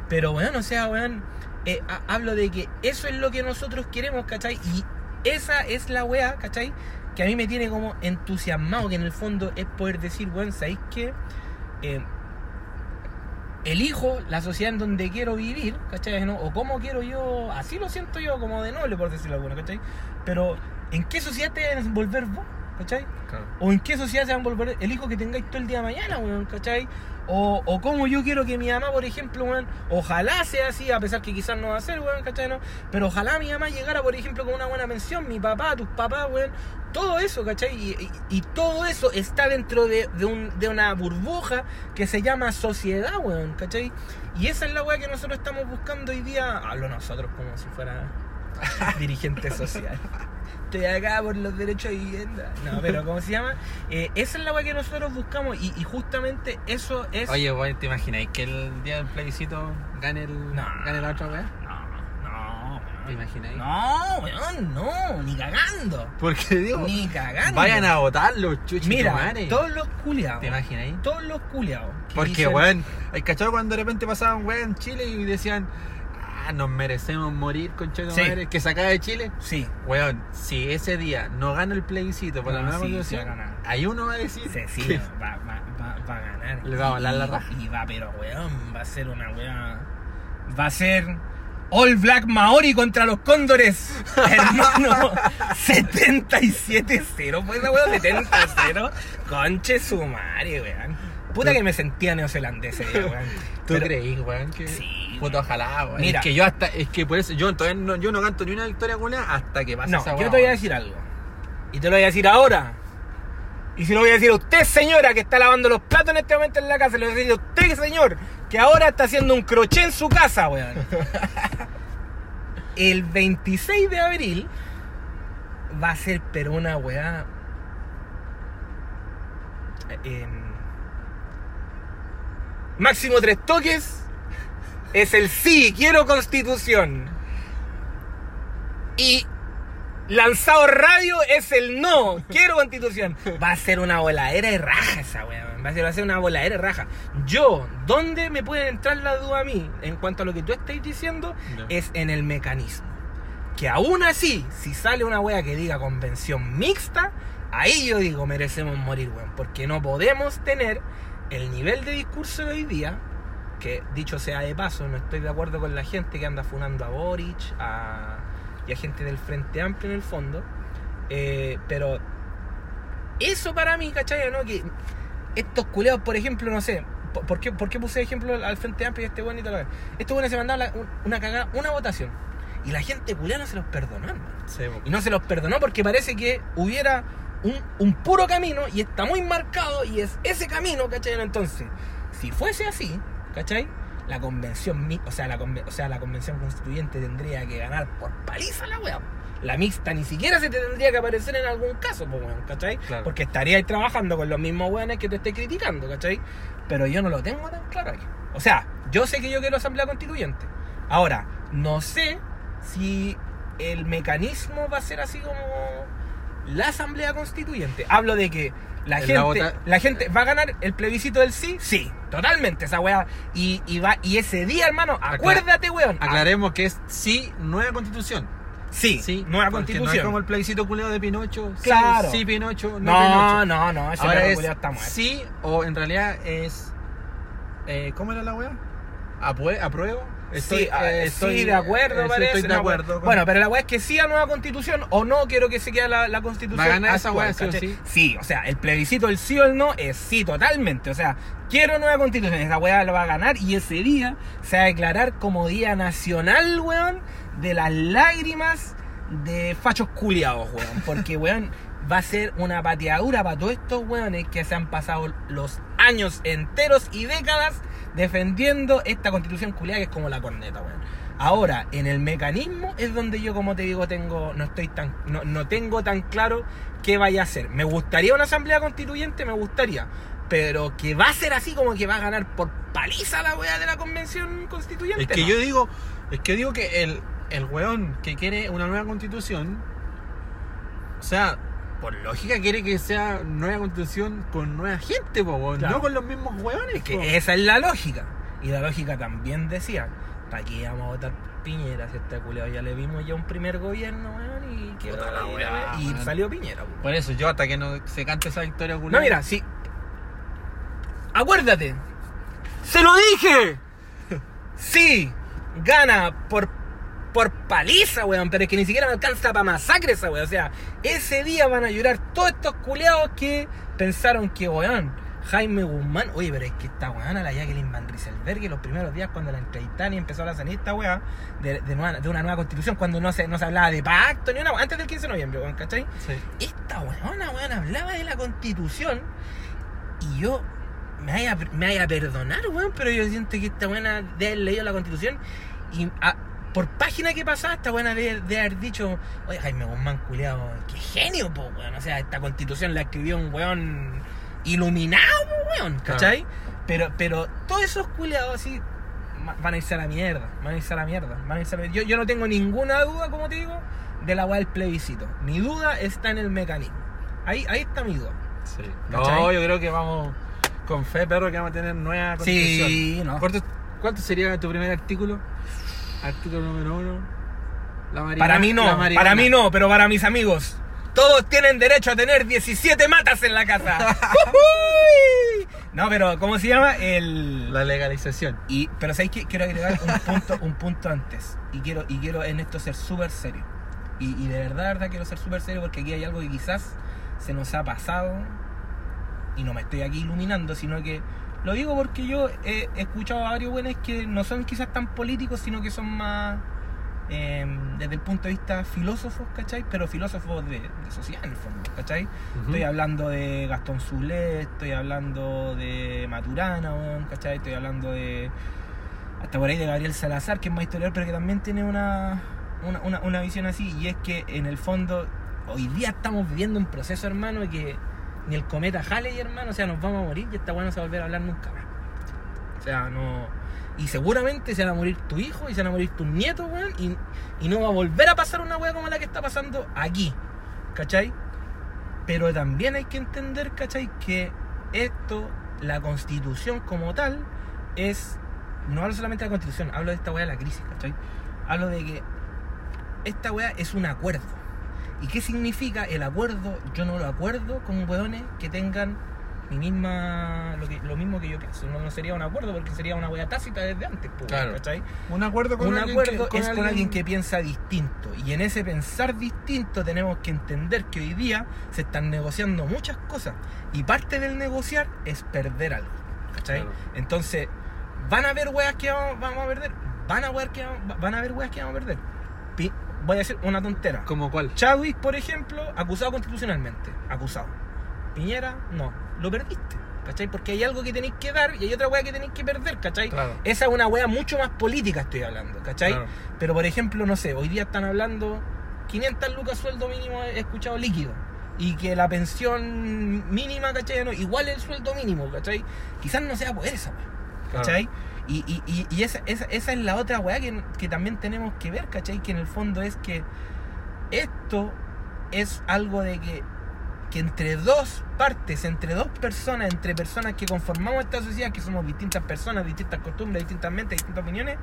Speaker 2: Pero, weón, o sea, weón, eh, ha- hablo de que eso es lo que nosotros queremos, ¿cachai? Y esa es la weá, ¿cachai? Que a mí me tiene como entusiasmado, que en el fondo es poder decir, weón, ¿sabéis qué? Eh, elijo la sociedad en donde quiero vivir, ¿cachai? ¿No? O cómo quiero yo, así lo siento yo, como de noble, por decirlo alguna, ¿cachai? Pero, ¿en qué sociedad te vas a envolver vos, ¿cachai?
Speaker 1: Claro.
Speaker 2: O en qué sociedad se van a volver el hijo que tengáis todo el día de mañana, weón, ¿cachai? O, o cómo yo quiero que mi mamá, por ejemplo, weón, ojalá sea así, a pesar que quizás no va a ser, weón, ¿cachai? No? Pero ojalá mi mamá llegara, por ejemplo, con una buena pensión, mi papá, tus papás, weón, todo eso, ¿cachai? Y, y- y todo eso está dentro de, de un- de una burbuja que se llama sociedad, weón, ¿cachai? Y esa es la weá que nosotros estamos buscando hoy día, hablo nosotros como si fuera dirigente social. Estoy acá por los derechos de vivienda. No, pero ¿cómo se llama? Eh, esa es la weá que nosotros buscamos y, y justamente eso es...
Speaker 1: Oye, weón, ¿te imagináis que el día del plebiscito gane, el,
Speaker 2: No.
Speaker 1: gane la otra weá?
Speaker 2: No, no.
Speaker 1: ¿Te imagináis?
Speaker 2: No, weón, no, ni cagando.
Speaker 1: Porque digo,
Speaker 2: Ni cagando.
Speaker 1: vayan a votar los chuchos
Speaker 2: Mira, todos los culiados.
Speaker 1: ¿Te imagináis?
Speaker 2: Todos los culiados. que
Speaker 1: Porque,
Speaker 2: dicen-
Speaker 1: weón, hay cachado cuando de repente pasaban weón en Chile y decían, ah, nos merecemos morir con
Speaker 2: Sí.
Speaker 1: madre, que sacaba de Chile.
Speaker 2: Sí,
Speaker 1: Weón, si ese día no gana el plebiscito por la nueva
Speaker 2: sí,
Speaker 1: constitución,
Speaker 2: sí
Speaker 1: ahí uno va a decir
Speaker 2: sí, sí, va, va, va, va a ganar.
Speaker 1: Le va a volar la raja.
Speaker 2: Y va, pero weón, va a ser una weá. Va a ser All Black Maori contra los cóndores. Hermano, 77-0. Pues esa weón, 70-0. Conche su madre, weón. Puta que me sentía neozelandés ese día, weón.
Speaker 1: ¿Tú
Speaker 2: Pero-
Speaker 1: creís, weón? Que...
Speaker 2: Sí,
Speaker 1: Puta, ojalá, weón.
Speaker 2: Mira.
Speaker 1: Es que yo hasta, es que por eso, yo todavía no, yo no canto ni una victoria culia hasta que pase
Speaker 2: No,
Speaker 1: esa
Speaker 2: yo te voy a decir algo. Y te lo voy a decir ahora. Y se lo voy a decir a usted, señora, que está lavando los platos en este momento en la casa. Lo voy a decir a usted, señor, que ahora está haciendo un crochet en su casa, weón. El 26 de abril va a ser, pero una weá. eh, em, máximo tres toques. Es el sí, quiero constitución. Y Lanzado radio es el no. Quiero constitución. Va a ser una voladera de raja esa weá. Va a ser, va a ser una voladera de raja. Yo, ¿dónde me puede entrar la duda a mí en cuanto a lo que tú estáis diciendo? Es en el mecanismo. Que aún así, si sale una wea que diga convención mixta, ahí yo digo merecemos morir, weón. Porque no podemos tener el nivel de discurso de hoy día. Que dicho sea de paso, no estoy de acuerdo con la gente que anda funando a Boric, a y a gente del Frente Amplio en el fondo. Eh, pero eso para mí, ¿cachai? ¿no? Que estos culeados, por ejemplo, no sé, ¿por- ¿por qué, por qué puse ejemplo al- Frente Amplio y a este bueno y tal? Estos buenos se la- un- una cagada, una votación. Y la gente culeada no se los perdonó.
Speaker 1: Sí.
Speaker 2: Y no se los perdonó porque parece que hubiera un, un puro camino y está muy marcado y es ese camino, ¿cachai? Entonces, si fuese así, ¿cachai? La convención, o sea, la, conven- o sea, la convención constituyente tendría que ganar por paliza la weá. La mixta ni siquiera se te tendría que aparecer en algún caso, pues, weón, ¿cachai?
Speaker 1: Claro.
Speaker 2: Porque estaríais trabajando con los mismos weones que te estés criticando, ¿cachai? Pero yo no lo tengo tan claro ahí. O sea, yo sé que yo quiero asamblea constituyente. Ahora, no sé si el mecanismo va a ser así como la asamblea constituyente. Hablo de que la
Speaker 1: En
Speaker 2: gente,
Speaker 1: la
Speaker 2: gente va a ganar el plebiscito del sí, sí, totalmente esa weá. Y, y va, y ese día, hermano, acuérdate, weón.
Speaker 1: Aclaremos que es sí, nueva constitución.
Speaker 2: Sí,
Speaker 1: Sí,
Speaker 2: nueva
Speaker 1: porque No es
Speaker 2: constitución.
Speaker 1: como el plebiscito culiado de Pinocho.
Speaker 2: Claro.
Speaker 1: Sí, Pinocho, no,
Speaker 2: no,
Speaker 1: Pinocho.
Speaker 2: no, no, ese
Speaker 1: Ahora es
Speaker 2: está muerto.
Speaker 1: sí o en realidad es. eh, ¿Cómo era la weá? Apue-
Speaker 2: Sí, ah,
Speaker 1: eh,
Speaker 2: sí, de acuerdo,
Speaker 1: eh,
Speaker 2: parece.
Speaker 1: Estoy de acuerdo. con-
Speaker 2: Bueno, pero la weá es que sí a nueva constitución o no quiero que se quede la, la constitución.
Speaker 1: Va a ganar esa weá, sí sí.
Speaker 2: Sí, o sea, el plebiscito, el sí o el no, es sí totalmente. O sea, quiero nueva constitución. Esa weá lo va a ganar y ese día se va a declarar como Día Nacional, weón, de las lágrimas de fachos culiados, weón. Porque, weón, va a ser una pateadura para todos estos weones que se han pasado los años enteros y décadas defendiendo esta constitución culiada que es como la corneta, weón. Ahora, en el mecanismo es donde yo, como te digo, tengo, no estoy tan, no, no tengo tan claro qué vaya a hacer. Me gustaría una asamblea constituyente, me gustaría. Pero que va a ser así como que va a ganar por paliza la weá de la convención constituyente.
Speaker 1: Es que
Speaker 2: no.
Speaker 1: yo digo, es que digo que el, el weón que quiere una nueva constitución, o sea, por lógica quiere que sea nueva constitución con nueva gente, po,
Speaker 2: Claro.
Speaker 1: no con los mismos weones.
Speaker 2: Es que
Speaker 1: po.
Speaker 2: esa es la lógica. Y la lógica también decía, ¿para qué íbamos a votar Piñera si a este culiao ya le vimos ya un primer gobierno, weón? Y, que
Speaker 1: la
Speaker 2: y salió Piñera.
Speaker 1: Por eso yo hasta que no se cante esa victoria
Speaker 2: No, mira, sí. Acuérdate. ¡Se lo dije! Sí, gana por, por paliza, weón. Pero es que ni siquiera me alcanza para masacre esa, weón. O sea, ese día van a llorar todos estos culeados que pensaron que, weón, Jaime Guzmán. Oye, pero es que esta weón, la Jacqueline Van Rieselberg, los primeros días cuando la entrevistaron y empezó a la esta weón, de, de, nueva- de una nueva constitución, cuando no se, no se hablaba de pacto ni una, antes del 15 de noviembre, weón, ¿cachai?
Speaker 1: Sí.
Speaker 2: esta weona, weón, hablaba de la constitución y yo me vaya, a- me vaya a perdonar, weón, pero yo siento que esta buena de haber leído la constitución y a- por página que pasaba, esta buena de, de haber dicho, oye, Jaime Guzmán, culiado, qué genio, po, weón, o sea, esta constitución la escribió un weón iluminado, po, weón, ¿cachai? Pero, pero todos esos culiados así, van a irse a la mierda, van a irse a la mierda, van a irse a la- Yo, yo no tengo ninguna duda, como te digo, de la weá del plebiscito. Mi duda está en el mecanismo. Ahí, ahí está mi duda.
Speaker 1: Sí.
Speaker 2: ¿Cachai?
Speaker 1: No, yo creo que vamos con fe, perro, que vamos a tener nueva constitución.
Speaker 2: Sí, no.
Speaker 1: ¿Cuánto, cuánto sería tu primer artículo? Artículo número uno. La
Speaker 2: Para mí no, para mí no, pero para mis amigos. Todos tienen derecho a tener 17 matas en la casa. No, pero ¿cómo se llama? El
Speaker 1: La legalización.
Speaker 2: y pero sabéis que quiero agregar un punto un punto antes y quiero y quiero en esto ser súper serio. Y, y de verdad, de verdad quiero ser súper serio porque aquí hay algo que quizás se nos ha pasado y no me estoy aquí iluminando, sino que lo digo porque yo he escuchado a varios buenos que no son quizás tan políticos, sino que son más eh, desde el punto de vista filósofos, ¿cachai? Pero filósofos de, de sociedad en el fondo, ¿cachai? Estoy hablando de Gastón Zulé, estoy hablando de Maturana, ¿cachai? Estoy hablando de. Hasta por ahí de Gabriel Salazar, que es más historiador, pero que también tiene una, una, una- una visión así. Y es que en el fondo, hoy día estamos viviendo un proceso, hermano, que ni el cometa Halley, hermano, o sea, nos vamos a morir y esta weá no se va a volver a hablar nunca más. O sea, no. Y seguramente se van a morir tu hijo y se van a morir tus nietos, weón. Y, y no va a volver a pasar una weá como la que está pasando aquí. ¿Cachai? Pero también hay que entender, ¿cachai? Que esto, la constitución como tal, es. No hablo solamente de la constitución, hablo de esta weá de la crisis, ¿cachai? Hablo de que esta weá es un acuerdo. ¿Y qué significa el acuerdo? Yo no lo acuerdo con weones que tengan mi misma. Lo, que, lo mismo que yo pienso. No, no sería un acuerdo porque sería una weá tácita desde antes, pues,
Speaker 1: Claro.
Speaker 2: ¿cachai?
Speaker 1: Un acuerdo con
Speaker 2: un
Speaker 1: alguien
Speaker 2: acuerdo
Speaker 1: que-
Speaker 2: es con alguien que piensa distinto. Y en ese pensar distinto tenemos que entender que hoy día se están negociando muchas cosas. Y parte del negociar es perder algo. ¿Cachai?
Speaker 1: Claro.
Speaker 2: Entonces, ¿van a haber weas que vamos, vamos a perder? Van a, haber que, vamos- van a haber weas que vamos a perder. Voy a decir una tontera.
Speaker 1: ¿Como cuál?
Speaker 2: Chadwick, por ejemplo, acusado constitucionalmente. Acusado. Piñera, no. Lo perdiste. ¿Cachai? Porque hay algo que tenéis que dar y hay otra wea que tenéis que perder, ¿cachai?
Speaker 1: Claro.
Speaker 2: Esa es una wea mucho más política, estoy hablando, ¿cachai?
Speaker 1: Claro.
Speaker 2: Pero por ejemplo, no sé, hoy día están hablando 500 lucas sueldo mínimo he escuchado líquido. Y que la pensión mínima, ¿cachai? No, igual el sueldo mínimo, ¿cachai? Quizás no sea poder esa wea. ¿Cachai? Y, y, y, esa, esa, esa es la otra weá que, que también tenemos que ver, ¿cachai? Que en el fondo es que esto es algo de que, que entre dos partes, entre dos personas, entre personas que conformamos esta sociedad, que somos distintas personas, distintas costumbres, distintas mentes, distintas opiniones,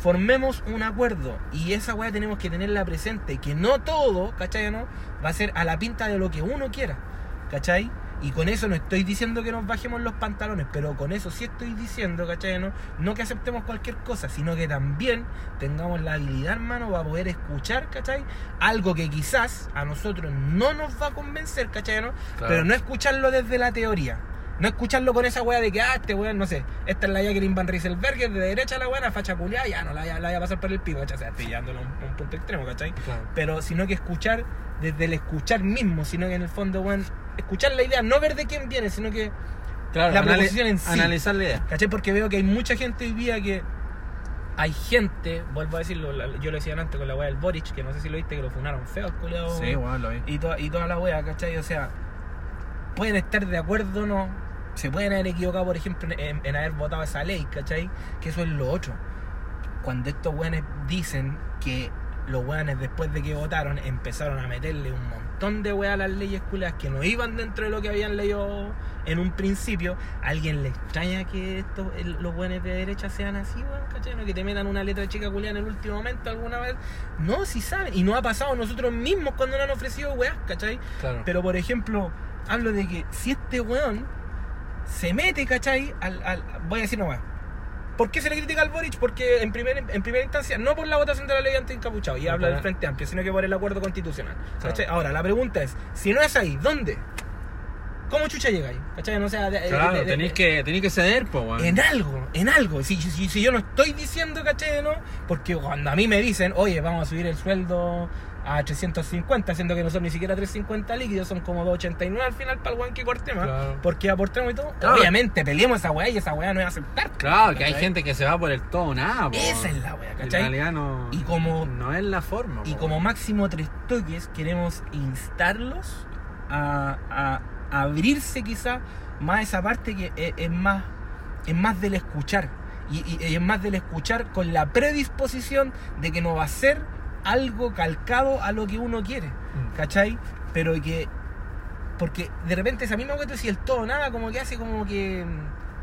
Speaker 2: formemos un acuerdo. Y esa weá tenemos que tenerla presente, que no todo, ¿cachai? ¿no? Va a ser a la pinta de lo que uno quiera, ¿cachai? Y con eso no estoy diciendo que nos bajemos los pantalones, pero con eso sí estoy diciendo, ¿cachai? No, no que aceptemos cualquier cosa, sino que también tengamos la habilidad, hermano, para poder escuchar, ¿cachai? Algo que quizás a nosotros no nos va a convencer, ¿cachai? ¿no?
Speaker 1: Claro.
Speaker 2: Pero no escucharlo desde la teoría. No escucharlo con esa wea de que, ah, este weón, no sé, esta es la Jacqueline Van Rieselberger, de derecha a la buena, facha culiada, ya no la, la voy a pasar por el pico, ¿cachai? O sea, estoy llevándolo a un, a un punto extremo, ¿cachai?
Speaker 1: Claro.
Speaker 2: pero sino que escuchar desde el escuchar mismo, sino que en el fondo, bueno, escuchar la idea, no ver de quién viene, sino que,
Speaker 1: Claro,
Speaker 2: La proposición en sí.
Speaker 1: Analizar la idea.
Speaker 2: ¿cachai? Porque veo que hay mucha gente hoy día que hay gente, vuelvo a decirlo, yo lo decía antes con la wea del Boric, que no sé si lo viste, que lo funaron feo, el culiao,
Speaker 1: bueno, lo vi.
Speaker 2: y, toda, y toda la wea, ¿cachai? O sea, pueden estar de acuerdo o no, se pueden haber equivocado, por ejemplo, en, en haber votado esa ley, ¿cachai? Que eso es lo otro. Cuando estos weones dicen que los weones después de que votaron empezaron a meterle un montón de weas a las leyes culiadas que no iban dentro de lo que habían leído en un principio, ¿a alguien le extraña que estos, los weones de derecha sean así, weón? ¿Cachai? ¿No? Que te metan una letra chica culiada en el último momento alguna vez. No, si saben. Y no ha pasado nosotros mismos cuando nos han ofrecido weas, ¿cachai?
Speaker 1: Claro.
Speaker 2: Pero por ejemplo, hablo de que si este weón se mete, ¿cachai? Al, al- voy a decir nomás. ¿Por qué se le critica al Boric? Porque en, primer, en primera instancia, no por la votación de la ley anti-encapuchado, y
Speaker 1: No,
Speaker 2: habla del Frente Amplio, sino que por el acuerdo constitucional. Ahora, la pregunta es, si no es ahí, ¿dónde? ¿Cómo chucha llega ahí? ¿Cachai? No, sea, de-
Speaker 1: Claro,
Speaker 2: de- de-
Speaker 1: tenéis que, tenéis que ceder, pues, weón.
Speaker 2: en algo, en algo. Si, si, si yo no estoy diciendo, ¿cachai? ¿no? Porque cuando a mí me dicen, oye, vamos a subir el sueldo a 350, siendo que no son ni siquiera 350 líquidos, son como 289 al final para el weón que cortemos,
Speaker 1: Claro.
Speaker 2: porque aportemos y todo.
Speaker 1: Claro.
Speaker 2: Obviamente, peleemos esa weá y esa weá no es aceptar.
Speaker 1: Claro, que hay gente que se va por el todo nada, po.
Speaker 2: Esa es la weá,
Speaker 1: En
Speaker 2: ¿cachai?
Speaker 1: realidad no,
Speaker 2: Y como-
Speaker 1: no es la forma.
Speaker 2: Y
Speaker 1: po,
Speaker 2: como máximo tres toques, queremos instarlos a, a- a abrirse quizá más esa parte que es, es más, es más del escuchar. Y, y- y es más del escuchar con la predisposición de que no va a ser algo calcado a lo que uno quiere.
Speaker 1: Mm.
Speaker 2: ¿Cachai? Pero que. Porque de repente esa misma weá, si el todo nada, como que hace como que.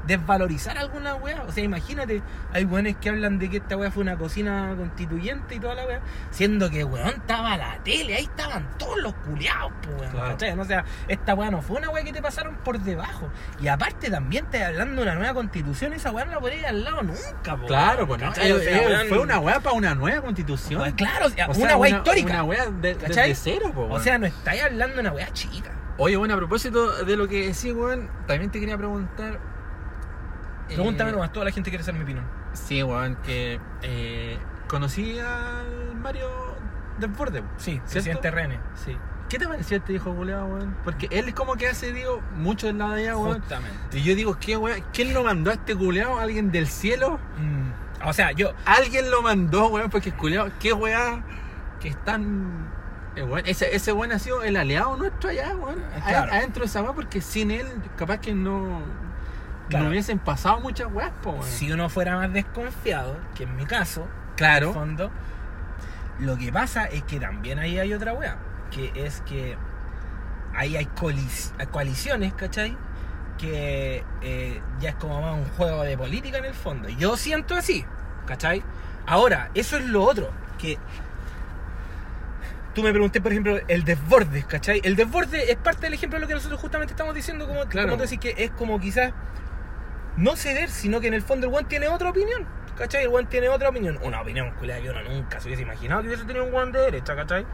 Speaker 2: Desvalorizar alguna weá. O sea, imagínate, hay weones que hablan de que esta weá fue una cocina constituyente y toda la weá. Siendo que weón estaba la tele, ahí estaban todos los culiados, pues weón. O sea, esta weá no fue una weá que te pasaron por debajo. Y aparte también te hablando de una nueva constitución, esa weá no la podría ir al lado nunca, po,
Speaker 1: Claro, pues no, eh, fue una weá para una nueva constitución.
Speaker 2: pues claro, o sea,
Speaker 1: O sea,
Speaker 2: una weá histórica.
Speaker 1: Una weá de, cero, po,
Speaker 2: O sea, no estáis hablando de una weá chica.
Speaker 1: Oye, bueno, a propósito de lo que decís, weón, también te quería preguntar.
Speaker 2: Pregúntame
Speaker 1: eh,
Speaker 2: nomás, toda la gente quiere saber mi opinión.
Speaker 1: Sí, weón, que eh, conocí al Mario Desborde.
Speaker 2: Sí, presidente René.
Speaker 1: Sí. ¿Qué te pareció este hijo culeado, weón? Porque él es como que hace, digo, mucho del lado de allá, weón.
Speaker 2: Justamente.
Speaker 1: Y yo digo, ¿qué weón? ¿Quién lo mandó a este culeado? ¿Alguien del cielo?
Speaker 2: Mm, O sea, yo.
Speaker 1: Alguien lo mandó, weón, porque culeado, qué weá que están. eh, weón, ese, ese weón ha sido el aliado nuestro allá, weón.
Speaker 2: Eh, claro.
Speaker 1: Adentro de esa weá, porque sin él, capaz que no.
Speaker 2: Claro.
Speaker 1: No hubiesen pasado muchas weas, po, weón.
Speaker 2: Si uno fuera más desconfiado, que en mi caso, en
Speaker 1: claro.
Speaker 2: el fondo, lo que pasa es que también ahí hay otra weá. Que es que ahí hay coaliciones, ¿cachai? Que eh, ya es como más un juego de política en el fondo. Yo siento así, ¿cachai? Ahora, eso es lo otro, que tú me pregunté, por ejemplo, el desborde, ¿cachai? El desborde es parte del ejemplo de lo que nosotros justamente estamos diciendo, como,
Speaker 1: Claro.
Speaker 2: como tú decís, que es como quizás no ceder, sino que en el fondo el one tiene otra opinión, ¿cachai? El one tiene otra opinión, una opinión culiada que uno nunca se hubiese imaginado que hubiese tenido un one de derecha, ¿cachai?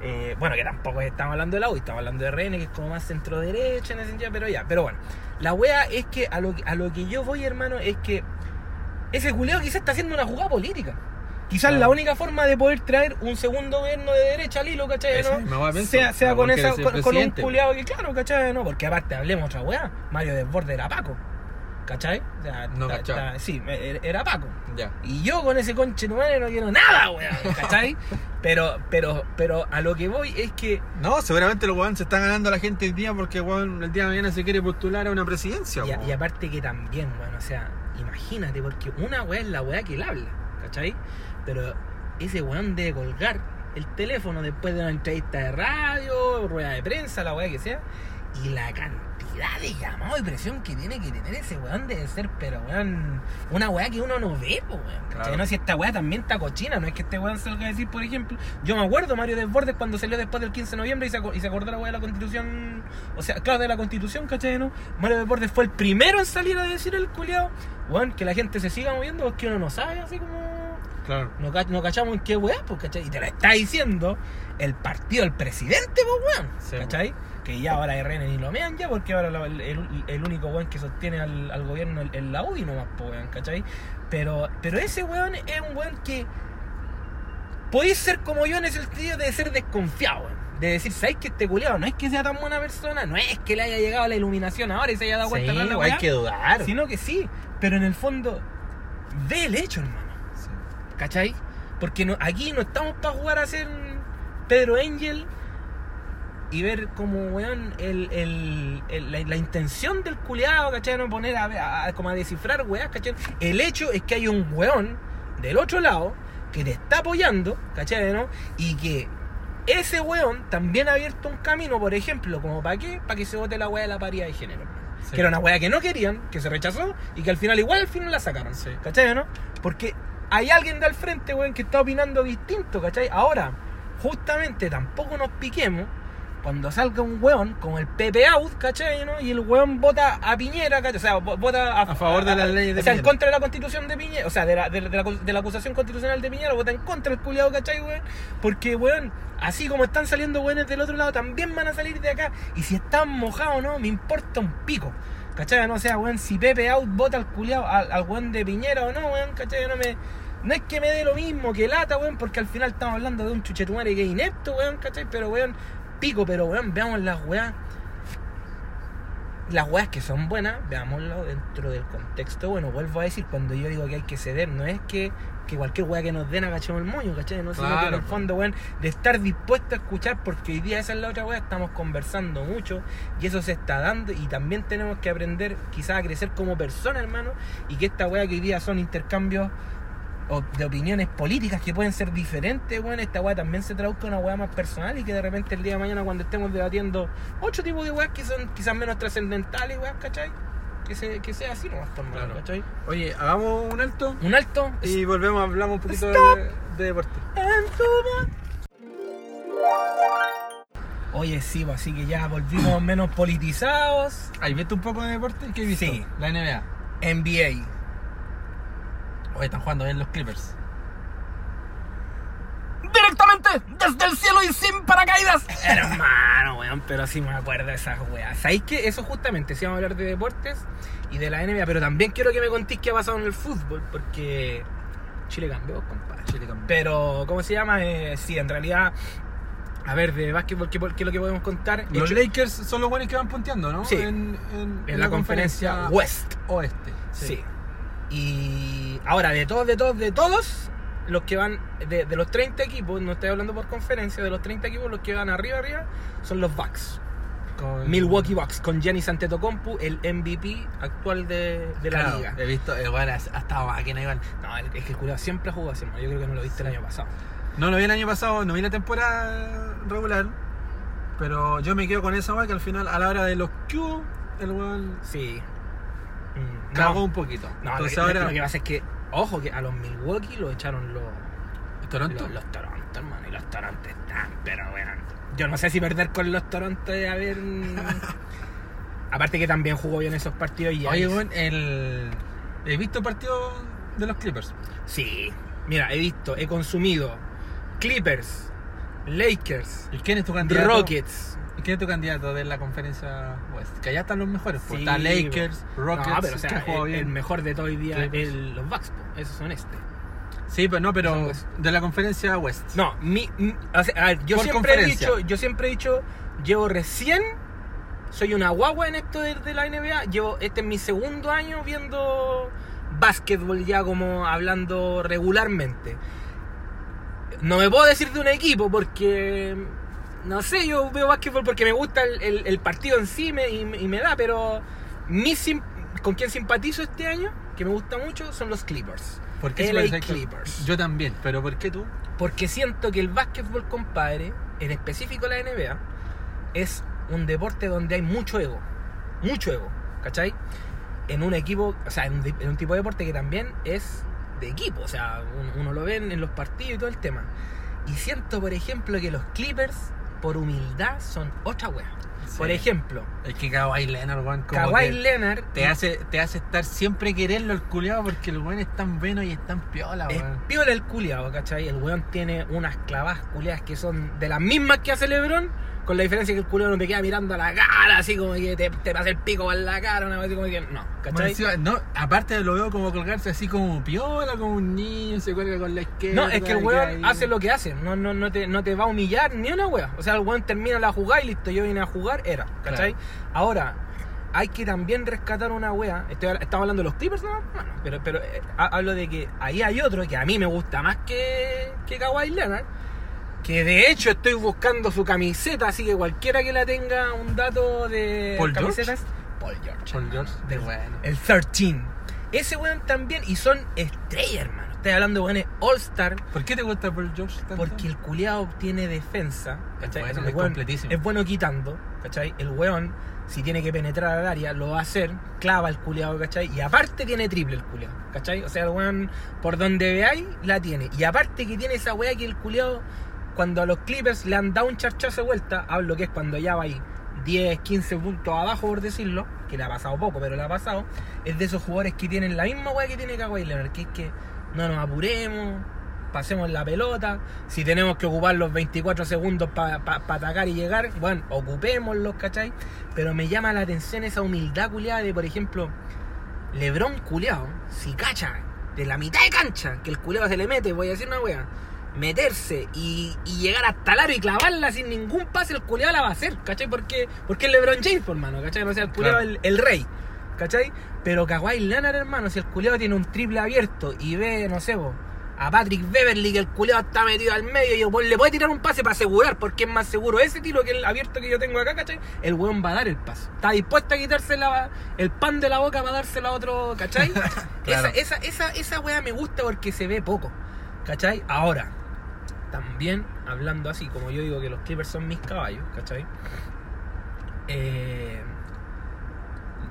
Speaker 2: Eh, bueno, que tampoco estamos hablando de la U, estamos hablando de RN, que es como más centro derecha en ese sentido, pero ya, pero bueno. La wea es que a lo, que- a lo que yo voy, hermano, es que ese culeo quizás está haciendo una jugada política. Quizás la única forma de poder traer un segundo gobierno de derecha al hilo, ¿cachai? ¿no?
Speaker 1: wea.
Speaker 2: Sea, sea con,
Speaker 1: wea
Speaker 2: esa, con, con un culiado que, claro, ¿cachai? No, porque aparte hablemos otra weá. Mario Desborde era Paco, ¿cachai? O sea,
Speaker 1: No
Speaker 2: ta-
Speaker 1: cachaba.
Speaker 2: ta- sí, era era Paco.
Speaker 1: Ya.
Speaker 2: Y yo con ese conche no quiero nada, weón, ¿cachai? pero, pero, pero a lo que voy es que
Speaker 1: No, seguramente los weón se están ganando a la gente hoy día porque weón el día de mañana se quiere postular a una presidencia.
Speaker 2: Y, a- y aparte que también, bueno, o sea, imagínate, porque una weá es la weá que él habla, ¿cachai? Pero ese weón debe colgar el teléfono después de una entrevista de radio, rueda de prensa, la weá que sea, y la cantidad de llamados y presión que tiene que tener ese weón debe ser, pero weón, una weá que uno no ve, po, weón.
Speaker 1: Claro.
Speaker 2: No, si esta weá también está cochina, no es que este weón salga a decir, por ejemplo, yo me acuerdo Mario Desbordes cuando salió después del 15 de noviembre y se, y se acordó la weá de la constitución, o sea, claro, de la constitución, ¿cachai? ¿no? Mario Desbordes fue el primero en salir a decir el culiao, weón, que la gente se siga moviendo porque uno no sabe, así como...
Speaker 1: Claro.
Speaker 2: No, ca- no cachamos en qué weá, pues, ¿cachai? Y te lo está diciendo el partido del presidente, pues, weón.
Speaker 1: Sí,
Speaker 2: ¿Cachai? Que ya ahora RN ni lo mean ya, porque ahora la- el, el- único weón que sostiene al, al gobierno es la UDI nomás, pues, weón, ¿cachai? Pero, pero ese weón es un weón que podéis ser como yo en el sentido de ser desconfiado, weón. De decir, ¿sabes que este culiado no es que sea tan buena persona? No es que le haya llegado la iluminación ahora y se haya dado cuenta
Speaker 1: Sí,
Speaker 2: de la
Speaker 1: hay que dudar.
Speaker 2: Sino que sí, pero en el fondo, ve el hecho, hermano.
Speaker 1: Sí.
Speaker 2: ¿Cachai? Porque no, aquí no estamos para jugar a ser Pedro Angel y ver como, weón, el, el- el- la, la intención del culiado, ¿cachai? No poner a, a- como a descifrar, weón, ¿cachai? El hecho es que hay un weón del otro lado que te está apoyando, ¿cachai? ¿no? Y que ese weón también ha abierto un camino, por ejemplo, como para qué? Para que se vote la weá de la paridad de género.
Speaker 1: Sí.
Speaker 2: Que era una weá que no querían, que se rechazó y que al final igual al final la sacaron.
Speaker 1: Sí.
Speaker 2: ¿Cachai, no? Porque hay alguien de al frente, weón, que está opinando distinto, ¿cachai? Ahora, justamente tampoco nos piquemos cuando salga un weón como el Pepe Out, ¿cachai? ¿no? Y el weón vota a Piñera, ¿cachai? O sea, vo- vota a,
Speaker 1: A favor de las leyes de
Speaker 2: O sea, en contra de la constitución de Piñera, o sea, de la, de, la- de la, de la acusación constitucional de Piñera, vota en contra el culiado, ¿cachai, weón? Porque, weón, así como están saliendo weones del otro lado, también van a salir de acá. Y si están mojados o no, me importa un pico. ¿Cachai? No sea, weón, si Pepe Out vota al culiado, al, al weón de Piñera o no, weón, ¿cachai? No me. No es que me dé lo mismo que lata, weón, porque al final estamos hablando de un chuchetumare que es inepto, weón, ¿cachai? Pero, weón, pico, pero, weón, veamos las weas. Las weas que son buenas, veámoslo dentro del contexto. Bueno, vuelvo a decir, cuando yo digo que hay que ceder, no es que que cualquier weá que nos den agachemos el moño, ¿cachai? No sino que en
Speaker 1: Claro,
Speaker 2: el fondo, weón, de estar dispuesto a escuchar, porque hoy día esa es la otra weá, estamos conversando mucho y eso se está dando y también tenemos que aprender quizás a crecer como persona, hermano, y que esta weá que hoy día son intercambios o de opiniones políticas que pueden ser diferentes, weón, esta weá también se traduzca en una weá más personal y que de repente el día de mañana cuando estemos debatiendo otro tipo de weas que son quizás menos trascendentales, weas, ¿cachai? Que, se, que sea así nomás, hermano,
Speaker 1: Claro.
Speaker 2: ¿cachai?
Speaker 1: Oye, hagamos un alto
Speaker 2: Un alto
Speaker 1: y volvemos, hablamos un poquito de, de deporte.
Speaker 2: en tu voz. Oye, sí, pues, así que ya volvimos menos politizados.
Speaker 1: ¿Has visto un poco de deporte? ¿Qué has visto?
Speaker 2: Sí.
Speaker 1: La NBA.
Speaker 2: NBA.
Speaker 1: Hoy están jugando bien los Clippers.
Speaker 3: Directamente desde el cielo y sin paracaídas.
Speaker 2: Hermano, weón, pero sí me acuerdo de esas weas. ¿Sabéis que eso justamente, si vamos a hablar de deportes y de la NBA, pero también quiero que me contéis qué ha pasado en el fútbol, porque Chile cambió, compadre.
Speaker 1: Chile campeón.
Speaker 2: Pero, ¿cómo se llama? Eh, sí, en realidad, a ver, de básquetbol, ¿qué, qué es lo que podemos contar?
Speaker 1: Los
Speaker 2: Hecho-
Speaker 1: Lakers son los buenos que van punteando, ¿no?
Speaker 2: Sí.
Speaker 1: En, en-
Speaker 2: en la conferencia West.
Speaker 1: Oeste.
Speaker 2: Sí. Y ahora, de todos, de todos, de todos, los que van, de, de los 30 equipos, no estoy hablando por conferencia, de los 30 equipos, los que van arriba, arriba, son los Bucks.
Speaker 1: Con-
Speaker 2: Milwaukee Bucks, con Giannis Antetokounmpo, el MVP actual de, de la liga.
Speaker 1: He visto, el weón ha ha estado máquina igual.
Speaker 2: No, es que el siempre ha jugado así. Yo creo que no lo viste el año pasado.
Speaker 1: No lo vi el año pasado, no vi la temporada regular. Pero yo me quedo con esa weá que al final, a la hora de los Q, el weón
Speaker 2: Sí.
Speaker 1: Cagó
Speaker 2: no,
Speaker 1: un poquito.
Speaker 2: no,
Speaker 1: Entonces
Speaker 2: lo, que,
Speaker 1: ahora.
Speaker 2: lo que pasa es que, ojo, que a los Milwaukee lo echaron los,
Speaker 1: Toronto.
Speaker 2: Los, los Toronto, hermano, y los Toronto están, pero weón. Yo no sé si perder con los Toronto es a ver. Aparte que también jugó bien esos partidos y
Speaker 1: Oye,
Speaker 2: Giannis-
Speaker 1: weón, el. He visto partidos de los Clippers.
Speaker 2: Sí. Mira, he visto, he consumido Clippers, Lakers,
Speaker 1: ¿Y quién es tu candidato?
Speaker 2: Rockets.
Speaker 1: ¿Y quién es tu candidato de la conferencia West? Que allá están los mejores. pues.
Speaker 2: Sí,
Speaker 1: está Lakers, Rockets,
Speaker 2: No, pero o sea, el,
Speaker 1: bien.
Speaker 2: el mejor de todo hoy día es los Bucks, esos son este.
Speaker 1: Sí, pero no,
Speaker 2: Son
Speaker 1: pero de la conferencia West.
Speaker 2: No, mi, mi- o sea, a ver, yo
Speaker 1: Por
Speaker 2: siempre he dicho, yo siempre he dicho, llevo recién, soy una guagua en esto de, de la NBA, llevo, este es mi segundo año viendo básquetbol ya como hablando regularmente. No me puedo decir de un equipo porque, no sé, yo veo básquetbol porque me gusta el, el- el partido en sí me- y, me- y me da, pero mi sim- con quien simpatizo este año, que me gusta mucho, son los Clippers.
Speaker 1: ¿Por qué
Speaker 2: LA
Speaker 1: se
Speaker 2: Clippers.
Speaker 1: Yo también, pero ¿por qué tú?
Speaker 2: Porque siento que el básquetbol, compadre, en específico la NBA, es un deporte donde hay mucho ego. Mucho ego, ¿cachai? En un equipo, o sea, en un, en un tipo de deporte que también es de equipo. O sea, uno, uno lo ve en, en los partidos y todo el tema. Y siento, por ejemplo, que los Clippers, por humildad, son otra wea. Por ejemplo,
Speaker 1: Es que Kawhi Leonard, weón, como
Speaker 2: Kawhi Leonard
Speaker 1: te hace, te hace estar siempre quererlo el culiado porque el weón es tan bueno y es tan piola,
Speaker 2: Es
Speaker 1: weón.
Speaker 2: piola el culiado, ¿cachai? El weón tiene unas clavadas culiadas que son de las mismas que hace Lebron, con la diferencia que el culiado no te queda mirando a la cara, así como que te, te pasa el pico en la cara, una vez así como que no, ¿cachai?
Speaker 1: no, aparte lo veo como colgarse así como piola, como un niño, se cuelga con la izquierda.
Speaker 2: No, es que el weón hace lo que hace, no, no, no, te, no te va a humillar ni una wea. O sea, el weón termina la jugada y listo, yo vine a jugar, era, ¿cachai? Ahora, hay que también rescatar una wea. Estoy, estamos hablando de los Clippers, ¿no? Bueno, pero, pero eh, ha- hablo de que ahí hay otro que a mí me gusta más que, que Kawhi Leonard. Que de hecho estoy buscando su camiseta, así que cualquiera que la tenga un dato de
Speaker 1: ¿Paul George?
Speaker 2: camisetas. Paul George.
Speaker 1: Paul George, de bueno.
Speaker 2: El 13. Ese weón también, y son estrellas, hermano. Estoy hablando de weones All-Star.
Speaker 1: ¿Por qué te gusta Paul George tanto?
Speaker 2: Porque el culiado tiene defensa, ¿cachai?
Speaker 1: bueno,
Speaker 2: El
Speaker 1: es
Speaker 2: weón
Speaker 1: completísimo.
Speaker 2: Es bueno quitando, ¿cachai? El weón, si tiene que penetrar al área, lo va a hacer, clava el culiado, ¿cachai? Y aparte tiene triple el culiado, ¿cachai? O sea, el weón, por donde veáis, la tiene. Y aparte que tiene esa weá que el culiado, cuando a los Clippers le han dado un charchazo de vuelta, hablo que es cuando ya va ahí 10, 15 puntos abajo, por decirlo, que le ha pasado poco, pero le ha pasado, es de esos jugadores que tienen la misma weá que tiene Kawhi Leonard, que es que no nos apuremos, pasemos la pelota, si tenemos que ocupar los 24 segundos para atacar y llegar, bueno, ocupémoslos, ¿cachai? Pero me llama la atención esa humildad culiada de, por ejemplo, Lebron culiado, si cacha de la mitad de cancha, que el culiado se le mete, voy a decir una wea, meterse y, y llegar hasta el aro y clavarla sin ningún pase, el culiado la va a hacer, ¿cachai? Porque, porque es Lebron James, por mano, ¿cachai? O sea, el culiado
Speaker 1: Claro.
Speaker 2: el, el rey, ¿cachai? Pero Kawhi Leonard, hermano, si el culiado tiene un triple abierto y ve, no sé, vos, a Patrick Beverly, que el culeado está metido al medio y el weón le puede tirar un pase para asegurar, porque es más seguro ese tiro que el abierto que yo tengo acá, ¿cachai? El weón va a dar el pase. Está dispuesto a quitarse la- el pan de la boca para dárselo a otro, ¿cachai?
Speaker 1: Claro.
Speaker 2: esa, esa, esa, esa weá me gusta porque se ve poco, ¿cachai? Ahora, también hablando así, como yo digo que los Clippers son mis caballos, ¿cachai? Eh,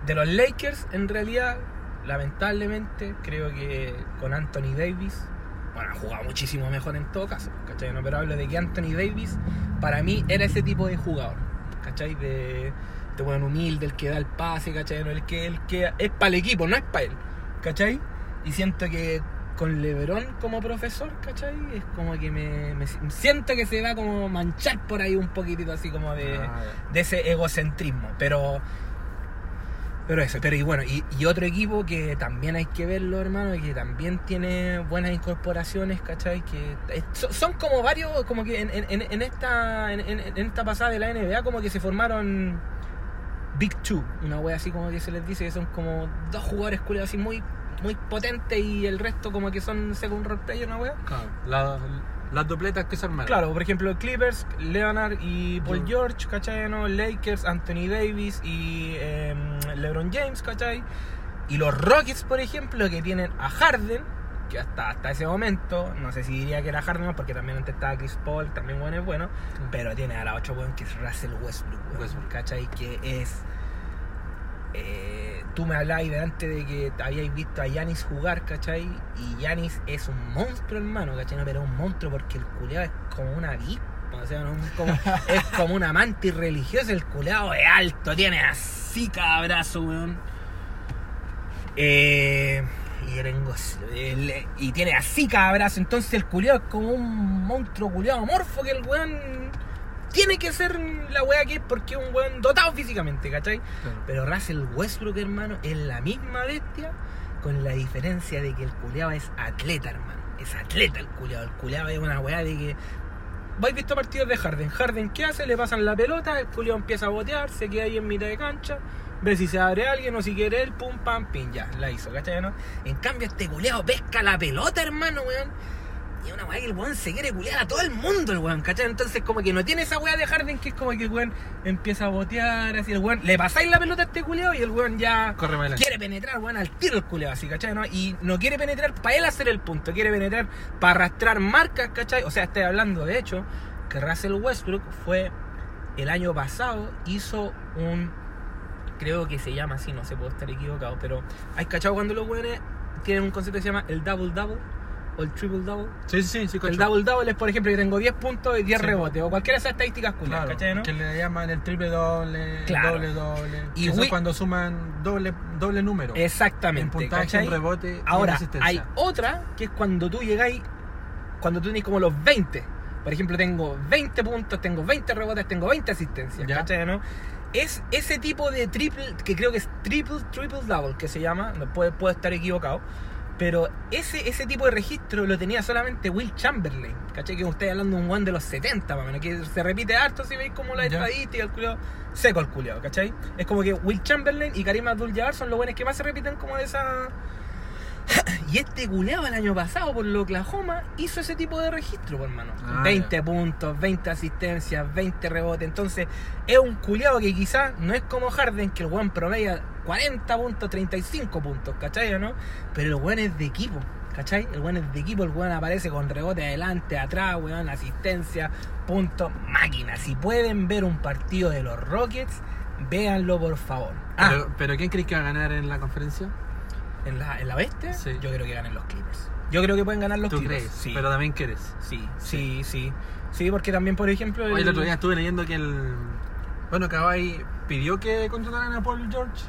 Speaker 2: de los Lakers, en realidad, lamentablemente, creo que con Anthony Davis, bueno, ha jugado muchísimo mejor en todo caso, ¿cachai? No, pero hablo de que Anthony Davis, para mí, era ese tipo de jugador, ¿cachai? De, de humilde, el que da el pase, ¿cachai? No, el, que, el que es para el equipo, no es para él, ¿cachai? Y siento que con LeBron como profesor, ¿cachai? Es como que me, me siento que se va como manchar por ahí un poquitito así como de
Speaker 1: Ah,
Speaker 2: de ese egocentrismo. Pero. Pero eso, pero y bueno, y, y otro equipo que también hay que verlo, hermano, y que también tiene buenas incorporaciones, ¿cachai? Que es- so- son como varios, como que en, en- en esta en, en- en esta pasada de la NBA como que se formaron Big Two, una wea así como que se les dice que son como dos jugadores culiados así muy muy potentes y el resto como que son second role player, una wea.
Speaker 1: claro. La- las dupletas que se armaron.
Speaker 2: Claro, por ejemplo, Clippers, Leonard y Paul George, ¿cachai? ¿no? Lakers, Anthony Davis y em, LeBron James, ¿cachai? Y los Rockets, por ejemplo, que tienen a Harden, que hasta, hasta ese momento, no sé si diría que era Harden, porque también antes estaba Chris Paul, también bueno es bueno, pero tiene a la 8 weón que es Russell Westbrook,
Speaker 1: Westbrook.
Speaker 2: ¿cachai? Que es... eh, tú me hablabas delante de que habíais visto a Yanis jugar, ¿cachai? Y Yanis es un monstruo, hermano, ¿cachai? No, pero es un monstruo porque el culeado es como una avispa, o sea, no es como, es como una mantis religiosa, el culeado es alto, tiene así cada brazo, weón. Eh, y, tengo- el- y tiene así cada brazo, entonces el culeado es como un monstruo culeado morfo que el weón tiene que ser la weá que es porque es un weón dotado físicamente, ¿cachai?
Speaker 1: Claro.
Speaker 2: Pero Russell Westbrook, hermano, es la misma bestia, con la diferencia de que el culeado es atleta, hermano. Es atleta el culeado. El culeado es una weá de que. ¿Vais visto partidos de Harden? Harden, ¿qué hace? Le pasan la pelota, el culeado empieza a botear, se queda ahí en mitad de cancha, ve si se abre alguien o si quiere él, pum, pam, pin, ya, la hizo, ¿cachai? ¿no? En cambio, este culeado pesca la pelota, hermano, weón. Y es una weá que el weón se quiere culear a todo el mundo, el weón, ¿cachai? Entonces, como que no tiene esa weá de Harden que es como que el weón empieza a botear, así el weón. Le pasáis la pelota a este culeado y el weón ya
Speaker 1: Corre
Speaker 2: quiere penetrar, weón, al tiro el culeado, así, ¿cachai? ¿no? Y no quiere penetrar para él hacer el punto, quiere penetrar para arrastrar marcas, ¿cachai? O sea, estoy hablando, de hecho, que Russell Westbrook fue el año pasado, hizo un. Creo que se llama así, no sé, puedo estar equivocado, pero hay cachado cuando los weones tienen un concepto que se llama el double double o el triple double.
Speaker 1: Sí, sí, sí,
Speaker 2: El double double es, por ejemplo, que tengo 10 puntos y 10
Speaker 1: Sí.
Speaker 2: rebotes, o cualquiera de esas estadísticas culiadas,
Speaker 1: Claro,
Speaker 2: ¿cachai? ¿no?
Speaker 1: que le llaman el triple doble,
Speaker 2: Claro.
Speaker 1: doble doble.
Speaker 2: Y
Speaker 1: eso es cuando suman doble, doble número. en
Speaker 2: Exactamente.
Speaker 1: puntaje,
Speaker 2: ¿cachai?
Speaker 1: en rebote y en
Speaker 2: Ahora, hay otra que es cuando tú llegáis, cuando tú tenés como los 20. Por ejemplo, tengo 20 puntos, tengo 20 rebotes, tengo 20 asistencias,
Speaker 1: Ya.
Speaker 2: ¿cachai? ¿no? Es ese tipo de triple, que creo que es triple, triple double, que se llama, no puede, puedo estar equivocado, pero ese, ese tipo de registro lo tenía solamente Will Chamberlain, ¿cachai? Que usted hablando de un one de los 70, más o menos, que se repite harto si veis como la estadística, el culiao, seco el culiao, ¿cachai? Es como que Will Chamberlain y Karim Abdul-Jabbar son los buenos que más se repiten como de esa... Y este culeado el año pasado por lo Oklahoma hizo ese tipo de registro, hermano.
Speaker 1: Ah,
Speaker 2: 20 puntos, 20 asistencias, 20 rebotes. Entonces, es un culeado que quizás no es como Harden, que el weón promedia 40 puntos, 35 puntos, ¿cachai o no? Pero el weón es de equipo, ¿cachai? El weón es de equipo, el weón aparece con rebote adelante, atrás, weón, asistencia, puntos, máquina. Si pueden ver un partido de los Rockets, véanlo por favor. Ah,
Speaker 1: Pero, pero ¿quién crees que va a ganar en la conferencia?
Speaker 2: En la, en la bestia,
Speaker 1: Sí.
Speaker 2: yo creo que ganan los Clippers. Yo creo que pueden ganar los
Speaker 1: ¿Tú
Speaker 2: Clippers.
Speaker 1: crees?
Speaker 2: Sí,
Speaker 1: Pero también quieres.
Speaker 2: sí, sí, sí. Sí, porque también, por ejemplo.
Speaker 1: Hoy el otro día estuve leyendo que el. Bueno, Kawhi pidió que contrataran a Paul George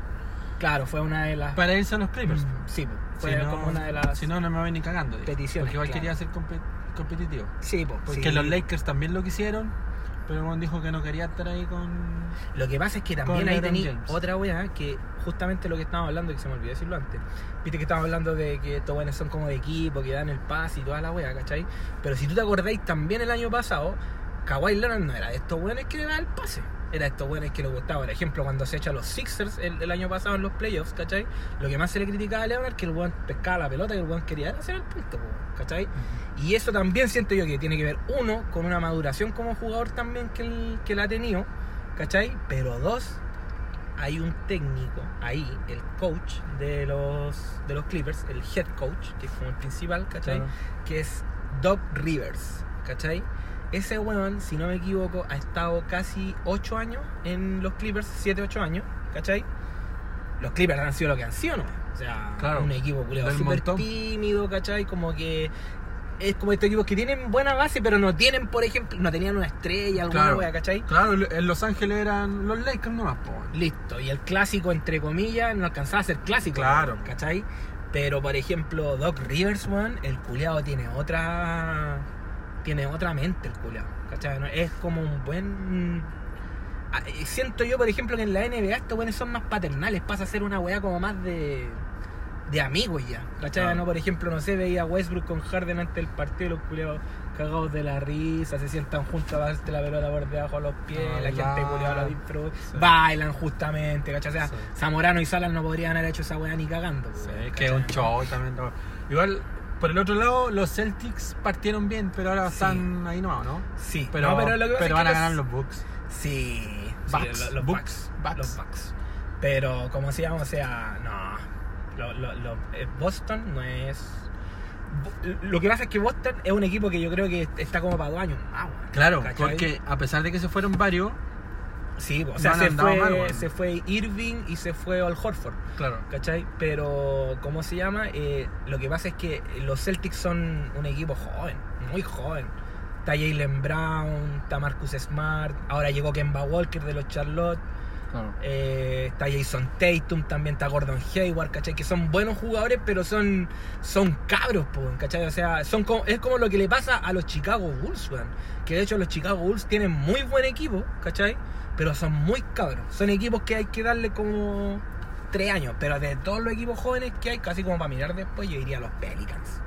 Speaker 2: Claro, fue una de las.
Speaker 1: para irse a los Clippers.
Speaker 2: Mm, Sí, fue
Speaker 1: Si no,
Speaker 2: como una de las.
Speaker 1: si no, no me voy ni cagando.
Speaker 2: peticiones,
Speaker 1: Porque igual
Speaker 2: claro.
Speaker 1: quería ser compe- competitivo.
Speaker 2: Sí, po,
Speaker 1: Porque
Speaker 2: sí.
Speaker 1: los Lakers también lo quisieron, pero Juan dijo que no quería estar ahí con.
Speaker 2: Lo que pasa es que también ahí
Speaker 1: James.
Speaker 2: otra weá que justamente lo que estábamos hablando, que se me olvidó decirlo antes. Viste que estábamos hablando de que estos weones son como de equipo, que dan el pase y toda la weá, ¿cachai? Pero si tú te acordáis también el año pasado, Kawhi Leonard no era de estos weones que le da el pase. era estos buenos que les gustaba. Por ejemplo, cuando se echa a los Sixers el, el año pasado en los playoffs, ¿cachai? Lo que más se le criticaba a Leonard que el weón pescaba la pelota y el weón quería hacer el punto, ¿cachai? Y eso también siento yo que tiene que ver, uno, con una maduración como jugador también que, él, que la ha tenido, ¿cachai? Pero dos, hay un técnico ahí, el coach de los, de los Clippers, el head coach, que es como el principal, ¿cachai?
Speaker 1: Claro.
Speaker 2: Que es Doc Rivers, ¿cachai? Ese weón, si no me equivoco, ha estado casi 8 años en los Clippers, 7, 8 años, ¿cachai? Los Clippers han sido lo que han sido, ¿no? O sea,
Speaker 1: Claro,
Speaker 2: un equipo culiado súper tímido, ¿cachai? Como que es como estos equipos que tienen buena base, pero no tienen, por ejemplo, no tenían una estrella, alguna
Speaker 1: Claro.
Speaker 2: wea, ¿cachai?
Speaker 1: Claro, en Los Ángeles eran los Lakers nomás, po.
Speaker 2: Listo. Y el clásico, entre comillas, no alcanzaba a ser clásico.
Speaker 1: Claro.
Speaker 2: ¿Cachai? Pero, por ejemplo, Doc Rivers, weón, el culiado tiene otra. Tiene otra mente, el culiado. ¿Cachai? No, Es como un buen. Ah, Siento yo, por ejemplo, que en la NBA estos buenos son más paternales. Pasa a ser una weá como más de. de amigos ya. ¿Cachai?
Speaker 1: Claro.
Speaker 2: No, por ejemplo, no sé, veía a Westbrook con Harden antes del partido, los culiados cagados de la risa, se sientan juntos a la pelota por debajo de los pies, la gente culiada la disfruta,
Speaker 1: Sí.
Speaker 2: bailan justamente, ¿cachai? O sea,
Speaker 1: Sí.
Speaker 2: Zamorano y Salas no podrían haber hecho esa weá ni cagando.
Speaker 1: Sí,
Speaker 2: weón,
Speaker 1: que es un show también. Igual, por el otro lado, los Celtics partieron bien, pero ahora
Speaker 2: Sí.
Speaker 1: están ahí nomás, ¿no?
Speaker 2: Sí,
Speaker 1: Pero,
Speaker 2: no, pero lo que pasa
Speaker 1: pero
Speaker 2: es
Speaker 1: van a ganar
Speaker 2: los-
Speaker 1: Bucks.
Speaker 2: Sí,
Speaker 1: Bucks,
Speaker 2: sí, los
Speaker 1: Bucks,
Speaker 2: Bucks,
Speaker 1: Bucks.
Speaker 2: Los Bucks. Pero, como se llama, o sea, no. Lo, lo- lo- eh, Boston no es. Lo que pasa es que Boston es un equipo que yo creo que está como para dos años más, weón.
Speaker 1: Claro,
Speaker 2: ¿Cachai?
Speaker 1: porque a pesar de que se fueron varios,
Speaker 2: Sí, o sea, se fue,
Speaker 1: mal,
Speaker 2: se fue Irving y se fue Al Horford.
Speaker 1: claro.
Speaker 2: ¿Cachai? Pero, ¿cómo se llama? Eh, lo que pasa es que los Celtics son un equipo joven, muy joven. Está Jalen Brown, está Marcus Smart, ahora llegó Kemba Walker de los Charlotte,
Speaker 1: claro.
Speaker 2: eh, está Jason Tatum, también está Gordon Hayward, ¿cachai? Que son buenos jugadores, pero son, son cabros, ¿cachai? O sea, son como, es como lo que le pasa a los Chicago Bulls. Que de hecho los Chicago Bulls tienen muy buen equipo, ¿cachai? Pero son muy cabros. Son equipos que hay que darle como tres años. Pero de todos los equipos jóvenes que hay, casi como para mirar después, yo diría los Pelicans.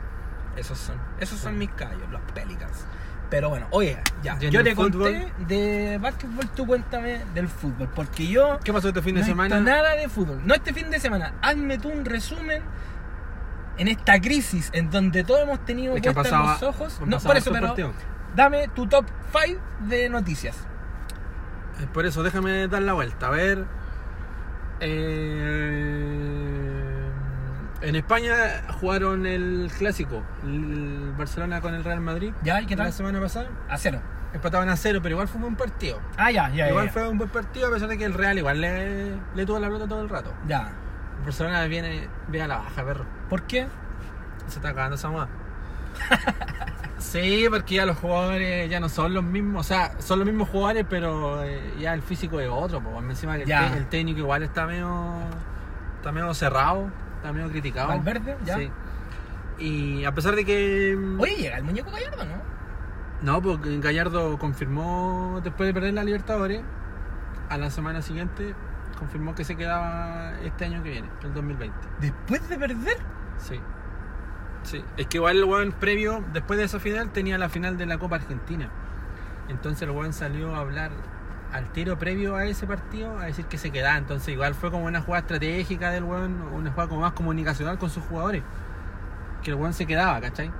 Speaker 2: Esos son, esos son mis callos, los Pelicans. Pero bueno, oye, ya,
Speaker 1: ¿Y en
Speaker 2: yo te conté de básquetbol, tú cuéntame del fútbol. Porque yo
Speaker 1: ¿Qué pasó este fin de
Speaker 2: no
Speaker 1: semana?
Speaker 2: nada de fútbol. No este fin de semana. Hazme tú un resumen en esta crisis en donde todos hemos tenido
Speaker 1: Es que pasado-
Speaker 2: los ojos. No, por eso, pero dame tu top 5 de noticias.
Speaker 1: Eh, Por eso, déjame dar la vuelta. A ver. eh, en España jugaron el clásico. El Barcelona con el Real Madrid.
Speaker 2: ¿Ya? ¿Y qué tal?
Speaker 1: La semana pasada.
Speaker 2: A cero.
Speaker 1: Empataban a cero, pero igual fue un buen partido.
Speaker 2: Ah, ya, ya,
Speaker 1: igual
Speaker 2: ya.
Speaker 1: fue un buen partido, a pesar de que el Real igual le, le tuvo la pelota todo el rato.
Speaker 2: Ya.
Speaker 1: El Barcelona viene, viene a la baja, perro.
Speaker 2: ¿Por qué?
Speaker 1: Se está acabando esa moda. sí, porque ya los jugadores ya no son los mismos. O sea, son los mismos jugadores, pero eh, ya el físico es otro. Pues. Encima que el, te- el técnico igual está medio, está medio cerrado, está medio criticado.
Speaker 2: Valverde, ya.
Speaker 1: Sí. Y a pesar de que.
Speaker 2: Oye, llega el muñeco Gallardo, ¿no?
Speaker 1: No, porque Gallardo confirmó después de perder la Libertadores, a la semana siguiente, confirmó que se quedaba este año que viene, el 2020.
Speaker 2: Después de perder.
Speaker 1: Sí. Sí. Es que igual el weón previo, después de esa final, tenía la final de la Copa Argentina. Entonces el weón salió a hablar al tiro previo a ese partido a decir que se quedaba. Entonces igual fue como una jugada estratégica del weón, una jugada como más comunicacional con sus jugadores. Que el weón se quedaba, ¿cachai?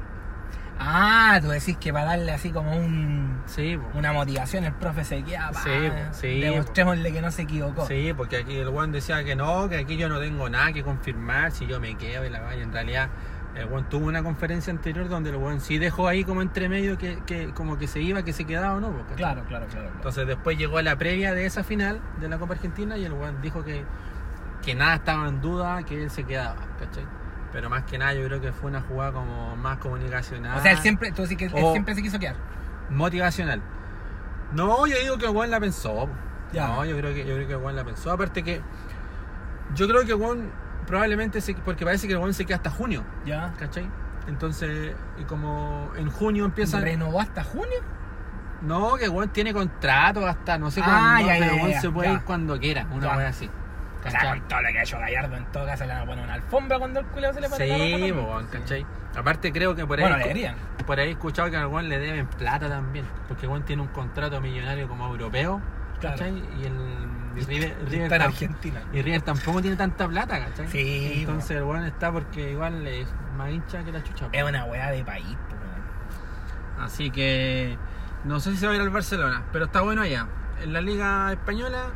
Speaker 2: Ah, tú decís que para darle así como un,
Speaker 1: Sí,
Speaker 2: una motivación el profe se queda. pa,
Speaker 1: Sí, sí,
Speaker 2: Demostrémosle que no se equivocó.
Speaker 1: Sí, porque aquí el weón decía que no, que aquí yo no tengo nada que confirmar si yo me quedo y la vaya. En realidad, el weón tuvo una conferencia anterior donde el weón sí dejó ahí como entre medio que, que como que se iba, que se quedaba o no. ¿cachai?
Speaker 2: Claro, claro, claro. claro.
Speaker 1: Entonces después llegó a la previa de esa final de la Copa Argentina y el weón dijo que, que nada estaba en duda, que él se quedaba, ¿cachai? Pero más que nada yo creo que fue una jugada como más comunicacional.
Speaker 2: o sea, él siempre, tú que él siempre se quiso quedar.
Speaker 1: motivacional. No, yo digo que el weón la pensó.
Speaker 2: Ya.
Speaker 1: No, yo creo que yo creo que el weón la pensó. Aparte que yo creo que el weón probablemente se, porque parece que el weón se queda hasta junio,
Speaker 2: Ya.
Speaker 1: ¿cachai? Entonces, y como en junio empiezan
Speaker 2: ¿Renovó hasta junio?
Speaker 1: No, que el weón tiene contrato hasta no sé
Speaker 2: Ah,
Speaker 1: cuándo,
Speaker 2: ya,
Speaker 1: pero el
Speaker 2: ya,
Speaker 1: weón
Speaker 2: ya,
Speaker 1: se puede ir cuando quiera, una wea así.
Speaker 2: O sea,
Speaker 1: ¿Cachai?
Speaker 2: con todo lo que ha hecho Gallardo, en todo caso le van a poner una alfombra cuando el culeo se le ropa
Speaker 1: Sí, weón, ¿cachai? Aparte creo que por ahí
Speaker 2: Bueno, deberían.
Speaker 1: por ahí he escuchado que al weón le deben plata también, porque el weón tiene un contrato millonario como europeo
Speaker 2: Claro.
Speaker 1: ¿cachai? Y el y River, River
Speaker 2: Está en Argentina.
Speaker 1: y River tampoco tiene tanta plata, ¿cachai?
Speaker 2: Sí,
Speaker 1: Entonces el weón está porque igual es más hincha que la chucha.
Speaker 2: Es una weá de país, po, weón.
Speaker 1: Así que no sé si se va a ir al Barcelona, pero está bueno allá. En la Liga Española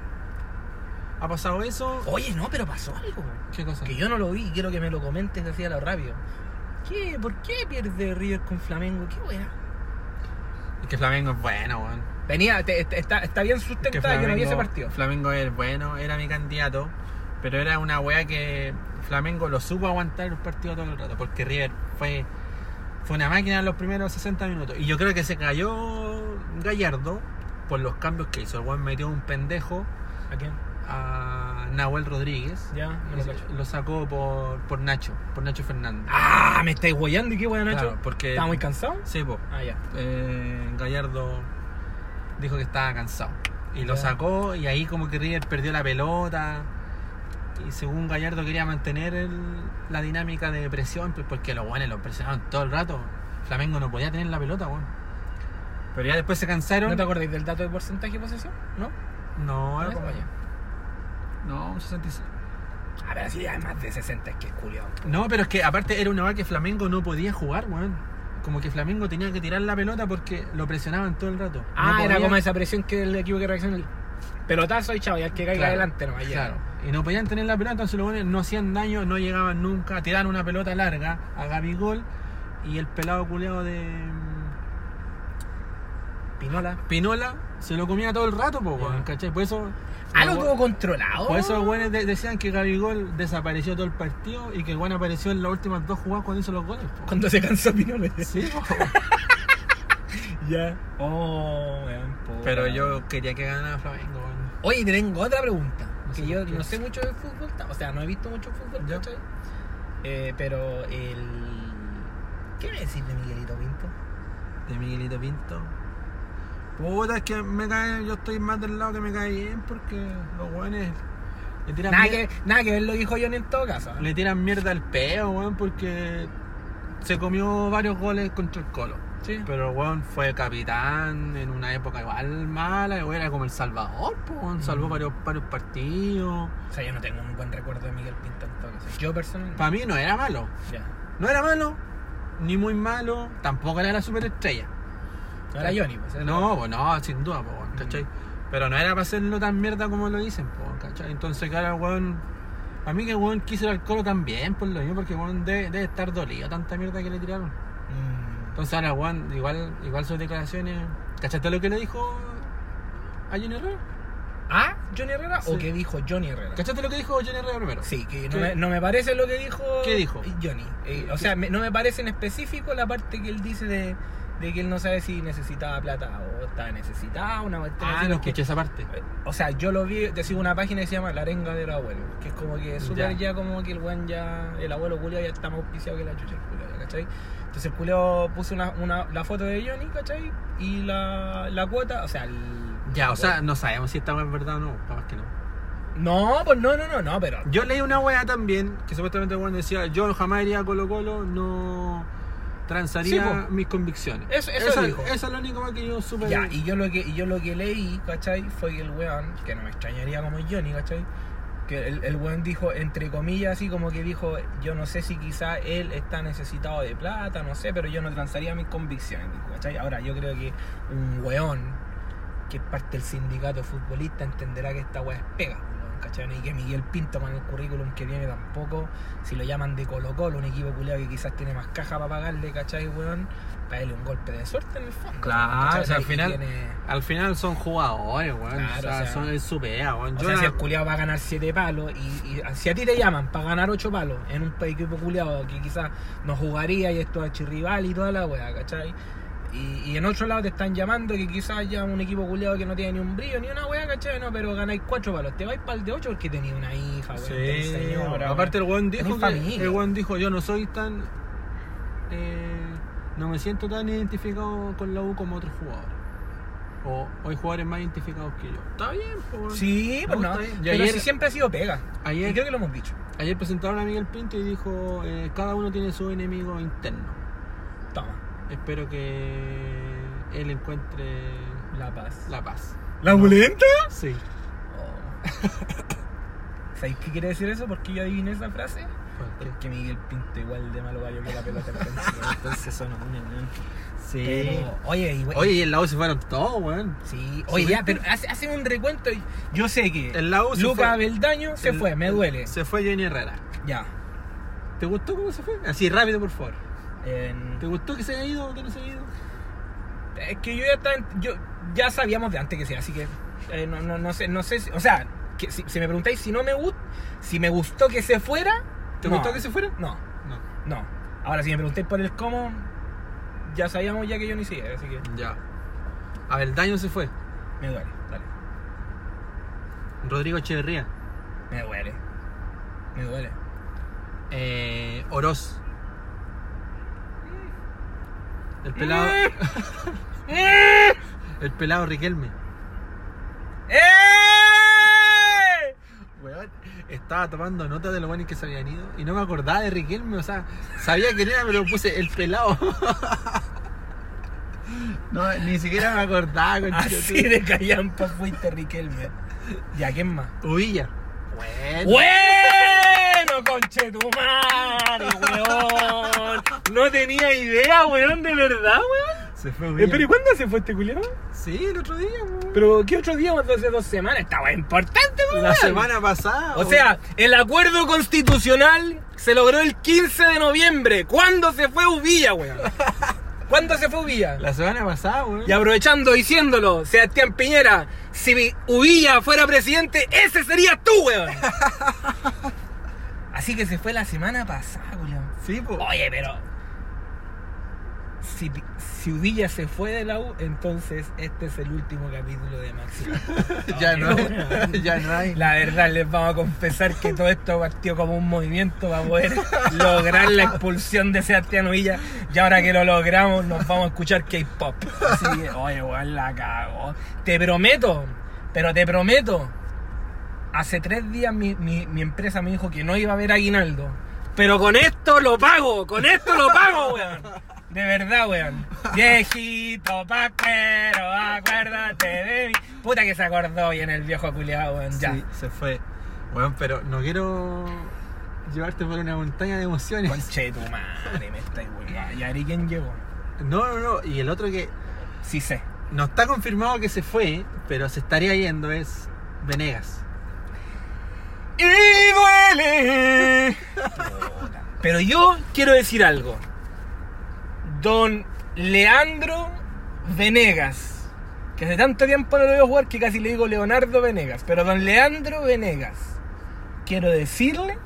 Speaker 1: ha pasado eso.
Speaker 2: Oye, no, pero pasó algo.
Speaker 1: ¿Qué cosa?
Speaker 2: Que yo no lo vi y quiero que me lo comentes así a lo rápido. ¿Qué? ¿Por qué pierde River con Flamengo? ¿Qué weá?
Speaker 1: Es que Flamengo es bueno, weón.
Speaker 2: Venía, te- te- está, está bien sustentada que, no había ese partido.
Speaker 1: Flamengo es bueno, era mi candidato, pero era una weá que Flamengo lo supo aguantar el partido todo el rato, porque River fue, fue una máquina en los primeros 60 minutos. Y yo creo que se cayó Gallardo por los cambios que hizo. El weón metió un pendejo
Speaker 2: ¿A quién?
Speaker 1: a Nahuel Rodríguez.
Speaker 2: Ya, no lo
Speaker 1: sacó por, por Nacho, por Nacho Fernández.
Speaker 2: Ah, me estáis guayando y qué weá, Nacho.
Speaker 1: Claro, porque
Speaker 2: ¿Estaba muy cansado?
Speaker 1: Sí, po.
Speaker 2: Ah, ya.
Speaker 1: Eh, Gallardo dijo que estaba cansado. Y lo sacó y ahí como que River perdió la pelota. Y según Gallardo quería mantener el- la dinámica de presión, pues porque los guanes lo presionaban todo el rato. Flamengo no podía tener la pelota, weón. Pero ya después se cansaron.
Speaker 2: ¿No te acordáis del dato de porcentaje de posesión? ¿No?
Speaker 1: No, era
Speaker 2: Ah,
Speaker 1: como-
Speaker 2: ya.
Speaker 1: No, un 66.
Speaker 2: A ver, si hay más de 60 es que es culiao.
Speaker 1: No, pero es que aparte era una weá que Flamengo no podía jugar, weón. Como que Flamengo tenía que tirar la pelota porque lo presionaban todo el rato. No
Speaker 2: Ah, era como esa presión que el equipo que reacciona el pelotazo y chavo, y al que caiga
Speaker 1: Claro,
Speaker 2: adelante no vaya.
Speaker 1: Claro. Y no podían tener la pelota, entonces los buenos no hacían daño, no llegaban nunca, tiraban una pelota larga a Gabigol y el pelado culeado de
Speaker 2: Pinola.
Speaker 1: Pinola se lo comía todo el rato, po, weón. ¿cachai? Por eso.
Speaker 2: Ah, lo
Speaker 1: los
Speaker 2: tuvo controlado.
Speaker 1: Por eso los buenos de- decían que Gabigol desapareció todo el partido y que el apareció en las últimas dos jugadas cuando hizo los goles. po.
Speaker 2: Cuando se cansó Pinola.
Speaker 1: Sí, po.
Speaker 2: Ya. Oh, weón, puta.
Speaker 1: Pero yo quería que ganara Flamengo, weón.
Speaker 2: Oye, te tengo otra pregunta.
Speaker 1: No sé
Speaker 2: que yo
Speaker 1: por qué.
Speaker 2: no sé mucho de fútbol, o sea, no he visto mucho fútbol,
Speaker 1: Ya.
Speaker 2: ¿cachai? Eh, pero el. ¿Qué me decís de Miguelito Pinto?
Speaker 1: De Miguelito Pinto. Puta, es que me cae, yo estoy más del lado que me cae bien porque los buenos le tiran
Speaker 2: Nada
Speaker 1: mier-
Speaker 2: que, nada que ver lo que dijo Johnny en todo caso.
Speaker 1: le tiran mierda al peo, weón, porque se comió varios goles contra el Colo.
Speaker 2: Sí.
Speaker 1: Pero weón fue capitán en una época igual mala, weón, era como el Salvador, pues, weón, salvó
Speaker 2: Mm.
Speaker 1: varios, varios partidos.
Speaker 2: O sea, yo no tengo un buen recuerdo de Miguel Pinto en todo caso. Yo personalmente.
Speaker 1: Para mí no era malo,
Speaker 2: Ya.
Speaker 1: no era malo, ni muy malo, tampoco era la superestrella.
Speaker 2: No era Johnny, pues. era-
Speaker 1: No, pues no, sin duda, pues, ¿cachai?
Speaker 2: Mm.
Speaker 1: Pero no era para hacerlo tan mierda como lo dicen, pues, ¿cachai? Entonces, claro, weón. A mí que el weón quiso ir al colo también, por lo mismo, porque weón debe, debe estar dolido tanta mierda que le tiraron.
Speaker 2: Mm.
Speaker 1: Entonces ahora weón, igual, igual sus declaraciones. ¿Cachaste lo que le dijo a Johnny Herrera?
Speaker 2: ¿Ah? ¿Johnny Herrera o qué dijo Johnny Herrera?
Speaker 1: ¿Cachaste lo que dijo Johnny Herrera primero?
Speaker 2: Sí, que no me, no me parece lo que dijo.
Speaker 1: ¿Qué dijo?
Speaker 2: Johnny. Eh, o sea, me- no me parece en específico la parte que él dice de, de que él no sabe si necesitaba plata o estaba necesitada, una
Speaker 1: Ah,
Speaker 2: así,
Speaker 1: no escuché esa parte.
Speaker 2: O sea, yo lo vi, te sigo una página que se llama La Arenga del Abuelo, que es como que súper
Speaker 1: Ya.
Speaker 2: ya. como que el buen ya, el abuelo Julio ya está más auspiciado que la chucha el Julio, ¿ya ¿cachai? Entonces el Julio puso una, una, la foto de Johnny, ¿cachai? Y la, la cuota, o sea, el...
Speaker 1: Ya, o sea, no sabemos si esta es verdad o no, capaz que no.
Speaker 2: No, pues no, no, no, no, pero...
Speaker 1: Yo leí una weá también, que supuestamente el weón decía, yo jamás iría a Colo Colo, no transaría
Speaker 2: Sí,
Speaker 1: mis convicciones.
Speaker 2: Eso- eso
Speaker 1: esa,
Speaker 2: dijo.
Speaker 1: esa es la única que yo supe.
Speaker 2: Ya, y yo lo que, y yo lo que leí, ¿cachai? Fue que el weón, que no me extrañaría como Johnny, ¿cachai? Que el, el weón dijo, entre comillas, así como que dijo, yo no sé si quizá él está necesitado de plata, no sé, pero yo no transaría mis convicciones, ¿cachai? Ahora, yo creo que un weón que es parte del sindicato futbolista entenderá que esta weá es pega, ¿cachai? Y que Miguel Pinto con el currículum que tiene tampoco, si lo llaman de Colo Colo, un equipo culiado que quizás tiene más caja para pagarle, ¿cachai, weón? Para él un golpe de suerte en el fondo.
Speaker 1: Claro, o sea, al final-
Speaker 2: tiene-
Speaker 1: Al final son jugadores, weón.
Speaker 2: Claro,
Speaker 1: o sea,
Speaker 2: o sea,
Speaker 1: son es su pega, weón.
Speaker 2: O
Speaker 1: Yo
Speaker 2: sea,
Speaker 1: la-
Speaker 2: si el culiado va a ganar 7 palos y, y si a ti te llaman para ganar 8 palos en un equipo culiado que quizás no jugaría y esto es archirrival y toda la weá, ¿cachai? Y, y en otro lado te están llamando que quizás ya un equipo culiado que no tiene ni un brillo ni una weá, ¿cachai? No, pero ganáis 4 palos. Te vais para el de 8 porque tenía una hija, weón.
Speaker 1: Sí,
Speaker 2: señora,
Speaker 1: aparte el
Speaker 2: weón.
Speaker 1: dijo que, el weón dijo yo no soy tan eh, no me siento tan identificado con la U como otros jugadores o o hay jugadores más identificados que yo está bien pues, weón.
Speaker 2: Sí, pues
Speaker 1: No, bien.
Speaker 2: Pero
Speaker 1: ayer-
Speaker 2: si siempre ha sido pega.
Speaker 1: ayer-
Speaker 2: Y creo que lo hemos dicho.
Speaker 1: ayer presentaron a Miguel Pinto y dijo eh, cada uno tiene su enemigo interno
Speaker 2: Toma.
Speaker 1: Espero que él encuentre
Speaker 2: La Paz.
Speaker 1: La Paz.
Speaker 2: ¿La Bulenta?
Speaker 1: Sí.
Speaker 2: ¿Sabéis qué quiere decir eso? Porque yo adiviné esa frase. Que Miguel Pinto igual de malo gallo que la pelota argentina. Entonces son un weón.
Speaker 1: Sí.
Speaker 2: Pero, oye, igual-
Speaker 1: Oye, y en la U se fueron todos, weón.
Speaker 2: Sí, oye, ya, pero hace, hace un recuento. y Yo sé que
Speaker 1: En la U se
Speaker 2: Luca
Speaker 1: fue.
Speaker 2: Beldaño se
Speaker 1: El-
Speaker 2: fue, me duele.
Speaker 1: Se fue Jenny Herrera.
Speaker 2: Ya.
Speaker 1: ¿Te gustó cómo se fue? Así rápido, por favor.
Speaker 2: En-
Speaker 1: ¿Te gustó que se haya ido o que no se haya ido?
Speaker 2: Es que yo ya estaba en- yo ya sabíamos de antes que sea, así que eh, no, no, no sé, no sé, si- o sea, que si, si me preguntáis si no me gustó, si me gustó que se fuera,
Speaker 1: ¿Te
Speaker 2: no.
Speaker 1: gustó que se fuera?
Speaker 2: No,
Speaker 1: No.
Speaker 2: no. Ahora si me preguntáis por el cómo, ya sabíamos ya que yo ni siquiera, así que
Speaker 1: Ya. A ver, el daño se fue.
Speaker 2: me duele, dale.
Speaker 1: Rodrigo Echeverría.
Speaker 2: Me duele. Me duele.
Speaker 1: Eh, Oroz. El pelado. el pelado Riquelme.
Speaker 2: ¡Eh!
Speaker 1: Weón, estaba tomando nota de los buenos que se habían ido y no me acordaba de Riquelme, o sea, sabía quién era, pero puse el pelado. No, ni siquiera me acordaba,
Speaker 2: Así
Speaker 1: conchetumare.
Speaker 2: de callampa fuiste Riquelme. Ya, ¿quién más?
Speaker 1: Uvilla. Bueno.
Speaker 2: Bueno, conchetumare, weón. No tenía idea, weón, de verdad, weón.
Speaker 1: Se fue
Speaker 2: Eh. ¿Pero y cuándo se fue este culiado?
Speaker 1: Sí, el otro día, weón.
Speaker 2: ¿Pero qué otro día hace dos semanas? Estaba importante, weón.
Speaker 1: La semana pasada.
Speaker 2: O sea, el acuerdo constitucional se logró el 15 de noviembre. ¿Cuándo se fue Uvilla, weón? ¿Cuándo se fue Uvilla?
Speaker 1: La semana pasada, weón.
Speaker 2: Y aprovechando diciéndolo, Sebastián Piñera, si Uvilla fuera presidente, ese sería tú, weón. Así que se fue la semana pasada, weón.
Speaker 1: Sí, po.
Speaker 2: Oye, pero. Si, si Uvilla se fue de la U, entonces este es el último capítulo de Máximo.
Speaker 1: ya no hay. ya no hay.
Speaker 2: La verdad, les vamos a confesar que todo esto partió como un movimiento para poder lograr la expulsión de Sebastián Uvilla. Y ahora que lo logramos, nos vamos a escuchar K-pop. Así que, oye, weón, la cago. Te prometo, pero te prometo. Hace tres días mi, mi- mi empresa me dijo que no iba a haber aguinaldo. Pero con esto lo pago, con esto lo pago, weón. De verdad, weón. Viejito paquero, acuérdate de mí. Puta que se acordó bien el viejo culiado, weón. Ya.
Speaker 1: Sí, se fue. Weón, pero no quiero llevarte por una montaña de emociones.
Speaker 2: Conche tu madre, me está igual. ¿Y Ari quién llegó?
Speaker 1: No, no, no. Y el otro que
Speaker 2: Sí sé.
Speaker 1: no está confirmado que se fue, pero se estaría yendo es Venegas.
Speaker 2: ¡Y duele! Pero yo quiero decir algo. Don Leandro Venegas. Que hace tanto tiempo no lo veo jugar que casi le digo Leonardo Venegas. Pero don Leandro Venegas. Quiero decirle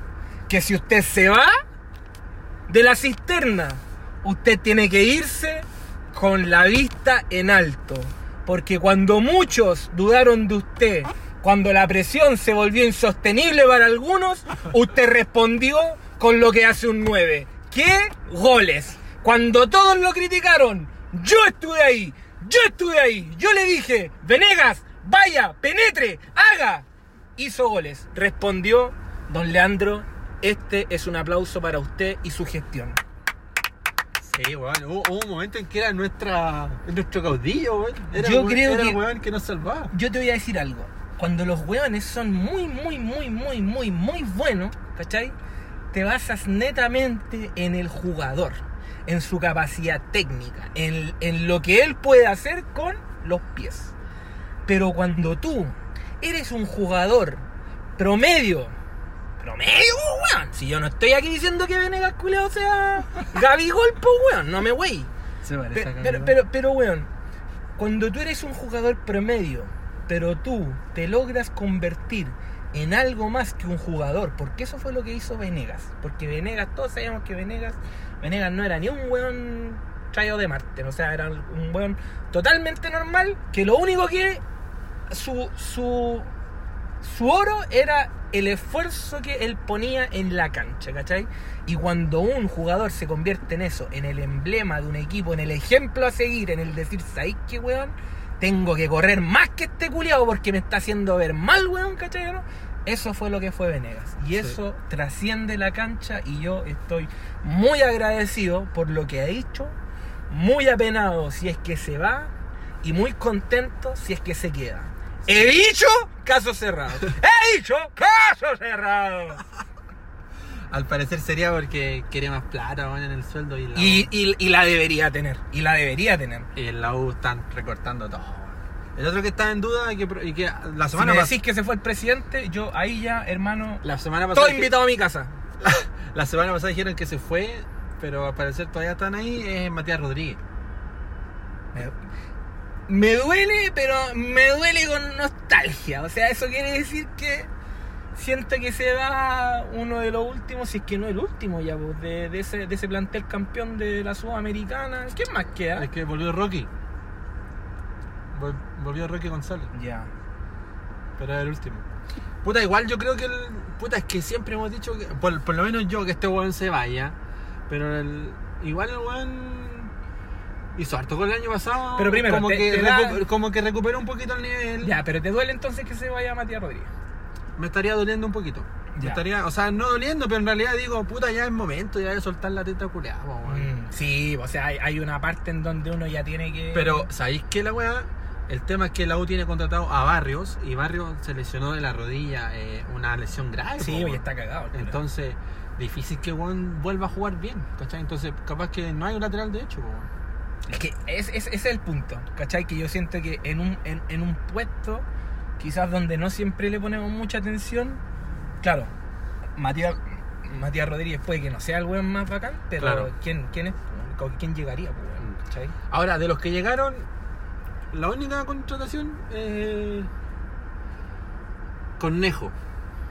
Speaker 2: que si usted se va de la cisterna, usted tiene que irse con la vista en alto. Porque cuando muchos dudaron de usted, cuando la presión se volvió insostenible para algunos, usted respondió con lo que hace un 9. ¿Qué? Goles. Cuando todos lo criticaron, yo estuve ahí, yo estuve ahí, yo le dije, Venegas, vaya, penetre, haga. Hizo goles. Respondió don Leandro, este es un aplauso para usted y su gestión.
Speaker 1: Sí, weón. Hubo, hubo un momento en que era nuestra, nuestro caudillo, weón. Era
Speaker 2: Yo creo
Speaker 1: era
Speaker 2: que-
Speaker 1: el weón que nos salvaba.
Speaker 2: Yo te voy a decir algo. Cuando los hueones son muy, muy, muy, muy, muy, muy buenos, ¿cachai? Te basas netamente en el jugador, en su capacidad técnica, en, en lo que él puede hacer con los pies. Pero cuando tú eres un jugador promedio, promedio, weón, si yo no estoy aquí diciendo que Venegas Culeo sea Gabigol, pues weón, no me wey.
Speaker 1: Se parece
Speaker 2: Pe-
Speaker 1: a
Speaker 2: Pero, pero, pero, weón, cuando tú eres un jugador promedio, pero tú te logras convertir en algo más que un jugador, porque eso fue lo que hizo Venegas. Porque Venegas, todos sabíamos que Venegas, Venegas no era ni un weón traído de Marte, o sea, era un weón totalmente normal, que lo único que su, su, su oro era el esfuerzo que él ponía en la cancha, ¿cachai? Y cuando un jugador se convierte en eso, en el emblema de un equipo, en el ejemplo a seguir, en el decir, ¿sabes qué, weón? Tengo que correr más que este culiado porque me está haciendo ver mal, weón, ¿cachai? Eso fue lo que fue Venegas. Y
Speaker 1: Sí.
Speaker 2: eso trasciende la cancha y yo estoy muy agradecido por lo que ha hecho, muy apenado si es que se va y muy contento si es que se queda. He dicho caso cerrado. He dicho caso cerrado.
Speaker 1: Al parecer sería porque quiere más plata weón, en el sueldo y la,
Speaker 2: Y, y- y la debería tener. Y la debería tener.
Speaker 1: y en la U están recortando todo. El otro que está en duda y que, y que la
Speaker 2: Si
Speaker 1: semana
Speaker 2: me
Speaker 1: pas-
Speaker 2: decís que se fue el presidente, yo ahí ya, hermano,
Speaker 1: la semana pasada
Speaker 2: todo invitado a mi casa.
Speaker 1: la semana pasada dijeron que se fue, pero al parecer todavía están ahí es Matías Rodríguez.
Speaker 2: Me, me duele, pero me duele con nostalgia. O sea, eso quiere decir que siento que se va uno de los últimos, si es que no el último ya, pues, de, de ese, de ese plantel campeón de la Sudamericana. ¿Quién más queda?
Speaker 1: Es que volvió Rocky. Vol- Volvió Rocky González,
Speaker 2: Ya.
Speaker 1: pero era el último. Puta, igual yo creo que el. Puta, es que siempre hemos dicho que. Por, por lo menos yo, que este weón se vaya. Pero el, igual el weón. Hizo harto con el año pasado.
Speaker 2: Pero primero,
Speaker 1: como,
Speaker 2: te-
Speaker 1: que
Speaker 2: te da-
Speaker 1: como que recuperó un poquito el nivel.
Speaker 2: Ya, pero te duele entonces que se vaya Matías Rodríguez.
Speaker 1: Me estaría doliendo un poquito. Me estaría, o sea, no doliendo, pero en realidad digo, puta, ya es momento ya de soltar la teta culeada.
Speaker 2: Mm, sí, o sea, hay, hay una parte en donde uno ya tiene que.
Speaker 1: Pero, ¿sabéis qué la weá? El tema es que la U tiene contratado a Barrios y Barrios se lesionó de la rodilla, eh, una lesión grave.
Speaker 2: Sí,
Speaker 1: weón.
Speaker 2: está cagado. el.
Speaker 1: Entonces, difícil que weón vuelva a jugar bien, ¿cachai? Entonces, capaz que no hay un lateral derecho, po, weón.
Speaker 2: Es que es, es- ese es el punto, ¿cachai? Que yo siento que en un, en, en un puesto, quizás donde no siempre le ponemos mucha atención, claro, Matías, Matías Rodríguez puede que no sea el weón más bacán, pero
Speaker 1: Claro.
Speaker 2: ¿quién, quién, es, quién llegaría, pues, weón, ¿cachai?
Speaker 1: Ahora, de los que llegaron, la única contratación eh, Cornejo.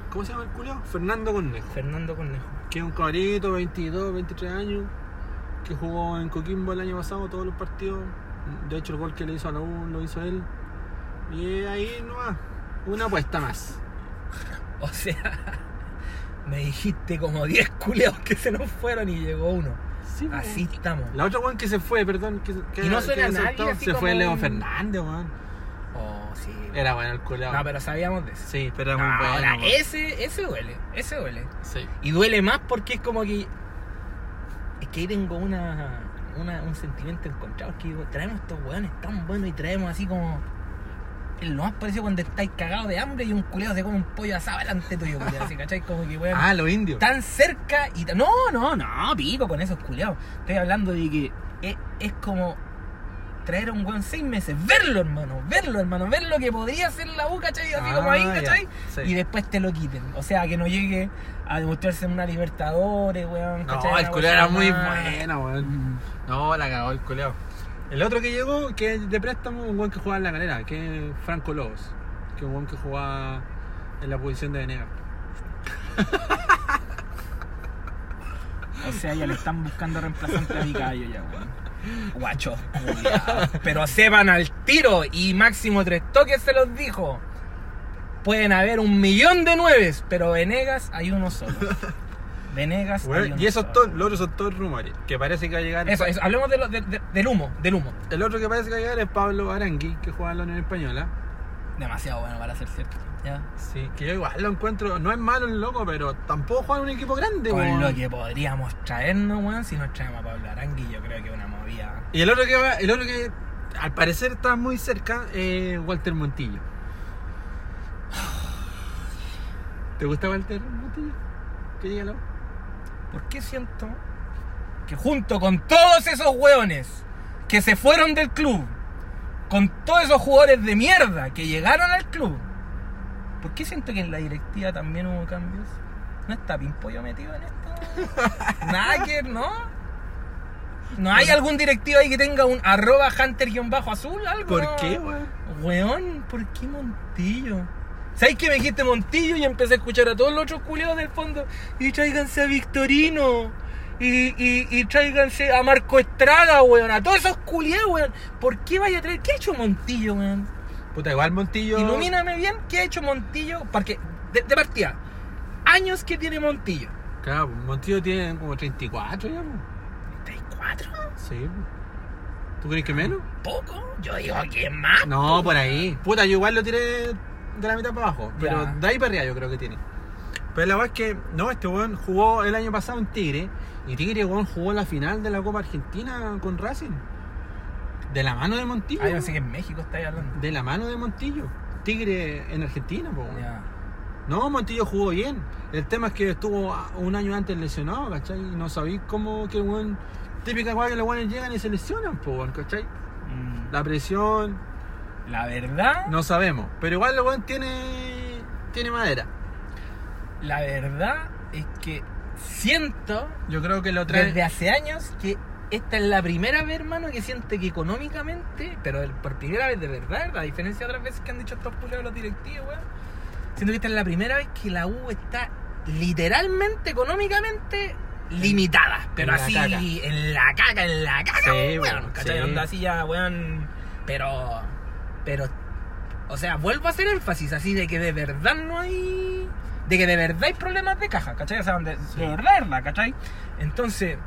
Speaker 1: ¿Cómo se llama el culo? Fernando Cornejo.
Speaker 2: Fernando Cornejo.
Speaker 1: Que es un cabrito, 22, 23 años, que jugó en Coquimbo el año pasado todos los partidos. De hecho, el gol que le hizo a la U lo hizo él. Y ahí nomás, una apuesta más.
Speaker 2: O sea, me dijiste como 10 culeos que se nos fueron y llegó uno.
Speaker 1: Sí, po.
Speaker 2: Así estamos.
Speaker 1: La otra weón que se fue, perdón. Que, que-
Speaker 2: Y no suena
Speaker 1: que
Speaker 2: nadie así
Speaker 1: Se fue Leo
Speaker 2: un-
Speaker 1: Fernández, weón.
Speaker 2: Oh, sí.
Speaker 1: Era bueno el culeado.
Speaker 2: No, pero sabíamos de eso.
Speaker 1: Sí, pero era muy bueno.
Speaker 2: Ahora,
Speaker 1: weón.
Speaker 2: ese, ese duele, ese duele.
Speaker 1: Sí.
Speaker 2: Y duele más porque es como que. Es que ahí tengo una, una- un sentimiento encontrado. Es que digo, traemos estos hueones tan buenos y traemos así como. Es lo más parecido cuando estáis cagados de hambre y un culeado se come un pollo asado delante tuyo, culiao, así, ¿cachai? Como que, weón.
Speaker 1: Ah, los indios.
Speaker 2: tan cerca y tan- No, no, no, pico con esos culeados. Estoy hablando de que es, es como traer a un weón seis meses, verlo, hermano, verlo, hermano, ver lo que podría ser la U, ¿cachai? Así
Speaker 1: Ah,
Speaker 2: como ahí,
Speaker 1: ya,
Speaker 2: ¿cachai?
Speaker 1: sí.
Speaker 2: Y después te lo quiten. O sea, que no llegue a demostrarse en una Libertadores, weón.
Speaker 1: No,
Speaker 2: ¿cachai?
Speaker 1: el
Speaker 2: Una
Speaker 1: culeado era muy bueno, weón. No, la cagó el culeado. El otro que llegó, que es de préstamo, un weón que juega en la galera, que es Franco Lobos. Que es un weón que jugaba en la posición de Venegas.
Speaker 2: O sea, ya le están buscando reemplazante a mi caballo ya, weón. Guacho. Pero sepan al tiro y máximo tres toques se los dijo. Pueden haber un millón de nueves, pero Venegas hay uno solo. Venegas uno
Speaker 1: y esos los otros son todos rumores. Que parece que va a llegar.
Speaker 2: Eso, eso, hablemos de lo- de- de- del humo, del humo.
Speaker 1: El otro que parece que va a llegar es Pablo Arangui, que juega en la Unión Española.
Speaker 2: Demasiado bueno para ser cierto. ¿ya?
Speaker 1: Sí, que yo igual lo encuentro. No es malo el loco, pero tampoco juega en un equipo grande,
Speaker 2: Con
Speaker 1: weón.
Speaker 2: lo que podríamos traernos, weón, si nos traemos a Pablo Arangui, yo creo que una movida.
Speaker 1: Y el otro que va, el otro que al parecer está muy cerca es Walter Montillo. ¿Te gusta Walter Montillo? Que llega la U?
Speaker 2: ¿Por qué siento que junto con todos esos hueones que se fueron del club, con todos esos jugadores de mierda que llegaron al club, ¿por qué siento que en la directiva también hubo cambios? ¿No está Pimpollo metido en esto? Nada que, ¿no? ¿No hay algún directivo ahí que tenga un arroba hunter-azul? ¿Algo?
Speaker 1: ¿Por qué, weón?
Speaker 2: Weón, ¿por qué Montillo? ¿Sabes que me dijiste Montillo y empecé a escuchar a todos los otros culeados del fondo? Y tráiganse a Victorino. Y, y, y tráiganse a Marco Estrada, weón. A todos esos culiados, weón. ¿Por qué vaya a traer? ¿Qué ha hecho Montillo, weón?
Speaker 1: Puta, igual Montillo.
Speaker 2: Ilumíname bien, ¿qué ha hecho Montillo? Porque, de, de partida, años que tiene Montillo.
Speaker 1: Claro, Montillo tiene como 34 ya, po.
Speaker 2: ¿34?
Speaker 1: Sí. po. ¿Tú crees que menos?
Speaker 2: ¿Poco? Yo digo que más.
Speaker 1: No, por ahí. Puta, yo igual lo tiré de la mitad para abajo. Pero
Speaker 2: Ya.
Speaker 1: de ahí para arriba yo creo que tiene. Pero la verdad es que, no, este weón jugó el año pasado en Tigre. Y Tigre, weón, jugó la final de la Copa Argentina con Racing. De la mano de Montillo.
Speaker 2: Ah, yo sé que en México estáis hablando.
Speaker 1: De la mano de Montillo. Tigre en Argentina, po. weón.
Speaker 2: Ya.
Speaker 1: No, Montillo jugó bien. El tema es que estuvo un año antes lesionado, ¿cachai? Y no sabéis cómo que weón. Típica weá que los weones llegan y se lesionan, po, weón, ¿cachai?
Speaker 2: Mm,
Speaker 1: La presión,
Speaker 2: La verdad,
Speaker 1: no sabemos. Pero igual el weón tiene. tiene madera.
Speaker 2: la verdad es que siento
Speaker 1: Yo creo que lo trae.
Speaker 2: desde hace años que esta es la primera vez, hermano, que siento que económicamente, pero por primera vez de verdad, a diferencia de otras veces que han dicho estos culeros los directivos, weón, siento que esta es la primera vez que la U está literalmente, económicamente limitada, pero
Speaker 1: En
Speaker 2: así en la caca, en la caca,
Speaker 1: Sí,
Speaker 2: weón,
Speaker 1: weón,
Speaker 2: ¿cachai?
Speaker 1: sí.
Speaker 2: Onda así ya, weón, pero, pero, o sea, vuelvo a hacer énfasis así de que de verdad no hay, de que de verdad hay problemas de caja, ¿cachai? O sea, de,
Speaker 1: Sí.
Speaker 2: de verdad, ¿cachai? Entonces,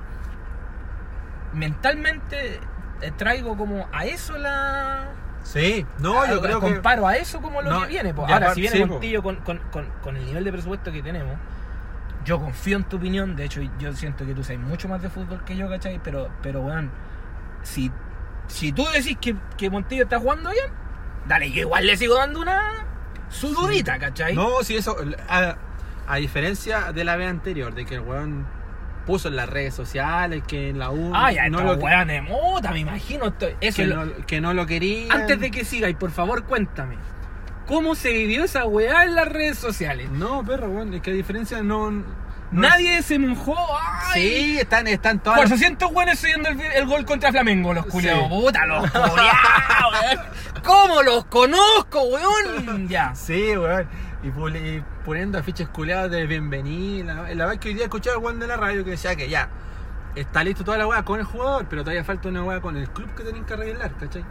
Speaker 2: mentalmente eh, traigo como a eso la...
Speaker 1: Sí, no,
Speaker 2: a-
Speaker 1: yo creo que.
Speaker 2: comparo a eso como lo
Speaker 1: No,
Speaker 2: que viene.
Speaker 1: y
Speaker 2: Ahora, si viene
Speaker 1: sí, po.
Speaker 2: Montillo con, con, con, con el nivel de presupuesto que tenemos, yo confío en tu opinión. De hecho, yo siento que tú sabes mucho más de fútbol que yo, ¿cachai? Pero, pero weón, si, si tú decís que, que Montillo está jugando bien, dale, yo igual le sigo dando una su dudita, ¿cachai?
Speaker 1: No, sí, eso. A, a diferencia de la vez anterior, de que el weón puso en las redes sociales, que en la U.
Speaker 2: Ah, ya,
Speaker 1: no lo,
Speaker 2: weón de mota, me imagino. esto- Eso
Speaker 1: que,
Speaker 2: lo-
Speaker 1: no, que no lo quería.
Speaker 2: Antes de que sigáis, por favor, cuéntame. ¿Cómo se vivió esa weá en las redes sociales?
Speaker 1: No, perro, weón, es que a diferencia no.
Speaker 2: Nadie se mojó. ¡Ay!
Speaker 1: Sí, están, están todas.
Speaker 2: 400 weones subiendo el, el gol contra Flamengo, los culiados.
Speaker 1: Sí.
Speaker 2: Puta, los culiados. ¿Cómo los conozco, weón? Ya.
Speaker 1: Sí, weón. Y, poniendo afiches culeados de bienvenida. La, la vez que hoy día escuchaba el weón de la radio que decía que ya está listo toda la weá con el jugador, pero todavía falta una weá con el club que tienen que arreglar, ¿cachai?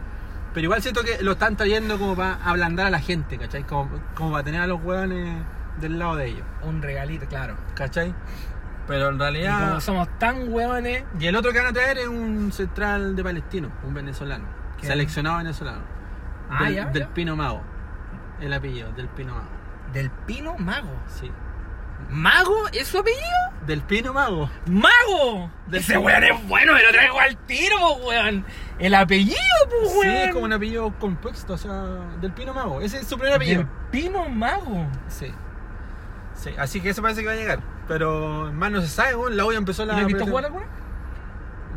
Speaker 1: Pero igual siento que lo están trayendo como para ablandar a la gente, ¿cachai? Como, como para tener a los weones del lado de ellos,
Speaker 2: Un regalito, claro.
Speaker 1: ¿cachai? Pero en
Speaker 2: Y
Speaker 1: realidad.
Speaker 2: como somos tan weones,
Speaker 1: Y el otro que van a traer es un central de palestino, un venezolano,
Speaker 2: ¿Qué?
Speaker 1: seleccionado venezolano.
Speaker 2: Ah,
Speaker 1: del,
Speaker 2: ya,
Speaker 1: del
Speaker 2: ya.
Speaker 1: Pino Mago. El apellido, del Pino Mago.
Speaker 2: del Pino Mago.
Speaker 1: Sí.
Speaker 2: ¿Mago? ¿Es su apellido?
Speaker 1: Del Pino Mago.
Speaker 2: ¡Mago!
Speaker 1: Del
Speaker 2: Ese
Speaker 1: Pino.
Speaker 2: weón es bueno, me lo traigo al tiro, weón. El apellido, pues,
Speaker 1: Sí,
Speaker 2: weón.
Speaker 1: es como un apellido compuesto, o sea, del Pino Mago. Ese es su primer apellido.
Speaker 2: Del Pino Mago.
Speaker 1: Sí. Sí, así que eso parece que va a llegar. Pero más no se sabe, weón. La olla empezó la.
Speaker 2: ¿Y lo has visto jugar alguna?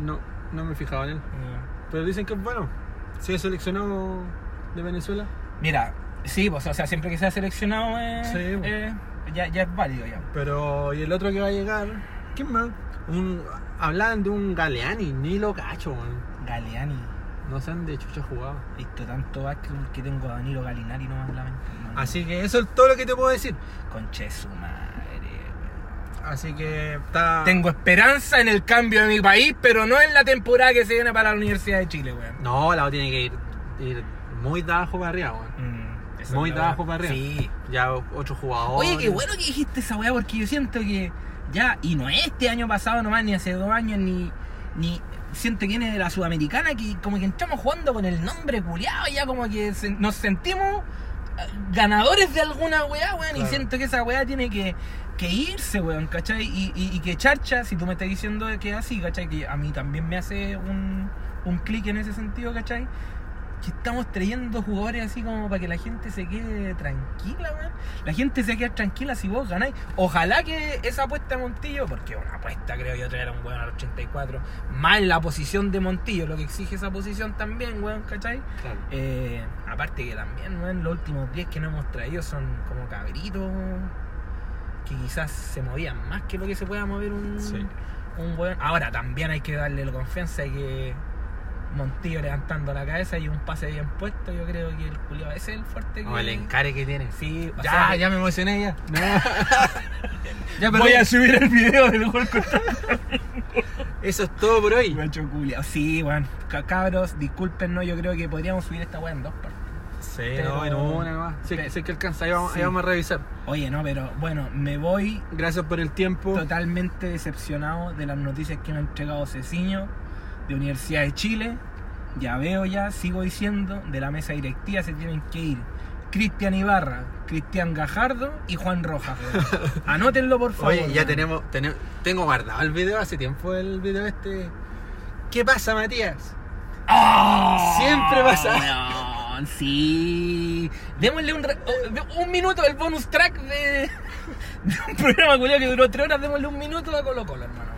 Speaker 1: No, no me he fijado en él. Pero dicen que es bueno. Sí, es seleccionado de Venezuela.
Speaker 2: Mira, sí, pues, o sea, siempre que sea seleccionado eh,
Speaker 1: Sí, pues.
Speaker 2: eh, ya, ya es válido ya.
Speaker 1: Pero, y el otro que va a llegar, ¿quién más? Un, hablaban de un Galeani, ni lo cacho, weón.
Speaker 2: Galeani.
Speaker 1: No sé de chucha jugaba.
Speaker 2: He visto tanto básquetbol que tengo a Danilo Galinari nomás en la mente.
Speaker 1: Así que eso es todo lo que te puedo decir.
Speaker 2: Conche su madre, weón.
Speaker 1: Así que está.
Speaker 2: Tengo esperanza en el cambio de mi país, pero no en la temporada que se viene para la Universidad de Chile, weón.
Speaker 1: No, la tiene que ir, ir muy de abajo para arriba, weón.
Speaker 2: Mm,
Speaker 1: Muy
Speaker 2: es
Speaker 1: de
Speaker 2: la
Speaker 1: abajo
Speaker 2: weá.
Speaker 1: para arriba.
Speaker 2: Sí.
Speaker 1: Ya ocho jugadores.
Speaker 2: Oye, qué bueno que dijiste esa weá, porque yo siento que ya, y no es este año pasado nomás, ni hace dos años, ni, ni siento que viene de la Sudamericana, que como que entramos jugando con el nombre culiado, ya como que se- nos sentimos eh, ganadores de alguna weá, weón, y siento que esa weá tiene que, que irse, weón, ¿cachai? Y, y- y que Charcha, si tú me estás diciendo que es así, ¿cachai? Que a mí también me hace un, un clic en ese sentido, ¿cachai? Que estamos trayendo jugadores así como para que la gente se quede tranquila, weón. La gente se quede tranquila si vos ganáis. Ojalá que esa apuesta de Montillo, porque una apuesta creo yo traer a un weón al 84, más la posición de Montillo, lo que exige esa posición también, weón, ¿cachai?
Speaker 1: Claro.
Speaker 2: Eh, aparte que también, weón, los últimos 10 que no hemos traído son como cabritos que quizás se movían más que lo que se pueda mover un,
Speaker 1: Sí.
Speaker 2: un weón. Ahora también hay que darle la confianza de que Montillo levantando la cabeza y un pase bien puesto, yo creo que el Julio ese es el fuerte que...
Speaker 1: No, el encare que tiene.
Speaker 2: Sí, o
Speaker 1: Ya,
Speaker 2: sea,
Speaker 1: ya me emocioné ya. No. ya,
Speaker 2: Voy a subir el video del gol contra
Speaker 1: eso es todo por hoy.
Speaker 2: Macho culiao. Sí. Ca- Cabros, discúlpenos, yo creo que podríamos subir esta weá en dos partes.
Speaker 1: Sí,
Speaker 2: Pero-
Speaker 1: no, en una nomás. Sí, sé que alcanza, ahí vamos, ahí vamos a revisar.
Speaker 2: Oye, no, pero bueno, me voy
Speaker 1: Gracias por el tiempo.
Speaker 2: totalmente decepcionado de las noticias que me ha entregado Ceciño de Universidad de Chile. Ya veo ya, sigo diciendo, de la mesa directiva se tienen que ir Cristian Ibarra, Cristian Gajardo y Juan Rojas. Anótenlo por favor.
Speaker 1: Oye, ya tenemos, tengo guardado el video hace tiempo el video este. ¿Qué pasa, Matías?
Speaker 2: ¡Oh!
Speaker 1: Siempre pasa.
Speaker 2: Weón, sí. Démosle un, oh, un minuto del bonus track de, de un programa culiao que duró tres horas. Démosle un minuto a Colo Colo, hermano.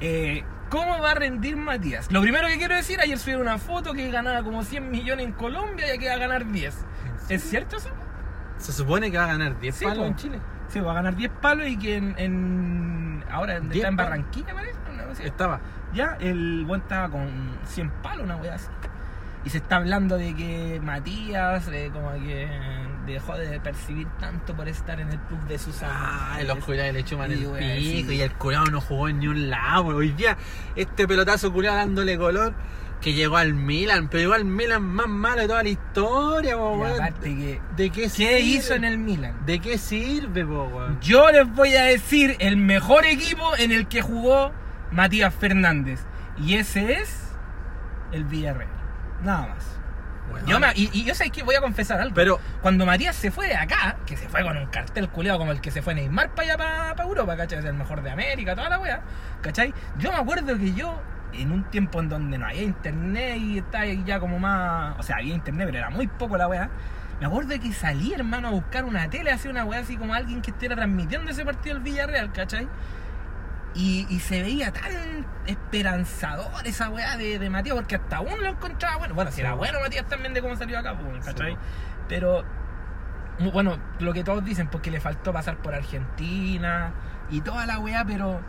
Speaker 2: Eh, ¿Cómo va a rendir Matías? Lo primero que quiero decir, ayer subí una foto que ganaba como 100 millones en Colombia y que va a ganar 10. ¿Es cierto eso?
Speaker 1: Se supone que va a ganar 10
Speaker 2: Sí,
Speaker 1: palos
Speaker 2: po.
Speaker 1: en Chile.
Speaker 2: Sí, va a ganar 10 palos y que en. en- ahora está
Speaker 1: 10
Speaker 2: en. Barranquilla, parece. así.
Speaker 1: Estaba.
Speaker 2: Ya, el buen estaba con 100 palos, una wea así. Y se está hablando de que Matías, eh, como que dejó de percibir tanto por estar en el club de sus
Speaker 1: Ah, los curados le chuman
Speaker 2: Y,
Speaker 1: el pico
Speaker 2: sí.
Speaker 1: y el curado no jugó en ni un lado. Hoy día, este pelotazo curado dándole color que llegó al Milan, pero llegó al Milan más malo de toda la historia, po,
Speaker 2: Y
Speaker 1: weón.
Speaker 2: aparte que.
Speaker 1: ¿De qué
Speaker 2: ¿Qué
Speaker 1: sirve?
Speaker 2: hizo en el Milan?
Speaker 1: ¿De qué sirve, po, weón?
Speaker 2: Yo les voy a decir el mejor equipo en el que jugó Matías Fernández. Y ese es el Villarreal. Nada más. Yo me- y, y yo sé que voy a confesar algo.
Speaker 1: Pero,
Speaker 2: Cuando Matías se fue de acá, que se fue con un cartel culeado como el que se fue Neymar para allá, para Europa, ¿cachai? Es el mejor de América, toda la wea, ¿cachai? Yo me acuerdo que yo, en un tiempo en donde no había internet y estaba ahí ya como más. O sea, había internet, pero era muy poco la wea. Me acuerdo que salí, hermano, a buscar una tele, hacía una wea así como alguien que estuviera transmitiendo ese partido del Villarreal, ¿cachai? Y, y se veía tan esperanzador esa weá de, de Matías, porque hasta uno lo encontraba bueno. Bueno, si era bueno Matías también de cómo salió acá, pues, ¿cachai? Pero, bueno, lo que todos dicen, porque le faltó pasar por Argentina y toda la weá, pero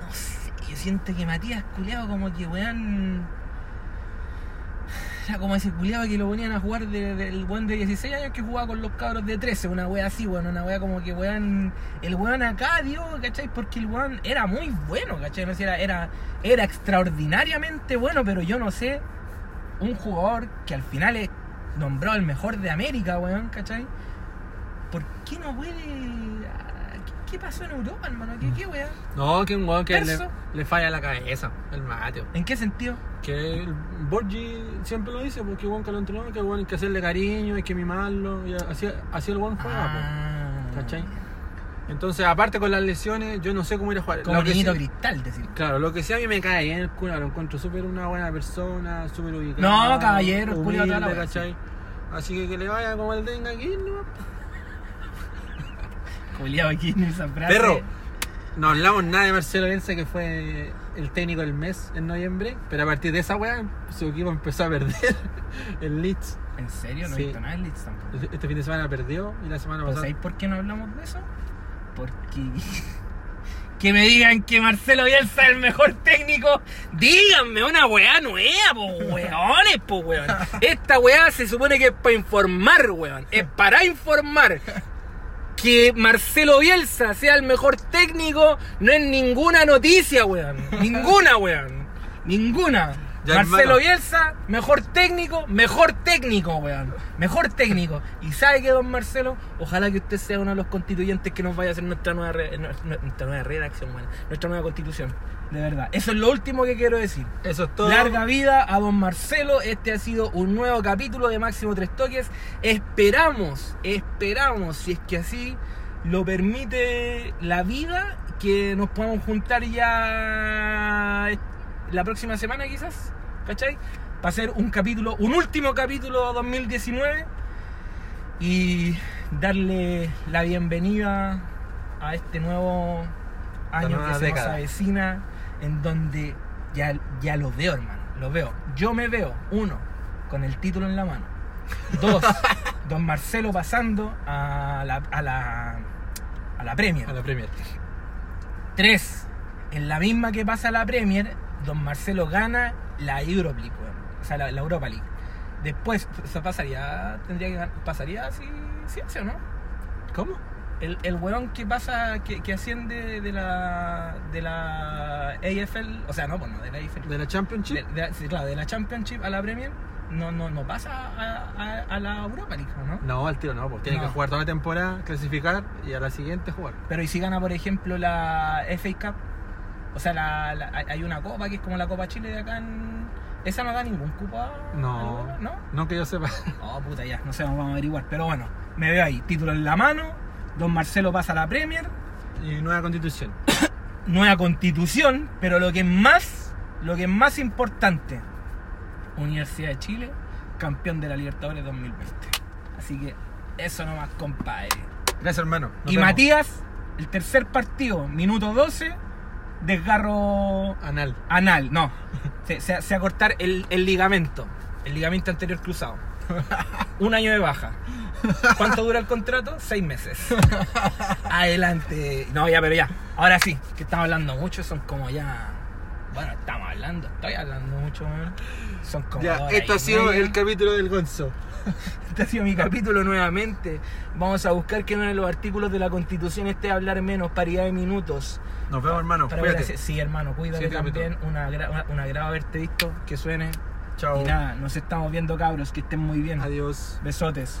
Speaker 2: no sé, yo siento que Matías culeado como que weón. Era como ese culiado que lo ponían a jugar de- del weón de 16 años que jugaba con los cabros de 13, una wea así, weón, una wea como que weón, el weón acá dio, ¿cachai? Porque el weón era muy bueno, ¿cachai? No sé, era, era, era extraordinariamente bueno, pero yo no sé, un jugador que al final es nombrado el mejor de América, weón, ¿cachai? ¿Por qué no puede... ¿Qué, pasó en Europa, hermano? ¿Qué, qué weón?
Speaker 1: no, que un weón que le, le falla la cabeza, el Mateo.
Speaker 2: ¿En qué sentido?
Speaker 1: Que el Borgi siempre lo dice, porque weón que lo entrenó, que weón hay que hacerle cariño, hay que mimarlo, y así, así el weón juega.
Speaker 2: Ah,
Speaker 1: ¿cachai? Entonces, aparte con las lesiones, yo no sé cómo ir a jugar.
Speaker 2: Como
Speaker 1: Lo que
Speaker 2: cristal, decir.
Speaker 1: Claro, lo que sí a mí me cae bien el cura, lo encuentro súper una buena persona, súper ubicado.
Speaker 2: No, caballero, el culiao toda la
Speaker 1: humilde,
Speaker 2: wea,
Speaker 1: ¿cachai? Así que que le vaya como el tenga aquí, ¿no?
Speaker 2: Juliado aquí en esa frase.
Speaker 1: Perro, no hablamos nada de Marcelo Bielsa, que fue el técnico del mes en noviembre, pero a partir de esa weá, su equipo empezó a perder el Leeds.
Speaker 2: ¿En serio? No he
Speaker 1: Sí.
Speaker 2: visto nada del Leeds tampoco.
Speaker 1: Este este fin de semana perdió y la semana
Speaker 2: ¿Pero
Speaker 1: pasada.
Speaker 2: ¿Sabéis por qué no hablamos de eso? Porque. Que me digan que Marcelo Bielsa es el mejor técnico. Díganme una weá nueva, po weones, po weón. Esta weá se supone que es para informar, weón. Es para informar. Que Marcelo Bielsa sea el mejor técnico no es ninguna noticia, weón. Ninguna, weón. Ninguna.
Speaker 1: Ya,
Speaker 2: Marcelo
Speaker 1: hermano.
Speaker 2: Bielsa, mejor técnico, mejor técnico, weón. Mejor técnico. Y sabe que, don Marcelo, ojalá que usted sea uno de los constituyentes que nos vaya a hacer nuestra nueva, re- nuestra nueva redacción, weón. Nuestra nueva constitución. De verdad. Eso es lo último que quiero decir.
Speaker 1: Eso es todo.
Speaker 2: Larga vida a don Marcelo. Este ha sido un nuevo capítulo de Máximo Tres Toques. Esperamos, esperamos, si es que así lo permite la vida, que nos podamos juntar ya la próxima semana quizás, ¿cachai? Para hacer un capítulo, un último capítulo 2019 y darle la bienvenida a este nuevo año que se nos
Speaker 1: década.
Speaker 2: avecina, en donde ya, ya lo veo, hermano, lo veo. Yo me veo, uno, con el título en la mano. Dos, don Marcelo pasando a la, a la, a la Premier.
Speaker 1: A la Premier.
Speaker 2: Tres, en la misma que pasa la Premier, don Marcelo gana la Europa League, o sea, la, la Europa League. Después, se pasaría, tendría que ganar, pasaría si, si hace o no.
Speaker 1: ¿Cómo?
Speaker 2: El, el weón que pasa, que, que asciende de la, de la AFL, o sea, no, bueno, de la AFL.
Speaker 1: ¿De la Championship?
Speaker 2: De, de- sí, claro, de la Championship a la Premier, no, no, no pasa a, a- a la Europa League, ¿o ¿no?
Speaker 1: No, al tiro no, pues tiene
Speaker 2: No.
Speaker 1: que jugar toda la temporada, clasificar y a la siguiente jugar.
Speaker 2: Pero ¿y si gana, por ejemplo, la FA Cup? O sea, la, la- hay- una copa que es como la Copa Chile de acá en... ¿Esa no da ningún cupo?
Speaker 1: No,
Speaker 2: ¿No?
Speaker 1: no que yo sepa.
Speaker 2: Oh, puta, ya, no sé, vamos a averiguar. Pero bueno, me veo ahí, título en la mano, Don Marcelo pasa a la Premier,
Speaker 1: Y nueva constitución.
Speaker 2: nueva constitución, pero lo que es más, lo que es más importante, Universidad de Chile, campeón de la Libertadores 2020. Así que eso nomás, compadre.
Speaker 1: Gracias, hermano. Nos
Speaker 2: y
Speaker 1: vemos.
Speaker 2: Matías, el tercer partido, minuto 12, desgarro
Speaker 1: Anal.
Speaker 2: anal, no. Se, se- se a cortar el, el ligamento, el ligamento anterior cruzado. Un año de baja. ¿Cuánto dura el contrato? Seis meses. Adelante. No, ya, pero ya. Ahora sí, que estamos hablando mucho, son como ya. Bueno, estamos hablando, estoy hablando mucho, man. Son como.
Speaker 1: Ya, esto ha sido
Speaker 2: media.
Speaker 1: el capítulo del Gonzo.
Speaker 2: Este ha sido mi capítulo nuevamente. Vamos a buscar que uno de los artículos de la Constitución esté a hablar menos, paridad de minutos.
Speaker 1: Nos vemos, hermano.
Speaker 2: Para
Speaker 1: Cuídate.
Speaker 2: ver- sí, hermano, cuídate
Speaker 1: Siguiente
Speaker 2: también. Una, una, un agrado haberte visto, que suene.
Speaker 1: Chao.
Speaker 2: Y nada, nos estamos viendo cabros, que estén muy bien.
Speaker 1: Adiós.
Speaker 2: Besotes.